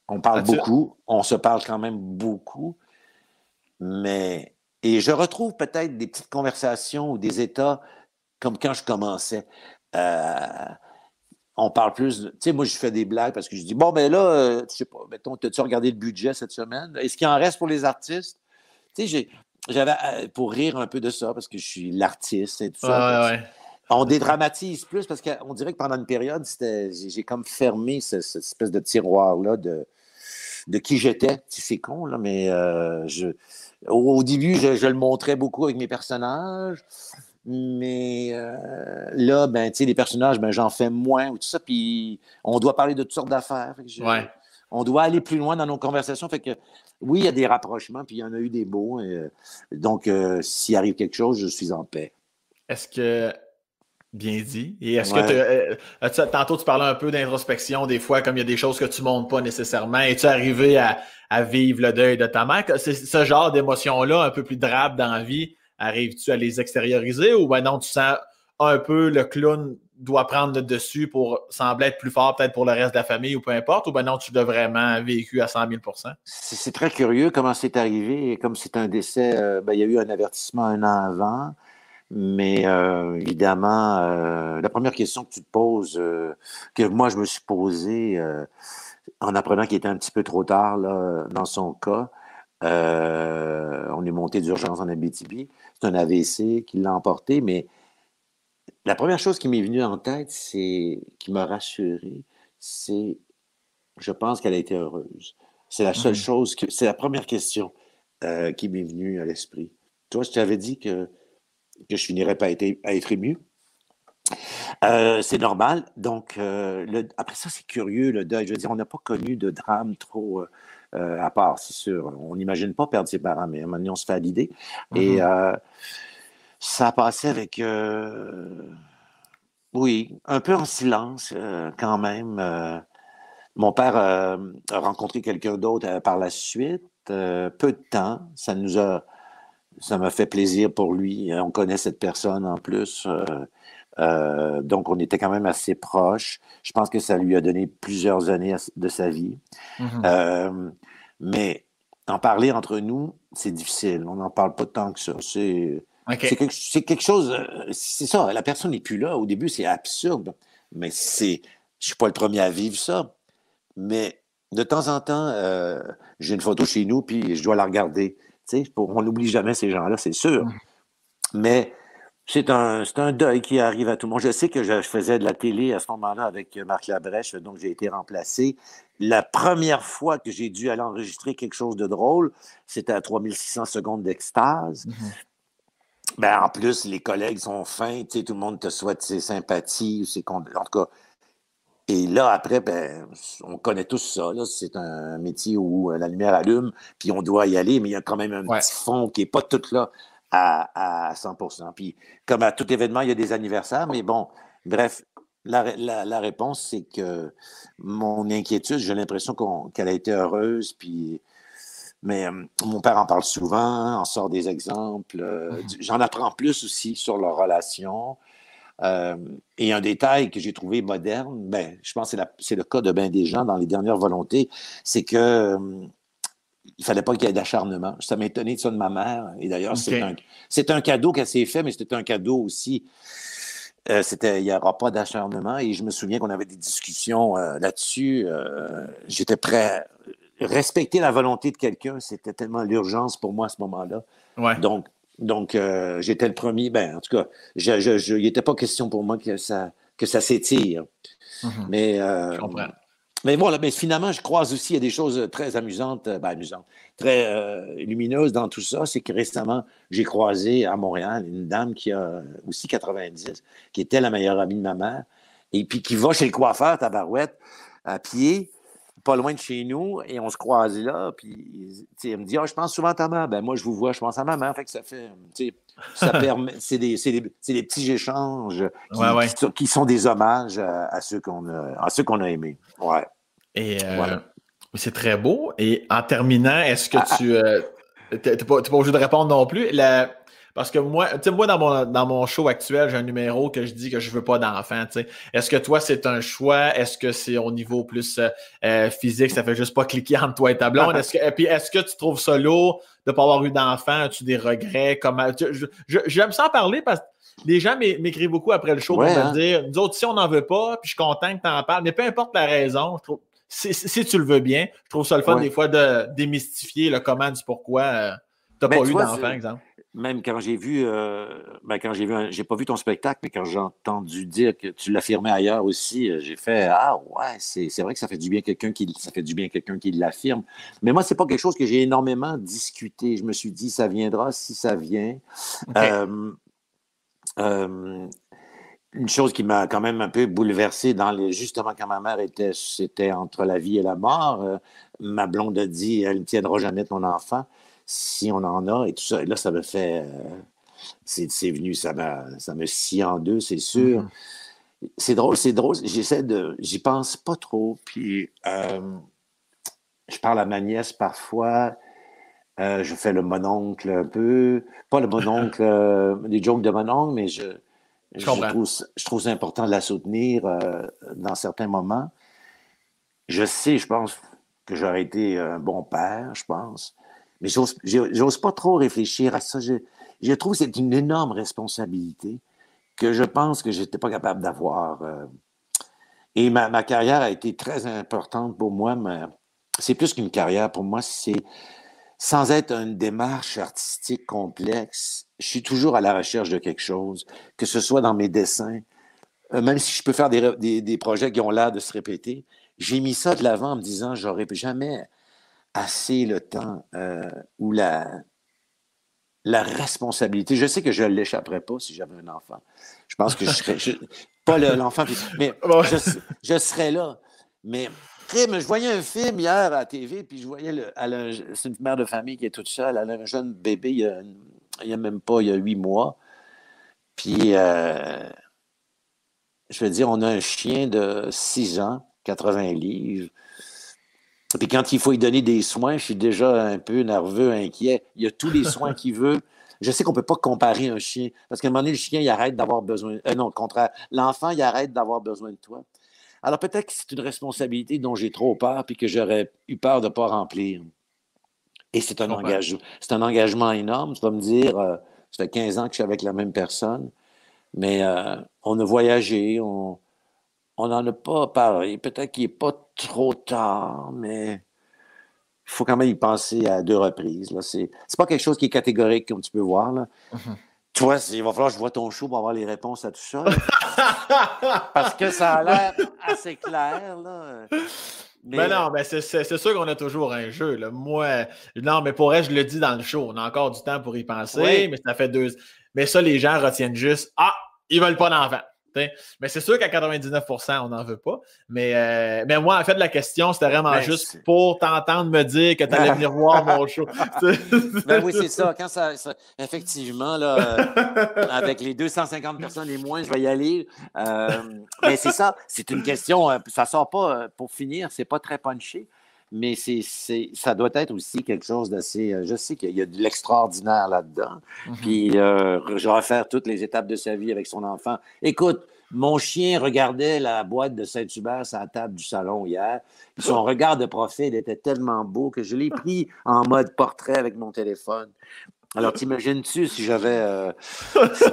on parle beaucoup, on se parle quand même beaucoup, mais. Et je retrouve peut-être des petites conversations ou des états comme quand je commençais. Euh, on parle plus. Tu sais, moi, je fais des blagues parce que je dis Bon, ben là, euh, je sais pas, mettons, as-tu regardé le budget cette semaine? Est-ce qu'il en reste pour les artistes? Tu sais, j'avais euh, pour rire un peu de ça parce que je suis l'artiste et tout ça. On dédramatise plus parce qu'on dirait que pendant une période, j'ai comme fermé cette espèce de tiroir-là de, de qui j'étais. C'est con, là, mais euh, je, au, début, je, le montrais beaucoup avec mes personnages. Mais euh, là, ben, tu sais, les personnages, ben, j'en fais moins ou tout ça. Puis on doit parler de toutes sortes d'affaires. On doit aller plus loin dans nos conversations. Fait que oui, il y a des rapprochements, puis il y en a eu des beaux. Euh, donc, euh, s'il arrive quelque chose, je suis en paix. Est-ce que. Bien dit. Et est-ce que euh, tantôt tu parlais un peu d'introspection, des fois, comme il y a des choses que tu ne montres pas nécessairement. Es-tu arrivé à, vivre le deuil de ta mère? C'est ce genre d'émotion-là, un peu plus drabe dans la vie, arrives-tu à les extérioriser? Ou ben non, tu sens un peu le clown doit prendre le dessus pour sembler être plus fort peut-être pour le reste de la famille ou peu importe, ou ben non, tu l'as vraiment vécu à 100 000% C'est très curieux comment c'est arrivé. Comme c'est un décès, euh, ben, il y a eu un avertissement un an avant. Mais euh, évidemment, euh, la première question que tu te poses, que moi je me suis posée en apprenant qu'il était un petit peu trop tard là, dans son cas, on est monté d'urgence en Abitibi. C'est un AVC qui l'a emporté, mais la première chose qui m'est venue en tête, c'est qui m'a rassuré, c'est je pense qu'elle a été heureuse. C'est la seule mmh. chose que c'est la première question euh, qui m'est venue à l'esprit. Toi, je t'avais dit que, que je finirais pas à être, ému. Euh, c'est normal. Donc, euh, après ça, c'est curieux, le deuil. Je veux dire, on n'a pas connu de drame trop à part, c'est sûr. On n'imagine pas perdre ses parents, mais à un moment donné, on se fait à l'idée. Et mmh ça passait avec, euh, oui, un peu en silence euh, quand même. Euh. mon père a rencontré quelqu'un d'autre par la suite, peu de temps. Ça nous a, ça m'a fait plaisir pour lui. On connaît cette personne en plus. donc, on était quand même assez proches. Je pense que ça lui a donné plusieurs années de sa vie. Mmh mais en parler entre nous, c'est difficile. On n'en parle pas tant que ça. C'est quelque, chose, euh, c'est ça, la personne n'est plus là. Au début, c'est absurde, mais c'est, je suis pas le premier à vivre ça. Mais de temps en temps, euh, j'ai une photo chez nous, puis je dois la regarder. On n'oublie jamais ces gens-là, c'est sûr. Mmh. Mais c'est un, un deuil qui arrive à tout le monde. Je sais que je, faisais de la télé à ce moment-là avec Marc Labrèche, donc j'ai été remplacé. La première fois que j'ai dû aller enregistrer quelque chose de drôle, c'était à 3600 secondes d'extase. Mmh ben, en plus, les collègues sont fins, tout le monde te souhaite ses sympathies, ses En tout cas, et là, après, ben, on connaît tous ça. C'est un métier où euh, la lumière allume, puis on doit y aller, mais il y a quand même un petit fond qui n'est pas tout là à, à 100% Puis, comme à tout événement, il y a des anniversaires, mais bon, bref, la, la, réponse, c'est que mon inquiétude, j'ai l'impression qu'elle a été heureuse, puis mais euh, mon père en parle souvent, en sort des exemples. Euh, mhm. J'en apprends plus aussi sur leur relation. Euh, et un détail que j'ai trouvé moderne, ben, je pense que c'est le cas de bien des gens dans les dernières volontés, c'est que il fallait pas qu'il y ait d'acharnement. Ça m'a étonné de ça de ma mère. Et d'ailleurs, c'est un, cadeau qu'elle s'est fait, mais c'était un cadeau aussi. c'était, il n'y aura pas d'acharnement. Et je me souviens qu'on avait des discussions là-dessus. j'étais prêt respecter la volonté de quelqu'un, c'était tellement l'urgence pour moi à ce moment-là. Donc, donc euh, j'étais le premier. Ben, en tout cas, il n'était pas question pour moi que ça, que ça s'étire. Mhm. Mais, euh, Mais voilà, mais finalement, je croise aussi, il y a des choses très amusantes, ben, amusantes, très euh, lumineuses dans tout ça. C'est que récemment, j'ai croisé à Montréal une dame qui a aussi 90, qui était la meilleure amie de ma mère, et puis qui va chez le coiffeur, Tabarouette, à pied, pas loin de chez nous, et on se croise là, puis elle me dit Ah, je pense souvent à ta mère. Ben, moi, je vous vois, je pense à ma mère. Fait que ça fait, ça permet, c'est des, des, petits échanges qui, Sont, des hommages à, ceux qu'on a, à qu'on a aimés. Ouais. Et euh, c'est très beau. Et en terminant, est-ce que ah, tu. Euh, tu n'es pas, obligé de répondre non plus. Parce que moi, tu sais, moi, dans mon, dans mon show actuel, j'ai un numéro que je dis que je veux pas d'enfant. Est-ce que toi, c'est un choix? Est-ce que c'est au niveau plus euh, physique, ça fait juste pas cliquer entre toi et ta blonde? Est-ce que, et puis, est-ce que tu trouves ça lourd de ne pas avoir eu d'enfant? As-tu des regrets? Comment, j'aime ça en parler parce que les gens m'écrivent beaucoup après le show pour me hein? dire Nous autres, si on n'en veut pas, puis je suis content que tu en parles, mais peu importe la raison, je trouve, si, tu le veux bien, je trouve ça le fun des fois de démystifier le comment du pourquoi euh, tu n'as pas eu d'enfant, exemple. Même quand j'ai vu, euh, ben quand j'ai vu, j'ai pas vu ton spectacle, mais quand j'ai entendu dire que tu l'affirmais ailleurs aussi, euh, j'ai fait ah ouais, c'est, vrai que ça fait du bien quelqu'un qui, ça fait du bien quelqu'un qui l'affirme. Mais moi, c'est pas quelque chose que j'ai énormément discuté. Je me suis dit ça viendra si ça vient une chose qui m'a quand même un peu bouleversé dans les, justement quand ma mère était, c'était entre la vie et la mort. Euh, ma blonde a dit, elle ne tiendra jamais ton enfant si on en a et tout ça. Et là, ça me fait, euh, c'est, venu, ça m'a, ça me scie en deux, c'est sûr. Mm-hmm. C'est drôle, c'est drôle. J'essaie de, j'y pense pas trop. Puis, euh, je parle à ma nièce parfois. je fais le mononcle un peu. Pas le mononcle, des jokes de mononcle, mais je, je, trouve, je trouve important de la soutenir euh, dans certains moments. Je sais, je pense que j'aurais été un bon père, je pense. Mais j'ose pas trop réfléchir à ça. Je, trouve que c'est une énorme responsabilité que je pense que je n'étais pas capable d'avoir. Euh. Et ma, carrière a été très importante pour moi, c'est plus qu'une carrière. Pour moi, c'est sans être une démarche artistique complexe, je suis toujours à la recherche de quelque chose, que ce soit dans mes dessins, euh, même si je peux faire des, projets qui ont l'air de se répéter, j'ai mis ça de l'avant en me disant, j'aurais jamais assez le temps euh, ou la, la responsabilité. Je sais que je ne l'échapperais pas si j'avais un enfant. Je pense que je serais, pas l'enfant, mais je, je serais là. Mais je voyais un film hier à la TV, puis je voyais, c'est une mère de famille qui est toute seule, elle a un jeune bébé, il n'y a, même pas, il y a huit mois. Puis, euh, je veux dire, on a un chien de six ans, 80 livres. Puis quand il faut lui donner des soins, je suis déjà un peu nerveux, inquiet. Il y a tous les soins qu'il veut. Je sais qu'on ne peut pas comparer un chien, parce qu'à un moment donné, le chien, il arrête d'avoir besoin. Euh, non, au contraire, l'enfant, il arrête d'avoir besoin de toi. Alors peut-être que c'est une responsabilité dont j'ai trop peur puis que j'aurais eu peur de ne pas remplir. Et c'est un, engagement, c'est un engagement énorme. Tu vas me dire, euh, ça fait 15 ans que je suis avec la même personne, mais euh, on a voyagé, on n'en a pas parlé. Peut-être qu'il n'est pas trop tard, mais il faut quand même y penser à deux reprises. Ce n'est pas quelque chose qui est catégorique, comme tu peux voir. Là. Mm-hmm. Toi, il va falloir que je vois ton show pour avoir les réponses à tout ça. Parce que ça a l'air assez clair. Là. Mais ben non, ben c'est sûr qu'on a toujours un jeu. Là. Moi, non, mais pour elle, je le dis dans le show. On a encore du temps pour y penser, mais ça fait deux. Mais ça, les gens retiennent juste Ah, ils veulent pas d'enfant. Mais c'est sûr qu'à 99% on n'en veut pas. Mais, euh, mais moi, en fait, la question, c'était vraiment ben, juste pour t'entendre me dire que tu allais venir voir mon show. ben oui, c'est ça. Quand ça, effectivement, là, euh, avec les 250 personnes et moins, je vais y aller. Euh, mais c'est ça. C'est une question. Ça sort pas, pour finir, c'est pas très punché mais c'est, ça doit être aussi quelque chose d'assez. je sais qu'il y a de l'extraordinaire là-dedans. Mm-hmm. Puis, je vais faire toutes les étapes de sa vie avec son enfant. Écoute, mon chien regardait la boîte de Saint-Hubert à la table du salon hier. Son regard de profil était tellement beau que je l'ai pris en mode portrait avec mon téléphone. Alors, t'imagines-tu si j'avais euh,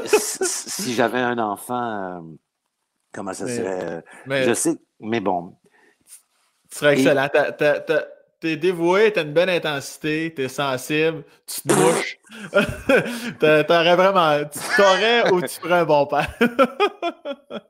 si, j'avais un enfant, euh, comment ça serait? Euh, je sais, mais bon. Ce serait excellent. T'es dévoué, t'as une bonne intensité, t'es sensible, tu te mouches. t'aurais vraiment. Tu t'aurais ou tu ferais un bon père.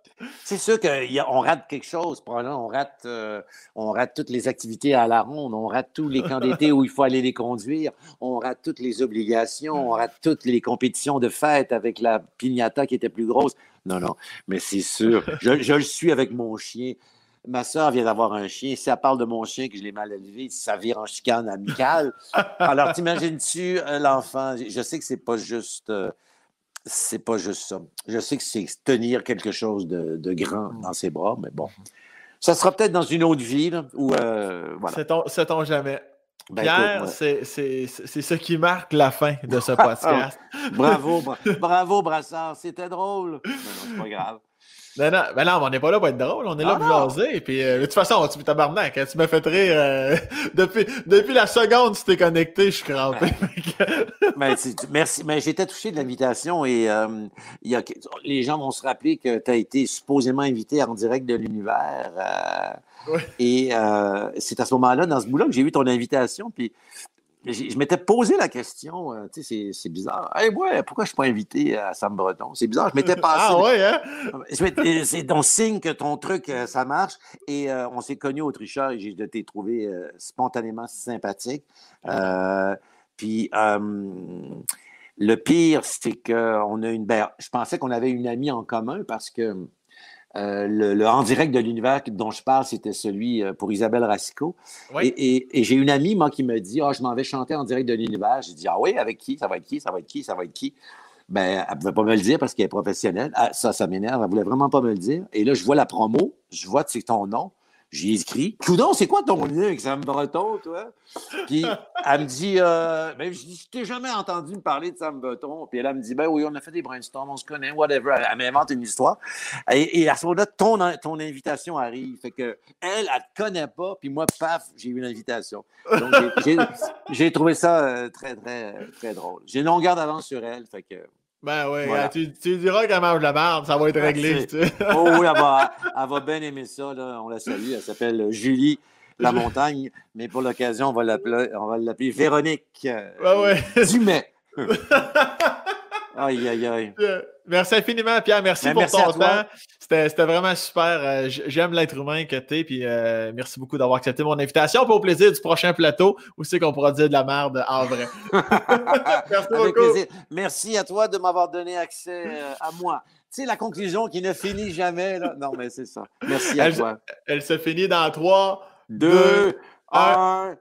C'est sûr qu'on rate quelque chose. Probablement, on rate, euh, on rate toutes les activités à la ronde, on rate tous les camps d'été où il faut aller les conduire, on rate toutes les obligations, on rate toutes les compétitions de fête avec la pignata qui était plus grosse. Non, non, mais c'est sûr. Je, je, le suis avec mon chien. Ma soeur vient d'avoir un chien. Si elle parle de mon chien que je l'ai mal élevé, ça vire en chicane amicale. Alors, t'imagines-tu euh, l'enfant? Je sais que c'est pas juste. Euh, c'est pas juste ça. Je sais que c'est tenir quelque chose de, grand dans ses bras, mais bon. Ça sera peut-être dans une autre vie, où, euh, voilà. Sait-on jamais. Ben, Pierre, c'est ce qui marque la fin de ce podcast. bravo, bravo, Brassard. C'était drôle. Mais non, c'est pas grave. Non, non, ben non, on n'est pas là pour être drôle, on est là ah pour jaser. Puis, euh, de toute façon, tu tabarnak, hein, tu m'as fait rire. Euh, depuis, depuis la seconde tu t'es connecté, je suis crampé. mais, merci, mais j'étais touché de l'invitation et euh, y a, les gens vont se rappeler que tu as été supposément invité en direct de l'univers. Et c'est à ce moment-là, dans ce bout-là, que j'ai eu ton invitation. Puis je m'étais posé la question, euh, tu sais, c'est bizarre. Hey, ouais, pourquoi je ne suis pas invité à Sam Breton? C'est bizarre, je m'étais passé. Ah ouais, hein? C'est ton signe que ton truc, euh, ça marche. Et euh, on s'est connus au tricheur et j'ai été trouvé spontanément sympathique. puis le pire, c'est qu'on a une. Ben, je pensais qu'on avait une amie en commun parce que euh, le, en direct de l'univers dont je parle, c'était celui euh, pour Isabelle Racicot. Et, j'ai une amie, moi, qui me dit Ah, je m'en vais chanter en direct de l'univers. J'ai dit Ah oui, avec qui? Ça va être qui? Ça va être qui? Ça va être qui ben, elle ne pouvait pas me le dire parce qu'elle est professionnelle. Ah, ça, ça m'énerve. Elle ne voulait vraiment pas me le dire. Et là, je vois la promo, je vois que c'est ton nom. J'ai écrit. Coudon, c'est quoi ton lien avec Sam Breton, toi? Puis elle me dit, euh, ben, je t'ai jamais entendu me parler de Sam Breton. Puis elle, me dit, ben oui, on a fait des brainstorms, on se connaît, whatever. Elle, m'invente une histoire. Et, à ce moment-là, ton, ton invitation arrive. Fait que elle, elle te connaît pas. Puis moi, paf, j'ai eu une invitation. Donc, j'ai trouvé ça euh, très, très, très drôle. J'ai une longueur d'avance sur elle. Fait que. Ben oui, tu, tu, diras qu'elle mange de la merde, ça va être réglé. Tu oh oui, elle va, elle va, bien aimer ça. Là. On la salue. Elle s'appelle Julie La Montagne, mais pour l'occasion, on va l'appeler Véronique euh, ouais. Dumais. Aïe, aïe, aïe. Merci infiniment, Pierre. Merci ben, pour ton temps. C'était vraiment super. Euh, j'aime l'être humain que tu es. Puis euh, merci beaucoup d'avoir accepté mon invitation. Puis au plaisir du prochain plateau où c'est qu'on pourra dire de la merde en vrai. merci beaucoup. Plaisir. Merci à toi de m'avoir donné accès euh, à moi. Tu sais, la conclusion qui ne finit jamais. Là. Non, mais c'est ça. Merci à toi. Elle se finit dans 3, 2, 1.